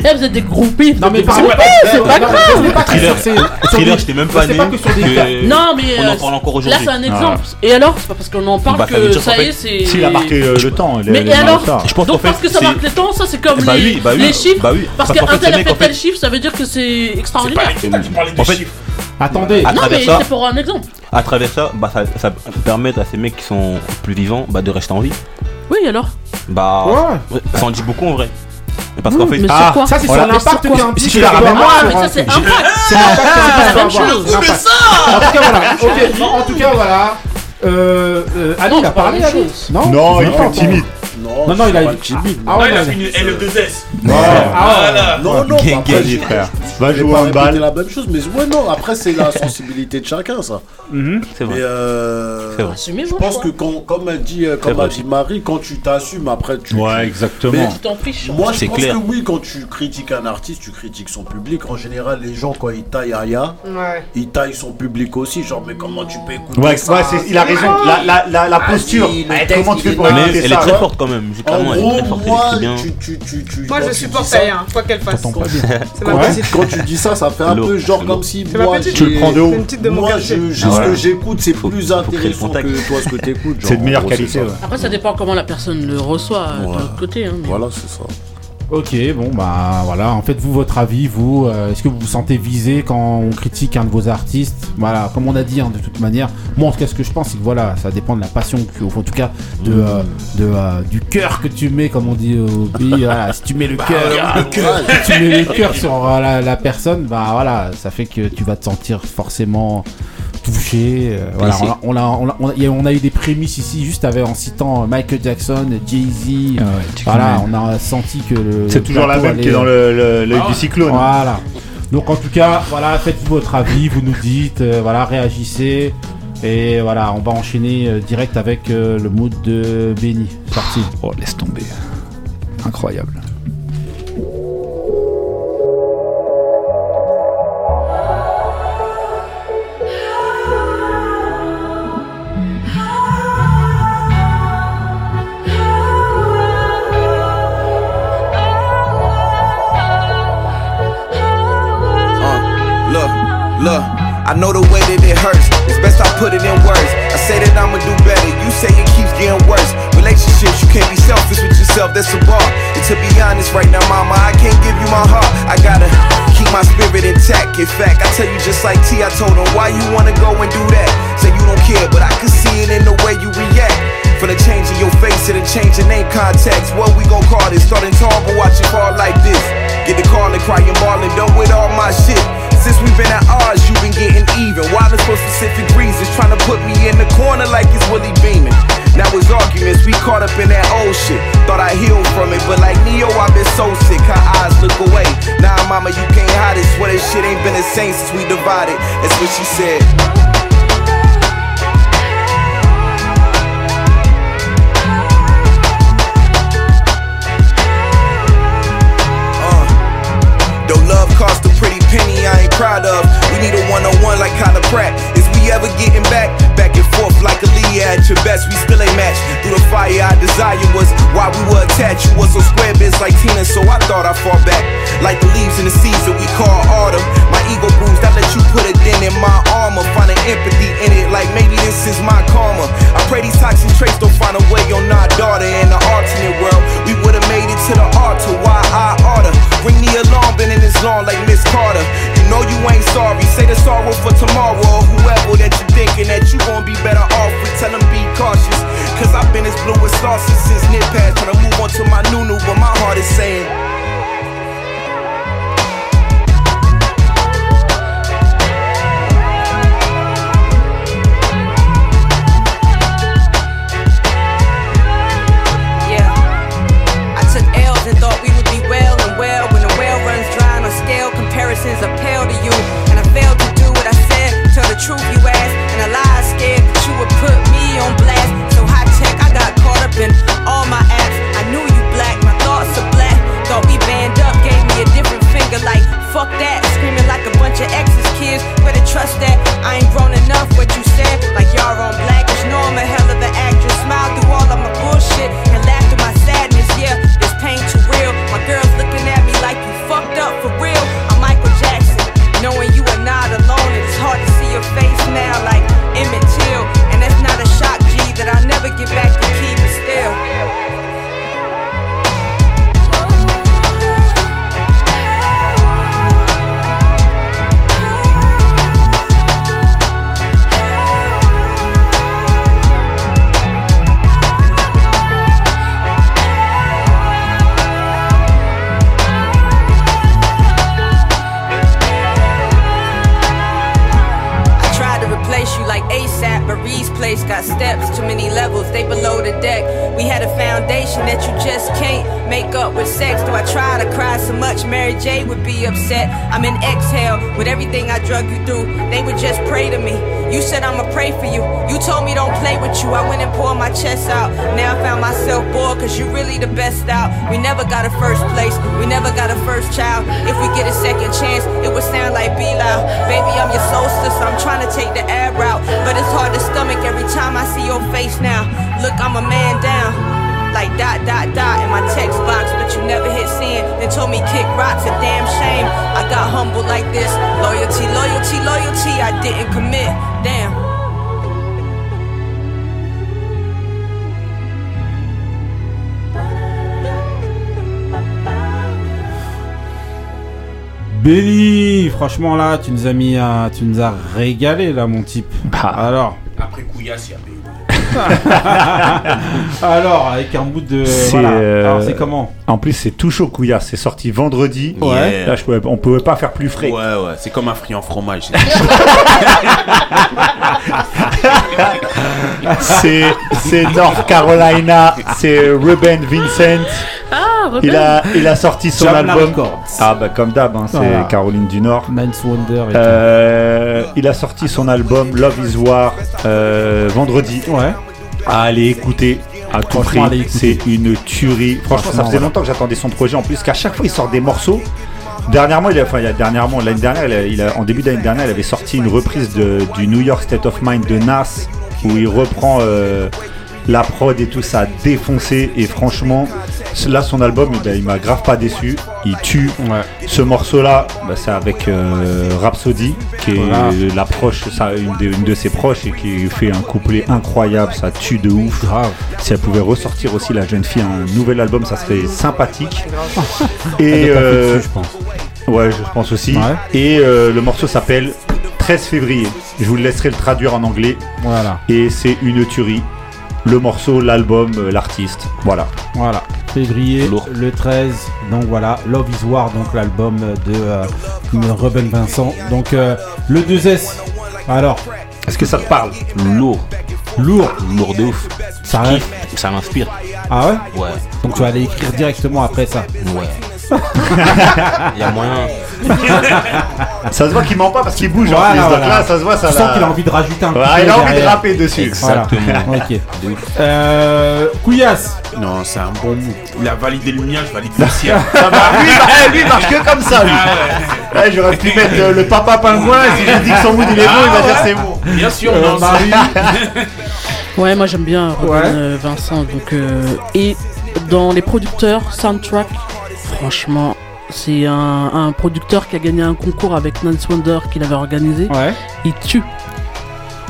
Eh, vous êtes des groupies. Non, mais par contre, c'est pas grave. Thriller, j'étais même pas né. Non, mais. On en parle euh, encore aujourd'hui. Là, c'est un exemple. Et alors, c'est pas parce qu'on en parle que ça y est, c'est. S'il a marqué le temps. Mais alors, donc parce que ça marque le temps, ça c'est comme les chiffres. Parce qu'un tel a fait tel chiffre, ça veut dire que c'est extraordinaire. En tu parlais de chiffres. Attendez. à Non, travers mais ça, c'est pour un exemple. à travers ça, bah, ça, ça permet à ces mecs qui sont plus vivants bah, de rester en vie. Oui, alors Bah, ça en dit beaucoup en vrai. Parce qu'en fait, Mais sur quoi Ça, c'est sur l'impact qu'un disque si tu la peut ramènes moi, mais un ça, c'est impact. C'est l'impact qu'un C'est disque la même chose. Mais ça En tout cas, voilà. Ok, en tout cas, voilà. Euh, euh, Ali, il a parlé, Ali Non Non, il fait timide. Non, non, il a pas timide. Ah ouais, il a une L2S. Non, Voilà. non, non, après, je- je Va vais jouer répéter handball. la même chose, mais ouais, non, après, c'est la sensibilité de chacun, ça. C'est vrai. Mais euh, C'est vrai. Je pense que, quand, comme a dit, euh, comme a dit Marie, quand tu t'assumes, après, tu. Ouais, exactement. Mais Tu t'en fiches. Moi, je C'est pense que oui, quand tu critiques un artiste, tu critiques son public. En général, les gens, quand ils taillent Aya, ils taillent son public aussi. Genre, mais comment tu peux écouter Ouais, ça? ouais, c'est- il a raison. La, la, la, la posture. Comment tu fais pour écouter elle est très forte quand même, elle est très forte, elle moi, écrit bien. tu, tu, tu, tu, Moi, quand je supporte rien, quoi qu'elle fasse. T'entends pas bien. C'est ma Quand, quand tu dis ça, ça fait un peu genre comme si moi. Tu le prends de haut. Moi, Ah ce que j'écoute, c'est plus intéressant que toi ce que t'écoutes. C'est genre, de meilleure qualité. Après, ça dépend comment la personne le reçoit de l'autre côté. hein, Voilà, c'est ça. Ok, bon bah voilà, en fait vous votre avis, vous, euh, est-ce que vous vous sentez visé quand on critique un de vos artistes? Voilà, comme on a dit hein, de toute manière, moi en tout cas ce que je pense c'est que voilà, ça dépend de la passion, que, en tout cas de, euh, de, euh, du cœur que tu mets, comme on dit au pays, voilà, si tu mets le cœur, si tu mets le cœur sur euh, la, la personne, bah voilà, ça fait que tu vas te sentir forcément touché. euh, voilà, on a, on, a, on, a, on a- il y a- on a eu des prémices ici juste avec, en citant Michael Jackson, Jay-Z. Ah ouais, tu voilà, on a senti que le. C'est toujours la même qui est dans le- Ah du cyclone. Voilà. Donc en tout cas, voilà, faites-vous votre avis, vous nous dites, euh, voilà, réagissez. Et voilà, on va enchaîner euh, direct avec euh, le mood de Benny. C'est Parti. Oh, laisse tomber. Incroyable. Look. I know the way that it hurts. It's best I put it in words. I say that I'ma do better. You say it keeps getting worse. Relationships, you can't be selfish with yourself. That's a bar. And to be honest, right now, mama, I can't give you my heart. I gotta keep my spirit intact. In fact, I tell you just like T. I told him, why you wanna go and do that? Say you don't care, but I can see it in the way you react. From the change in your face to the change in name contacts. What we gon' call this? Starting tall, but watch it fall like this. Get the call and crying, ballin', done with all my shit. Since we've been at odds, you've been getting even. Wildest for specific reasons, trying to put me in the corner like it's Willie Beeman. Now it's arguments, we caught up in that old shit. Thought I healed from it, but like Neo, I've been so sick. Her eyes look away. Nah, mama, you can't hide it. Swear this shit ain't been the same since we divided. That's what she said. We a one on one like Kyla Pratt. Is we ever getting back? Back and forth like a Leah at your best. We still ain't matched. Through the fire, our desire was why we were attached. You was so square biz like Tina, so I thought I'd fall back. Like the leaves in the season we call autumn. My ego bruised, I let you put a dent in my armor. Finding empathy in it, like maybe this is my karma. I pray these toxic traits don't find a way on our daughter. In the alternate world, we would've made it to the altar. Why I oughta bring the alarm, been in this long like Miss Carter. Know you ain't sorry, say the sorrow for tomorrow. Or whoever that you're thinking that you gon' be better off with, tell them be cautious. Cause I've been as blue as sauces since Nip Pad. Tryna move on to my new new, but my heart is saying. Benny, franchement là, tu nous as mis, un- tu nous as régalé là, mon type. Alors, Après Couillasse, il y a Béni. alors avec un bout de, C'est voilà. euh, Alors c'est comment En plus, c'est tout chaud couillasse. C'est sorti vendredi. Ouais. Là, je pouvais, on pouvait pas faire plus frais. Ouais, ouais, c'est comme un friand fromage. C'est c'est North Carolina. C'est Ruben Vincent. Ah, Ruben. Il a, il a sorti son album. Ah bah comme d'hab, hein, c'est. Caroline du Nord. Man's Wonder. Et Euh, il a sorti son album Love Is War euh, vendredi. Ouais. À aller écouter à tout prix. Allez. C'est une tuerie. Franchement, ça faisait longtemps que j'attendais son projet. En plus, qu'à chaque fois, il sort des morceaux. Dernièrement, il a, enfin, il a dernièrement, l'année dernière, il a- il a- en début d'année dernière, il avait sorti une reprise de- du New York State of Mind de Nas, où il reprend euh, la prod et tout ça, a défoncé. Et franchement, là, son album, eh ben, il m'a grave pas déçu. Il tue. Ce morceau-là, bah, c'est avec euh, Rhapsody, qui est Voilà. l'approche, une de, une de ses proches, et qui fait un couplet incroyable. Ça tue de ouf. Si elle pouvait ressortir aussi la jeune fille un nouvel album, ça serait sympathique. Et euh, dessus, je pense. Ouais, je pense aussi. Ouais. Et euh, le morceau s'appelle 13 février. Je vous le laisserai le traduire en anglais. Voilà. Et c'est une tuerie. Le morceau, l'album, euh, l'artiste. Voilà. Voilà. Février, le 13. Donc voilà, Love is War, donc l'album de euh, Ruben Vincent. Donc euh, le 2S. Alors, est-ce que ça te parle? Lourd. Lourd. Lourd de ouf. Ça. Ça m'inspire. Ah ouais? Ouais. Donc tu vas aller écrire directement après ça. Ouais. Il y a moyen. Ça se voit qu'il ment pas parce qu'il bouge en Voilà, plus. Donc voilà. là, ça se voit, ça l'a- sens qu'il a envie de rajouter un Ouais, couplet il a envie de rapper dessus. Exactement. Voilà. Ok. Euh, Couillasse. Non, c'est un bon move. Il a validé le mien, je valide le sien. Ça va, lui, bah, marche que comme ça, lui. Ah Ouais, J'aurais pu mettre euh, le papa pingouin. Si je dis que son mood il est bon, il va dire c'est bon. Bien sûr, Euh, non, Marie. Ouais, moi j'aime bien Robin Ouais. euh, Vincent. Donc, euh, et dans les producteurs, soundtrack, franchement, c'est un, un producteur qui a gagné un concours avec Nance Wonder qu'il avait organisé. Ouais. Il tue.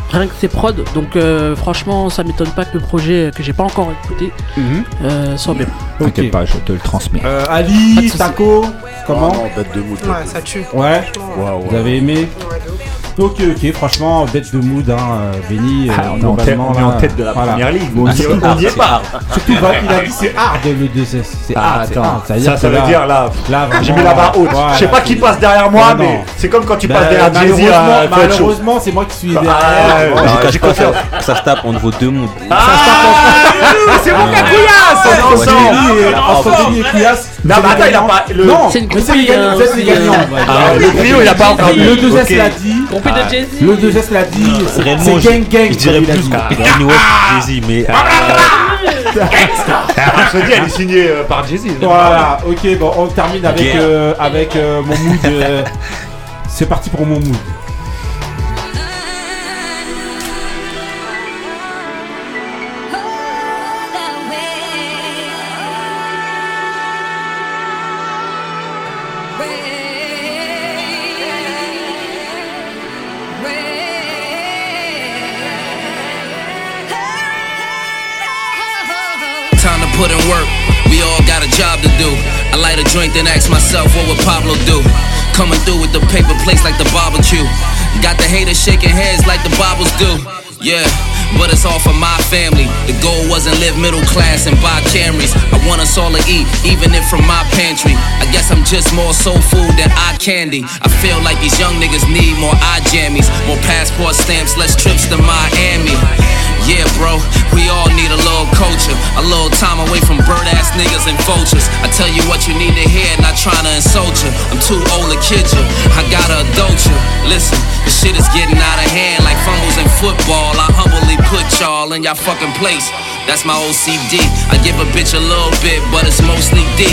Rien que ses prods. Donc, euh, franchement, ça m'étonne pas que le projet que j'ai pas encore écouté Mhm. euh, soit bien. T'inquiète pas, je te le transmets. Euh, Ali. Taco, comment non, bête de mood. Ouais, ça tue. Ouais. Ouais, ouais. Vous avez aimé Ok, ok, franchement, bête de mood, hein, euh, Benny. euh, Ah, on est en on est en tête de la voilà. première ligue. On Ah, on hard, y est c'est pas. hard. Surtout, bah, il a dit c'est hard le 2S. C'est Ah, hard, Ça, ça veut dire là. là, J'ai mis la barre haute. voilà. Je sais pas qui passe derrière moi, mais non. c'est comme quand tu Ben, passes derrière Jay-Z. malheureusement, c'est moi qui suis Ah, derrière. j'ai confiance. ça, se tape entre vos deux moods. Ah, c'est bon, Cacouillasse, on est ensemble. Entre Benny et Couillasse. Non, c'est mais attends, il a pas. le- Non, C'est une hein, gagnants. euh, ouais. Ah, le trio, il a pas encore Le vu. 2S Ok. l'a dit. Groupé de Jay-Z. Le 2S l'a dit. C'est je, gang gang. je dirais plus. Kanye West, Jay-Z, mais. Rhapsody, elle est signée euh, par Jay-Z. Voilà, ok, bon, on termine avec, euh, avec euh, mon mood. euh, C'est parti pour mon mood. Myself, what would Pablo do? Coming through with the paper plates like the barbecue. Got the haters shaking heads like the Bibles do. Yeah, but it's all for my family. The goal wasn't live middle class and buy Camrys. I want us all to eat, even if from my pantry. I guess I'm just more soul food than eye candy. I feel like these young niggas need more eye jammies, more passport stamps, less trips to Miami. Yeah, bro, we all need a little culture, a little time away from bird ass niggas and vultures. I tell you what you need to hear, not trying to insult you. I'm too old to kid you, I gotta adult you. Listen, the shit is getting out of hand like fumbles in football. I humbly put y'all in y'all fucking place. That's my OCD. I give a bitch a little bit, but it's mostly D.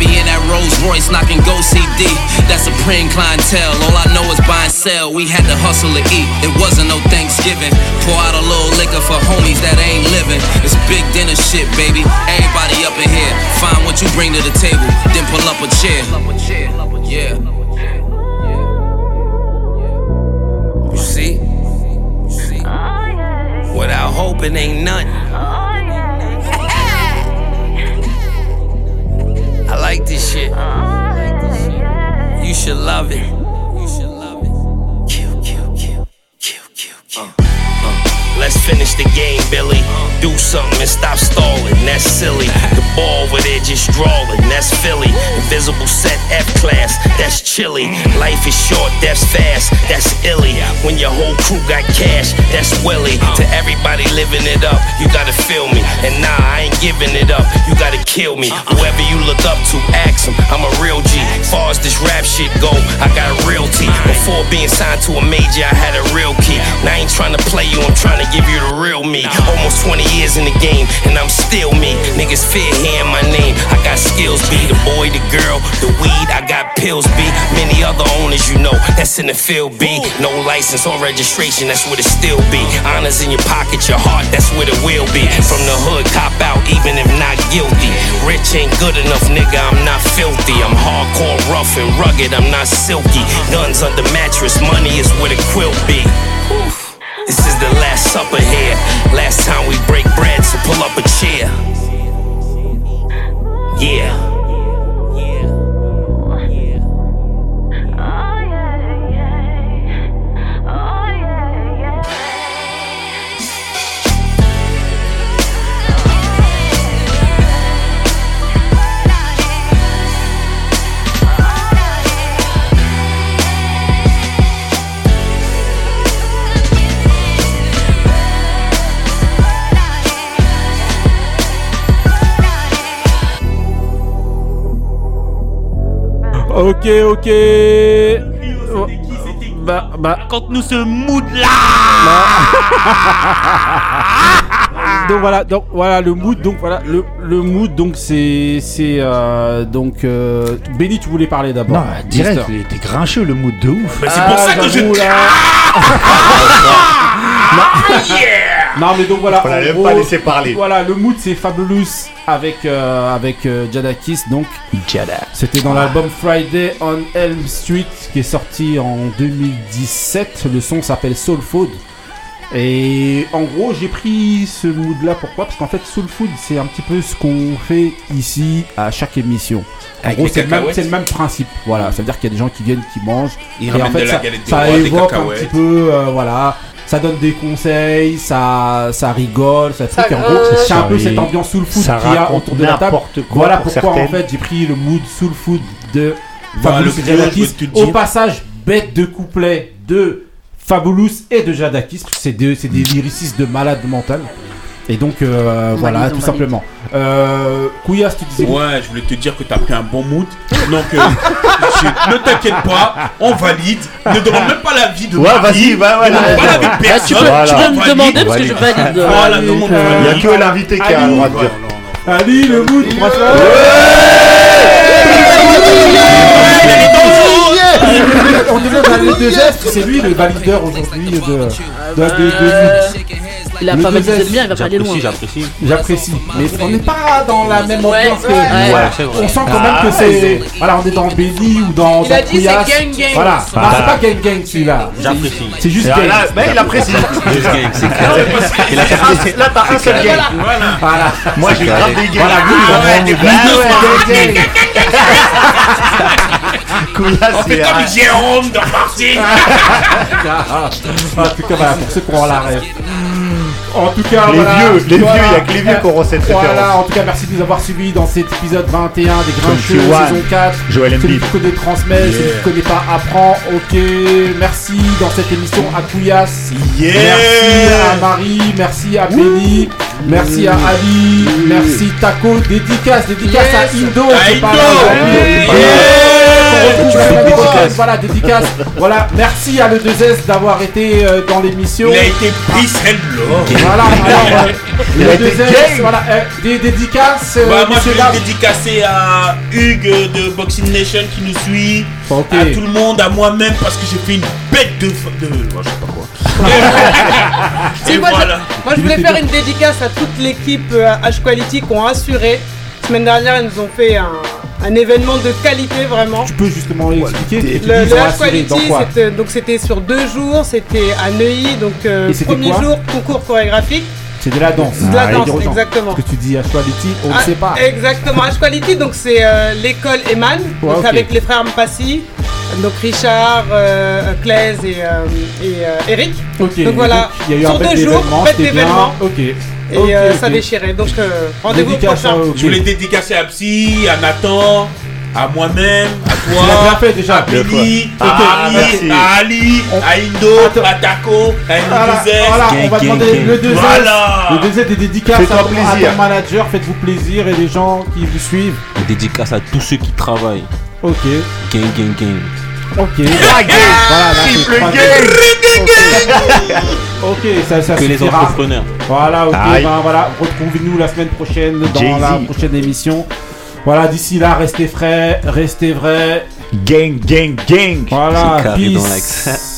Be in that Rolls Royce knocking go CD. That's a supreme clientele. All I know is buy and sell. We had to hustle to eat. It wasn't no Thanksgiving. Pour out a little liquor for homies that ain't living. It's big dinner shit, baby. Everybody up in here. Find what you bring to the table, then pull up a chair. Yeah. Without hope, it ain't nothing. I like this shit. You should love it. Let's finish the game, Billy. Do something and stop stalling. That's silly. The ball over there just drawing. That's Philly. Invisible set F class. That's chilly. Life is short. That's fast. That's illy. When your whole crew got cash. That's Willie. To everybody living it up, you gotta feel me. And nah, I ain't giving it up. You gotta kill me. Whoever you look up to, ask him. I'm a real G. Far as this rap shit go, I got a realty. Before being signed to a major, I had a real key. Now I ain't trying to play you. I'm trying to give you the real me. Almost 20 years in the game, and I'm still me. Niggas fear hearing my name. I got skills, be the boy, the girl, the weed. I got pills, be many other owners you know. That's in the field, be no license or registration. That's what it still be. Honors in your pocket, your heart. That's what it will be. From the hood, cop out, even if not guilty. Rich ain't good enough, nigga. I'm not filthy. I'm hardcore, rough and rugged. I'm not silky. Uh-huh. Guns under mattress, money is where the quilt be. This is the last supper here. Last time we break bread, so pull up a chair. Yeah. Ok, ok. Bah, bah. Quand nous ce mood là. donc voilà, donc voilà le mood, donc voilà le, le mood, donc c'est c'est euh, donc euh, Benny, tu voulais parler d'abord. Non, direct, Mister. il était grincheux le mood de ouf. Mais c'est pour ça que je- j'avoue, là. Non mais donc voilà. Faut la en même gros, pas laisser parler. Voilà, le mood c'est Fabulous avec euh, avec euh, Jadakis donc. Jada. C'était dans l'album Friday on Elm Street qui est sorti en 2017. Le son s'appelle Soul Food. Et en gros, j'ai pris ce mood là pourquoi? Parce qu'en fait, Soul Food, c'est un petit peu ce qu'on fait ici à chaque émission. En Avec gros, c'est le, même, cacahuètes. c'est le même principe. Voilà, ça veut dire qu'il y a des gens qui viennent, qui mangent. Ils et en fait, de la ça, ça évoque un petit peu, euh, voilà. Ça donne des conseils, ça, ça rigole, ça truc. En gros, c'est un peu Ça cette ambiance soul food Ça qu'il y a autour de la table. quoi Voilà pour pourquoi en fait j'ai pris le mood soul food de Voilà, Fabulous trio, Jadakis. Au passage, bête de couplet de Fabulous et de Jadakis. parce que C'est des, c'est des lyricistes de malade mental. Et donc euh, voilà, tout simplement. Euh, Kouyas, tu disais. Ouais, je voulais te dire que t'as pris un bon mood. Donc, euh, ne t'inquiète pas, on valide. Ne demande même pas l'avis de Ouais, Marie. vas-y, bah, ouais, Ne demande ouais. pas l'avis de Bah, tu personne. peux, Voilà. tu peux me Valide. demander parce que je valide. euh, Voilà, euh, Il y a que l'invité qui a le droit de dire. Ali, le mood, franchement. On devait valider de gestes, c'est lui le valideur aujourd'hui de, de, de, de- Euh, Il a Le pas deux le bien, il va pas aller loin. J'apprécie, j'apprécie. J'apprécie, mais on n'est pas dans la même Ouais, ambiance que. On sent quand même que c'est. Voilà, on est dans Benny ou dans. Il dans a dit c'est gang gang. Voilà, c'est pas gang gang celui-là. J'apprécie. C'est juste gang. là, ben, il apprécie. Juste gang, c'est clair. Là, t'as un seul game. Voilà. Moi, j'ai grave des games. Voilà, vous, Ah bah gang, gang. Fait c'est- comme Jérôme dans. Ah, En tout cas, voilà, pour ceux qui ont la rêve. En tout cas, Les voilà, vieux, les voilà. vieux, il y a que les vieux qui auront cette Voilà, référence. en tout cas, merci de nous avoir suivis dans cet épisode 21 des Grincheux, 21, saison 4. Joël Celui qui connaît transmet, celui Yeah. qui connaît pas apprend. Ok, merci dans cette émission à Couillasse. Yeah. Merci à Marie, merci à Penny, merci à Ali, merci Taco, dédicace, dédicace Yes. à Indo. Dédicace. Voilà, dédicace. Voilà, merci à le 2S d'avoir été euh, dans l'émission. Il a été pris celle-là. Voilà, alors, euh, le été 2S, gang. voilà, euh, des dédicaces. Bah, moi, je vais le dédicacer à Hugues de Boxing Nation qui nous suit, à tout le monde, à moi-même parce que j'ai fait une bête de. f- de... moi, je sais pas quoi. Si, Et moi, je- voilà. moi, je voulais faire une dédicace à toute l'équipe euh, H Quality qui ont assuré. La semaine dernière, ils nous ont fait un, un événement de qualité vraiment. Tu peux justement expliquer Le, le H Quality, donc c'était sur deux jours, c'était à Neuilly, donc euh, premier jour concours chorégraphique. C'est de la danse. De la Ah, danse, exactement. Ce que tu dis Actuality, on ne Ah, sait pas. Exactement, H Quality, donc c'est euh, l'école Eman, Ouais, donc ok. avec les frères Mpassi, donc Richard, euh, Claise et, euh, et euh, Eric. Ok, donc voilà, donc, il y a eu un sur deux jours, fête d'événements. Ok. Et euh, ça déchirait, donc euh, rendez-vous Dédicace prochain. Je voulais dédicacer à Psy, à Nathan, à moi-même, à toi, bien fait déjà. à Billy, Ok, à, Ali, à Ali, à Indo, à Taco, à Voilà, voilà, on va demander le 2 Voilà. Le 2 des dédicaces à à ton manager, faites-vous plaisir et les gens qui vous suivent. Dédicace à tous ceux qui travaillent. Ok. Gang, gang, gang. Ok. Voilà, là, c'est Triple gang. Ok, ça, ça Que les entrepreneurs. Voilà, ok, ben voilà, retrouvez-nous la semaine prochaine dans la prochaine émission. Voilà, d'ici là, restez frais, restez vrais. Gang, gang, gang. Voilà, peace.